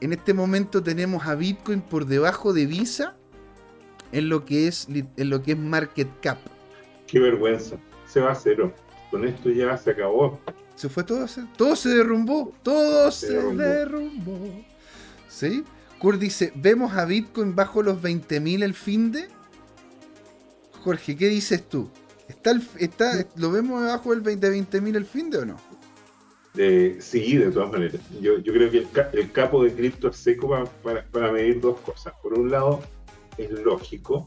en este momento tenemos a Bitcoin por debajo de Visa en lo que es, en lo que es market cap. Qué vergüenza. Se va a cero. Con esto ya se acabó. Se fue todo, todo se derrumbó, todo se, derrumbó. ¿Sí? Kurt dice, ¿vemos a Bitcoin bajo los 20.000 el fin de? Jorge, ¿qué dices tú? ¿Está, está, ¿Lo vemos bajo el 20.000 el fin de o no? sí, de todas maneras. Yo, yo creo que el, el capo de cripto es seco para, para medir dos cosas. Por un lado, es lógico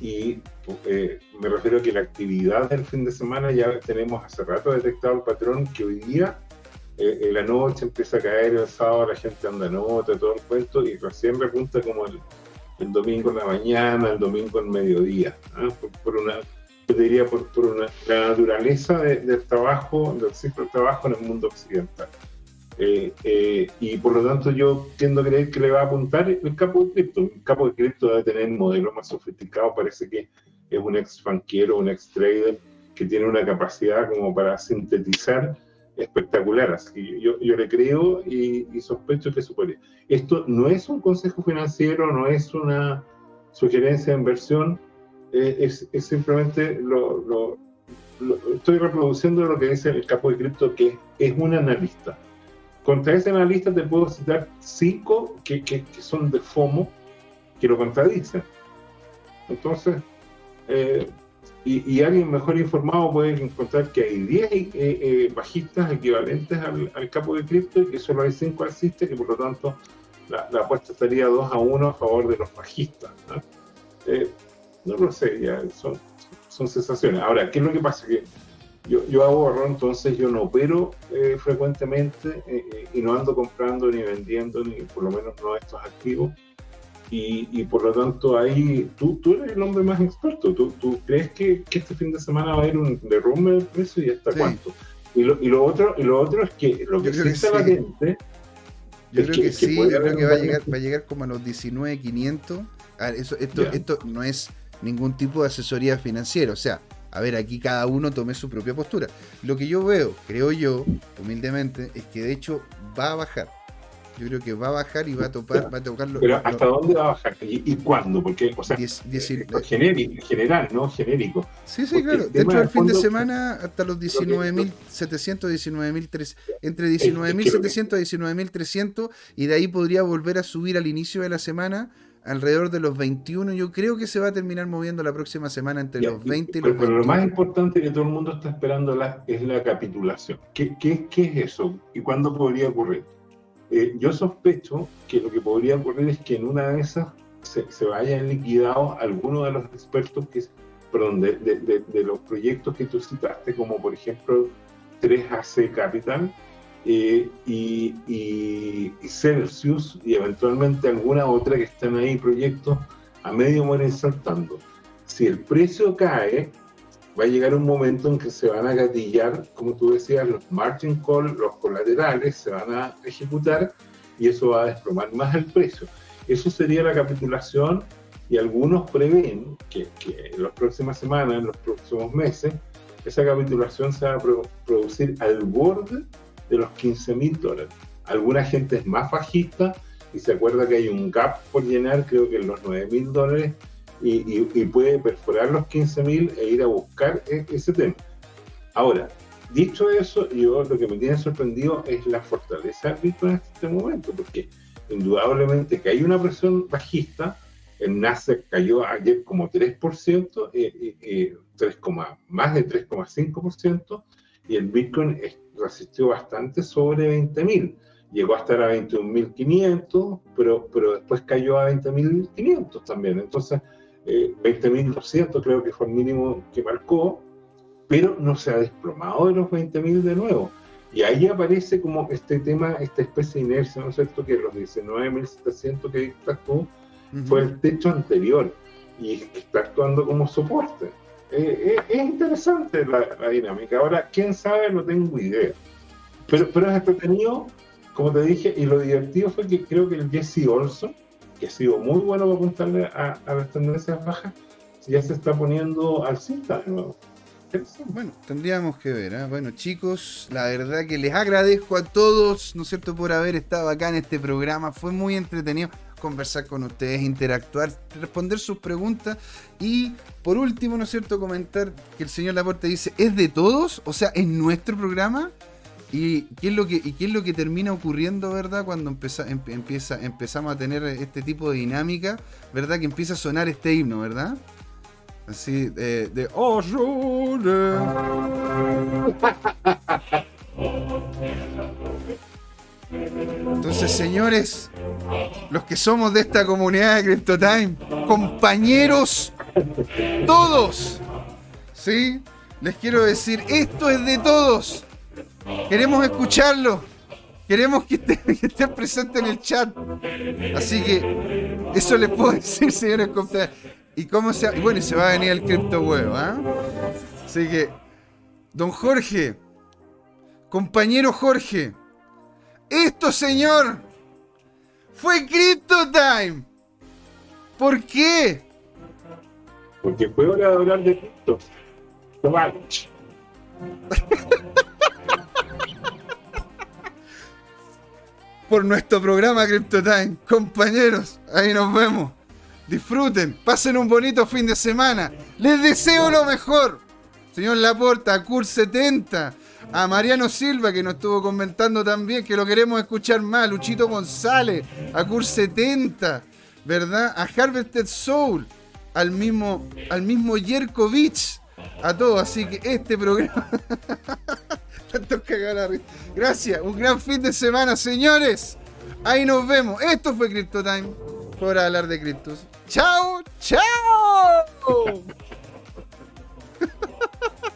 y eh, me refiero a que la actividad del fin de semana ya tenemos hace rato detectado el patrón que hoy día eh, en la noche empieza a caer, el sábado la gente anda nota, todo el cuento y recién repunta como el, domingo en la mañana, el domingo en mediodía, ¿ah? por, una, yo diría por, por una, la naturaleza del trabajo, del ciclo de trabajo en el mundo occidental. Eh, eh, y por lo tanto yo tiendo a creer que le va a apuntar el capo de cripto. El capo de cripto debe tener un modelo más sofisticado, parece que es un ex banquero, un ex trader que tiene una capacidad como para sintetizar espectacular. Así yo, yo le creo y, sospecho que supone. Esto no es un consejo financiero, no es una sugerencia de inversión, eh, es, es, simplemente lo, lo, estoy reproduciendo lo que dice el capo de cripto, que es un analista contra ese analista te puedo citar cinco que, que, son de FOMO que lo contradicen. Entonces, eh, y, alguien mejor informado puede encontrar que hay 10 eh, eh, bajistas equivalentes al, capo de cripto y que solo hay 5 alcistas y por lo tanto la, apuesta estaría 2 a 1 a favor de los bajistas. ¿no? lo sé, ya son, son sensaciones. Ahora, ¿qué es lo que pasa? Que yo, yo ahorro, entonces yo no opero eh, frecuentemente eh, eh, y no ando comprando ni vendiendo, ni por lo menos no estos activos. y, por lo tanto ahí tú, tú eres el hombre más experto. ¿Tú, tú crees que, este fin de semana va a haber un derrumbe de precio y hasta cuánto? Y lo, y lo, otro, y lo otro es que lo que sí está latente. Yo creo que, sí, yo creo que va a, llegar, va a llegar como a los 19.500. Eso, esto, esto no es ningún tipo de asesoría financiera. O sea, a ver, aquí cada uno tome su propia postura. Lo que yo veo, creo yo, humildemente, es que de hecho va a bajar. Yo creo que va a bajar y va a topar, va a tocar Pero ¿hasta dónde va a bajar? ¿Y, cuándo? Porque, o sea, eh, genérico, general, ¿no? Genérico. Sí, sí, claro. Dentro del fin de semana, hasta los 19.700, 19.300, entre 19.700 y 19.300, y de ahí podría volver a subir al inicio de la semana alrededor de los 21. Yo creo que se va a terminar moviendo la próxima semana entre los 20 y los pero, 21. Pero lo más importante que todo el mundo está esperando la, es la capitulación. ¿Qué, qué, qué es eso? ¿Y cuándo podría ocurrir? Eh, yo sospecho que lo que podría ocurrir es que en una de esas se, se vayan liquidado algunos de los expertos que, perdón, de, de, de, los proyectos que tú citaste, como por ejemplo 3AC Capital eh, y, y, Celsius y eventualmente alguna otra que están ahí proyectos a medio morir saltando. Si el precio cae, va a llegar un momento en que se van a gatillar, como tú decías, los margin call, los colaterales, se van a ejecutar y eso va a desplomar más el precio. Eso sería la capitulación y algunos prevén que, en las próximas semanas, en los próximos meses, esa capitulación se va a producir al borde de los 15 mil dólares. Alguna gente es más bajista y se acuerda que hay un gap por llenar, creo que en los 9 mil dólares y, puede perforar los 15.000 e ir a buscar e, ese tema. Ahora, dicho eso, yo lo que me tiene sorprendido es la fortaleza del Bitcoin en este momento, porque indudablemente que hay una presión bajista, el Nasdaq cayó ayer como 3%, eh, eh, 3, eh, más de 3,5%, y el Bitcoin resistió bastante sobre 20.000. Llegó a estar a 21.500, pero, pero después cayó a 20.500 también. Entonces, 20.200 eh, creo que fue el mínimo que marcó, pero no se ha desplomado de los 20.000 de nuevo. Y ahí aparece como este tema, esta especie de inercia, ¿no es cierto? Que los 19.700 que actuó fue el techo anterior y está actuando como soporte. Eh, eh, es interesante la, dinámica. Ahora, quién sabe, no tengo idea. Pero, pero es entretenido, como te dije, y lo divertido fue que creo que el Jesse Olson, que ha sido muy bueno para apuntarle a, las tendencias bajas, ya se está poniendo al cinta de nuevo. Bueno, tendríamos que ver. ¿eh? Bueno, chicos, la verdad que les agradezco a todos, ¿no es cierto?, por haber estado acá en este programa. Fue muy entretenido conversar con ustedes, interactuar, responder sus preguntas y, por último, ¿no es cierto?, comentar que el señor Laporte dice, ¿es de todos? O sea, ¿es nuestro programa? ¿Y qué es lo que, y qué es lo que termina ocurriendo, verdad? Cuando empieza, em, empezamos a tener este tipo de dinámica, ¿verdad? Que empieza a sonar este himno, ¿verdad? Así, de, de oh, Entonces, señores, los que somos de esta comunidad de CryptoTime, compañeros, todos, ¿sí? Les quiero decir, esto es de todos. Queremos escucharlo. Queremos que estén, presentes en el chat. Así que eso les puedo decir, señores Y cómo se y bueno, se va a venir el cripto huevo, ¿ah? Así que, don Jorge, compañero Jorge, esto, señor, fue Crypto Time. ¿Por qué? Porque fue hora de hablar de cripto. por nuestro programa CryptoTime. Compañeros, ahí nos vemos. Disfruten, pasen un bonito fin de semana. Les deseo lo mejor. Señor Laporta, Cur 70, a Mariano Silva, que nos estuvo comentando también, que lo queremos escuchar más, Luchito González, a Cur 70, ¿verdad? A Harvested Soul, al mismo, al mismo Jerkovich, a todos. Así que este programa. Gracias, un gran fin de semana, señores. Ahí nos vemos. Esto fue Crypto Time. Por hablar de criptos. ¡Chao! ¡Chao!